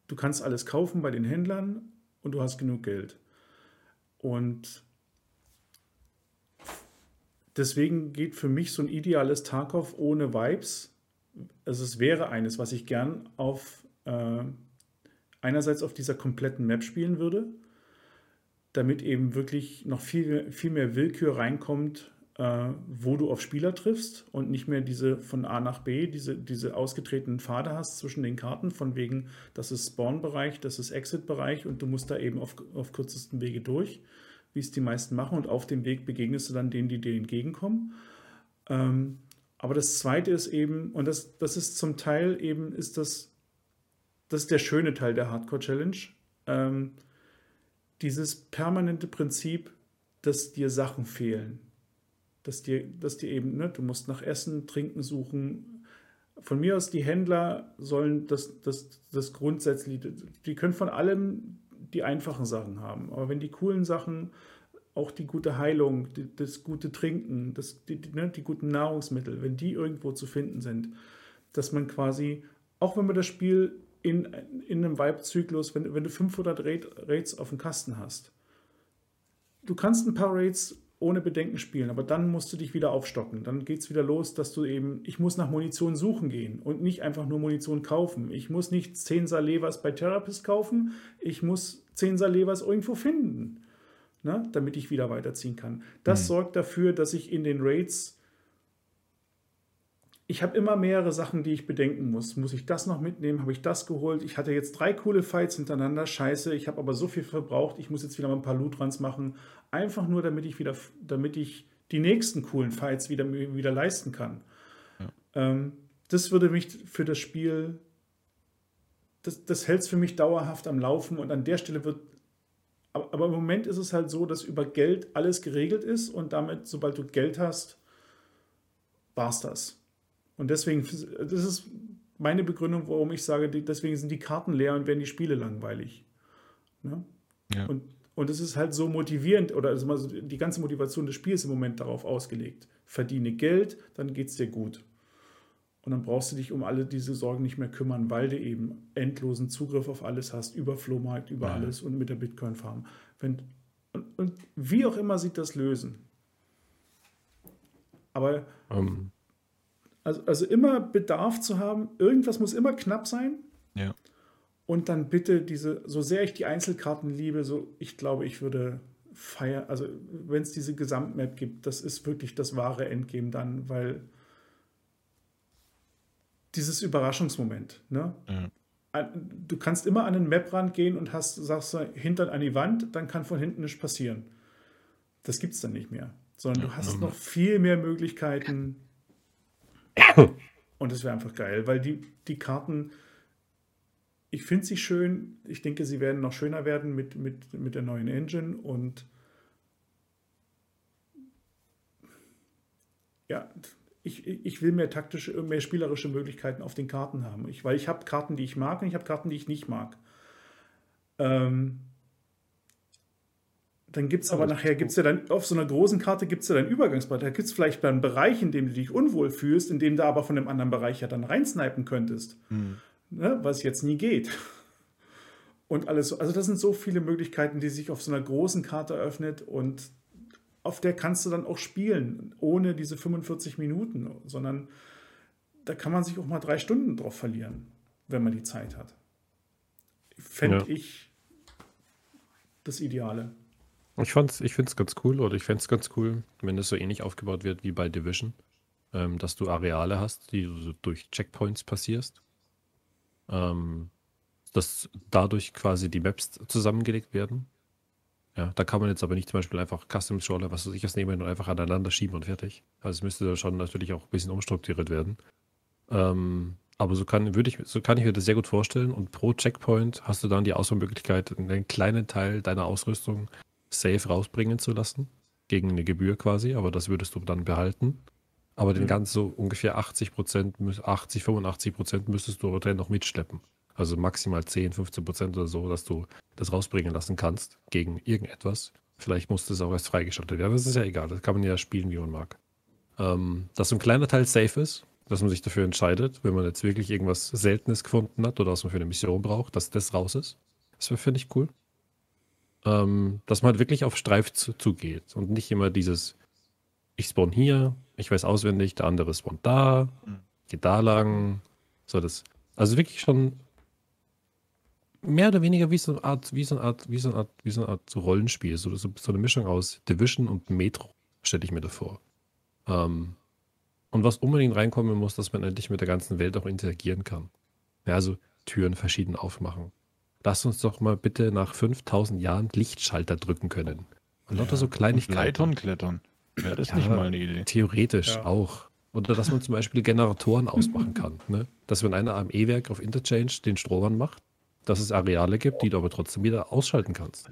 du kannst alles kaufen bei den Händlern und du hast genug Geld. Und deswegen geht für mich so ein ideales Tarkov ohne Vibes. Also es wäre eines, was ich gern auf äh, einerseits auf dieser kompletten Map spielen würde, damit eben wirklich noch viel, viel mehr Willkür reinkommt wo du auf Spieler triffst und nicht mehr diese von A nach B, diese, diese ausgetretenen Pfade hast zwischen den Karten, von wegen, das ist Spawn-Bereich, das ist Exit-Bereich und du musst da eben auf, auf kürzesten Wege durch, wie es die meisten machen und auf dem Weg begegnest du dann denen, die dir entgegenkommen. Ähm, Aber das Zweite ist eben, und das, das ist zum Teil eben, ist das, das ist der schöne Teil der Hardcore-Challenge, ähm, dieses permanente Prinzip, dass dir Sachen fehlen. Dass dir, dass dir eben, ne, du musst nach Essen, Trinken suchen. Von mir aus, die Händler sollen das, das, das grundsätzlich, die können von allem die einfachen Sachen haben. Aber wenn die coolen Sachen, auch die gute Heilung, die, das gute Trinken, das, die, ne, die guten Nahrungsmittel, wenn die irgendwo zu finden sind, dass man quasi, auch wenn man das Spiel in, in einem Vibe-Zyklus, wenn, wenn du 500 Raids auf dem Kasten hast, du kannst ein paar Raids ohne Bedenken spielen, aber dann musst du dich wieder aufstocken. Dann geht es wieder los, dass du eben, ich muss nach Munition suchen gehen und nicht einfach nur Munition kaufen. Ich muss nicht 10 Salevas bei Therapist kaufen, ich muss 10 Salevas irgendwo finden, ne, damit ich wieder weiterziehen kann. Das mhm. sorgt dafür, dass ich in den Raids ich habe immer mehrere Sachen, die ich bedenken muss. Muss ich das noch mitnehmen? Habe ich das geholt? Ich hatte jetzt drei coole Fights hintereinander. Scheiße, ich habe aber so viel verbraucht. Ich muss jetzt wieder mal ein paar Loot-Runs machen. Einfach nur, damit ich wieder, damit ich die nächsten coolen Fights wieder, wieder leisten kann. Ja. Ähm, das würde mich für das Spiel, das, das hält es für mich dauerhaft am Laufen und an der Stelle wird, aber, aber im Moment ist es halt so, dass über Geld alles geregelt ist und damit, sobald du Geld hast, war es das. Und deswegen, das ist meine Begründung, warum ich sage, deswegen sind die Karten leer und werden die Spiele langweilig. Ne? Ja. Und, und es ist halt so motivierend, oder also die ganze Motivation des Spiels im Moment darauf ausgelegt. Verdiene Geld, dann geht es dir gut. Und dann brauchst du dich um alle diese Sorgen nicht mehr kümmern, weil du eben endlosen Zugriff auf alles hast, über Flohmarkt, über ja. alles und mit der Bitcoin-Farm. Und, und wie auch immer sie das lösen. Aber um ähm, also, also immer Bedarf zu haben, irgendwas muss immer knapp sein. Ja. Und dann bitte diese, so sehr ich die Einzelkarten liebe, so ich glaube, ich würde feiern, also wenn es diese Gesamtmap gibt, das ist wirklich das wahre Endgame dann, weil dieses Überraschungsmoment, ne? Ja. Du kannst immer an den Maprand gehen und hast, sagst du, hintern an die Wand, dann kann von hinten nichts passieren. Das gibt es dann nicht mehr. Sondern ja, du hast noch viel mehr Möglichkeiten, [coughs] und das wäre einfach geil, weil die, die Karten, ich finde sie schön. Ich denke, sie werden noch schöner werden mit, mit, mit der neuen Engine und ja, ich, ich will mehr taktische, mehr spielerische Möglichkeiten auf den Karten haben. Ich, weil ich habe Karten, die ich mag und ich habe Karten, die ich nicht mag. Ähm, dann gibt es aber, nachher, gibt es ja dann, auf so einer großen Karte gibt es ja dann Übergangsbereich. Da gibt es vielleicht einen Bereich, in dem du dich unwohl fühlst, in dem du aber von dem anderen Bereich ja dann reinsnipen könntest. Hm. Ne, was jetzt nie geht. Und alles so. Also, das sind so viele Möglichkeiten, die sich auf so einer großen Karte eröffnet und auf der kannst du dann auch spielen, ohne diese 45 Minuten, sondern da kann man sich auch mal drei Stunden drauf verlieren, wenn man die Zeit hat. Fände ja. ich das Ideale. Ich, ich finde es ganz cool oder ich fände es ganz cool, wenn es so ähnlich aufgebaut wird wie bei Division, ähm, dass du Areale hast, die du so durch Checkpoints passierst. Ähm, dass dadurch quasi die Maps zusammengelegt werden. Ja, da kann man jetzt aber nicht zum Beispiel einfach Custom Controller, was weiß ich, was nehmen und einfach aneinander schieben und fertig. Also es müsste da schon natürlich auch ein bisschen umstrukturiert werden. Ähm, aber so kann, würde ich, so kann ich mir das sehr gut vorstellen. Und pro Checkpoint hast du dann die Auswahlmöglichkeit, einen kleinen Teil deiner Ausrüstung safe rausbringen zu lassen. Gegen eine Gebühr quasi, aber das würdest du dann behalten. Aber den mhm. ganz so ungefähr 80 Prozent, 80, 85 Prozent müsstest du dann noch mitschleppen. Also maximal 10, 15 Prozent oder so, dass du das rausbringen lassen kannst gegen irgendetwas. Vielleicht muss das auch erst freigeschaltet werden. Das ist ja egal. Das kann man ja spielen, wie man mag. Ähm, dass so ein kleiner Teil safe ist, dass man sich dafür entscheidet, wenn man jetzt wirklich irgendwas Seltenes gefunden hat oder was man für eine Mission braucht, dass das raus ist. Das finde ich cool. Ähm, dass man halt wirklich auf Streif zugeht zu und nicht immer dieses, ich spawn hier, ich weiß auswendig, der andere spawnt da, mhm. geht da lang. So das. Also wirklich schon mehr oder weniger wie so eine Art, wie so eine Art, wie so eine Art, wie so eine Art so Rollenspiel. So, so, so eine Mischung aus Division und Metro, stelle ich mir davor. Ähm, und was unbedingt reinkommen muss, dass man endlich mit der ganzen Welt auch interagieren kann. Ja, also Türen verschieden aufmachen. Lass uns doch mal bitte nach 5000 Jahren Lichtschalter drücken können. Und lauter ja, so Kleinigkeiten. Leitern klettern. Wäre das ja, nicht mal eine Idee? Theoretisch ja. auch. Oder dass man zum Beispiel Generatoren ausmachen kann. Ne? Dass wenn einer am E-Werk auf Interchange den Strom anmacht, dass es Areale gibt, die du aber trotzdem wieder ausschalten kannst.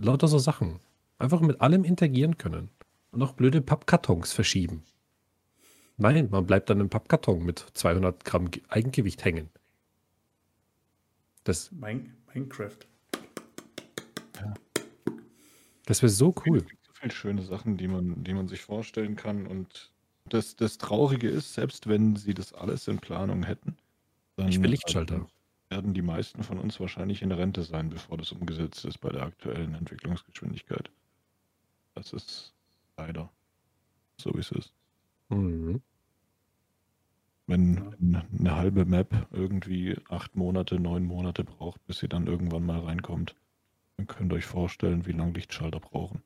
Lauter so Sachen. Einfach mit allem interagieren können. Und auch blöde Pappkartons verschieben. Nein, man bleibt dann im Pappkarton mit 200 Gramm Eigengewicht hängen. Das, Minecraft. das wäre so cool. Es gibt so viele schöne Sachen, die man, die man sich vorstellen kann. Und das, das Traurige ist, selbst wenn sie das alles in Planung hätten, dann Ich will Lichtschalter. werden die meisten von uns wahrscheinlich in Rente sein, bevor das umgesetzt ist bei der aktuellen Entwicklungsgeschwindigkeit. Das ist leider so, wie es ist. Mhm. Wenn eine halbe Map irgendwie acht Monate, neun Monate braucht, bis sie dann irgendwann mal reinkommt, dann könnt ihr euch vorstellen, wie lange Lichtschalter brauchen.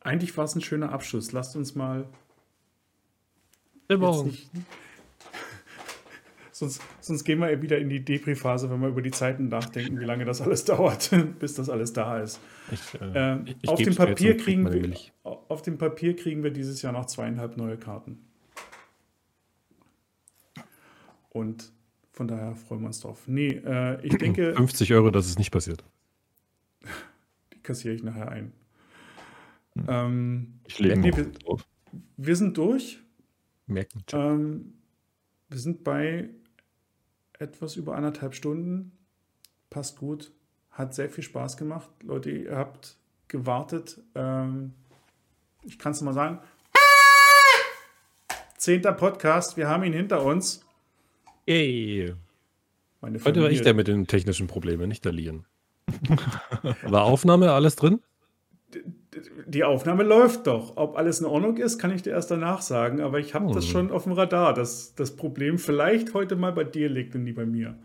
Eigentlich war es ein schöner Abschluss. Lasst uns mal nicht. Sonst, sonst gehen wir wieder in die Depri-Phase, wenn wir über die Zeiten nachdenken, wie lange das alles [laughs] dauert, bis das alles da ist. Ich, Äh, äh, ich, auf, dem Papier kriegen wir, auf dem Papier kriegen wir dieses Jahr noch zweieinhalb neue Karten. Und von daher freuen wir uns drauf. Nee, äh, ich [clears throat] denke, 50 Euro, dass es nicht passiert. [laughs] die kassiere ich nachher ein. Ähm, Ich lege Nee, wir- drauf. wir sind durch. Merken. Ähm, wir sind bei etwas über anderthalb Stunden. Passt gut. Hat sehr viel Spaß gemacht. Leute, ihr habt gewartet. Ähm, ich kann es mal sagen. Zehnter Podcast. Wir haben ihn hinter uns. Meine Heute war ich der mit den technischen Problemen, nicht der Lian. War Aufnahme alles drin? Die Aufnahme läuft doch. Ob alles in Ordnung ist, kann ich dir erst danach sagen. Aber ich habe das Hm. schon auf dem Radar, dass das Problem vielleicht heute mal bei dir liegt und nie bei mir.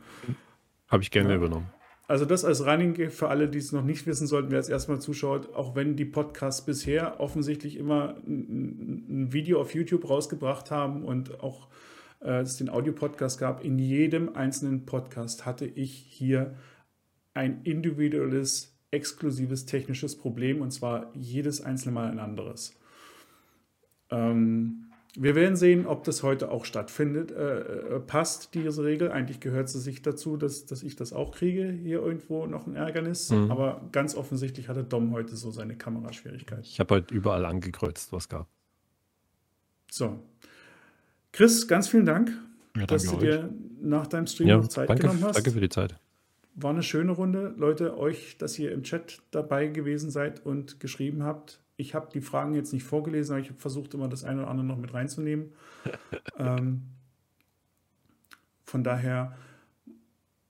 Habe ich gerne Ja. übernommen. Also das als Running für alle, die es noch nicht wissen sollten, wer jetzt erstmal zuschaut, auch wenn die Podcasts bisher offensichtlich immer ein, ein Video auf YouTube rausgebracht haben und auch äh, es den Audio-Podcast gab, in jedem einzelnen Podcast hatte ich hier ein individuelles, exklusives technisches Problem und zwar jedes einzelne Mal ein anderes. Ähm, wir werden sehen, ob das heute auch stattfindet. Äh, äh, passt diese Regel? Eigentlich gehört sie sich dazu, dass, dass ich das auch kriege. Hier irgendwo noch ein Ärgernis. Mhm. Aber ganz offensichtlich hatte Dom heute so seine Kameraschwierigkeit. Ich habe heute überall angekreuzt, was gab. So. Chris, ganz vielen Dank, Ja, dass du euch. dir nach deinem Stream Ja, noch Zeit danke, genommen hast. danke für die Zeit. War eine schöne Runde. Leute, euch, dass ihr im Chat dabei gewesen seid und geschrieben habt. Ich habe die Fragen jetzt nicht vorgelesen, aber ich habe versucht, immer das eine oder andere noch mit reinzunehmen. [laughs] ähm, von daher,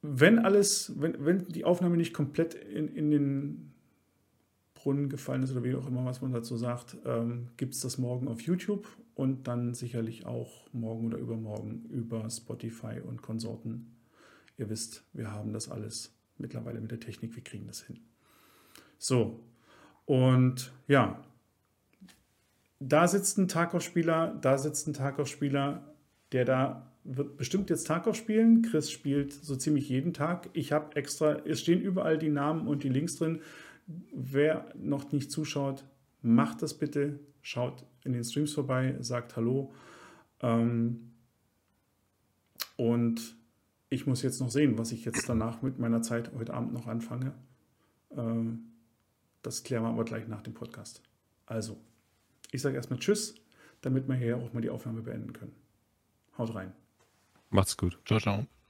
wenn alles, wenn, wenn die Aufnahme nicht komplett in, in den Brunnen gefallen ist oder wie auch immer, was man dazu sagt, ähm, gibt es das morgen auf YouTube und dann sicherlich auch morgen oder übermorgen über Spotify und Konsorten. Ihr wisst, wir haben das alles mittlerweile mit der Technik, wir kriegen das hin. So, und ja, da sitzt ein Tarkov-Spieler, da sitzt ein Tarkov-Spieler, der da wird bestimmt jetzt Tarkov spielen. Chris spielt so ziemlich jeden Tag. Ich habe extra, es stehen überall die Namen und die Links drin. Wer noch nicht zuschaut, macht das bitte. Schaut in den Streams vorbei, sagt Hallo. Ähm, und ich muss jetzt noch sehen, was ich jetzt danach mit meiner Zeit heute Abend noch anfange. Ähm, das klären wir aber gleich nach dem Podcast. Also, ich sage erstmal Tschüss, damit wir hier auch mal die Aufnahme beenden können. Haut rein. Macht's gut. Ciao, ciao.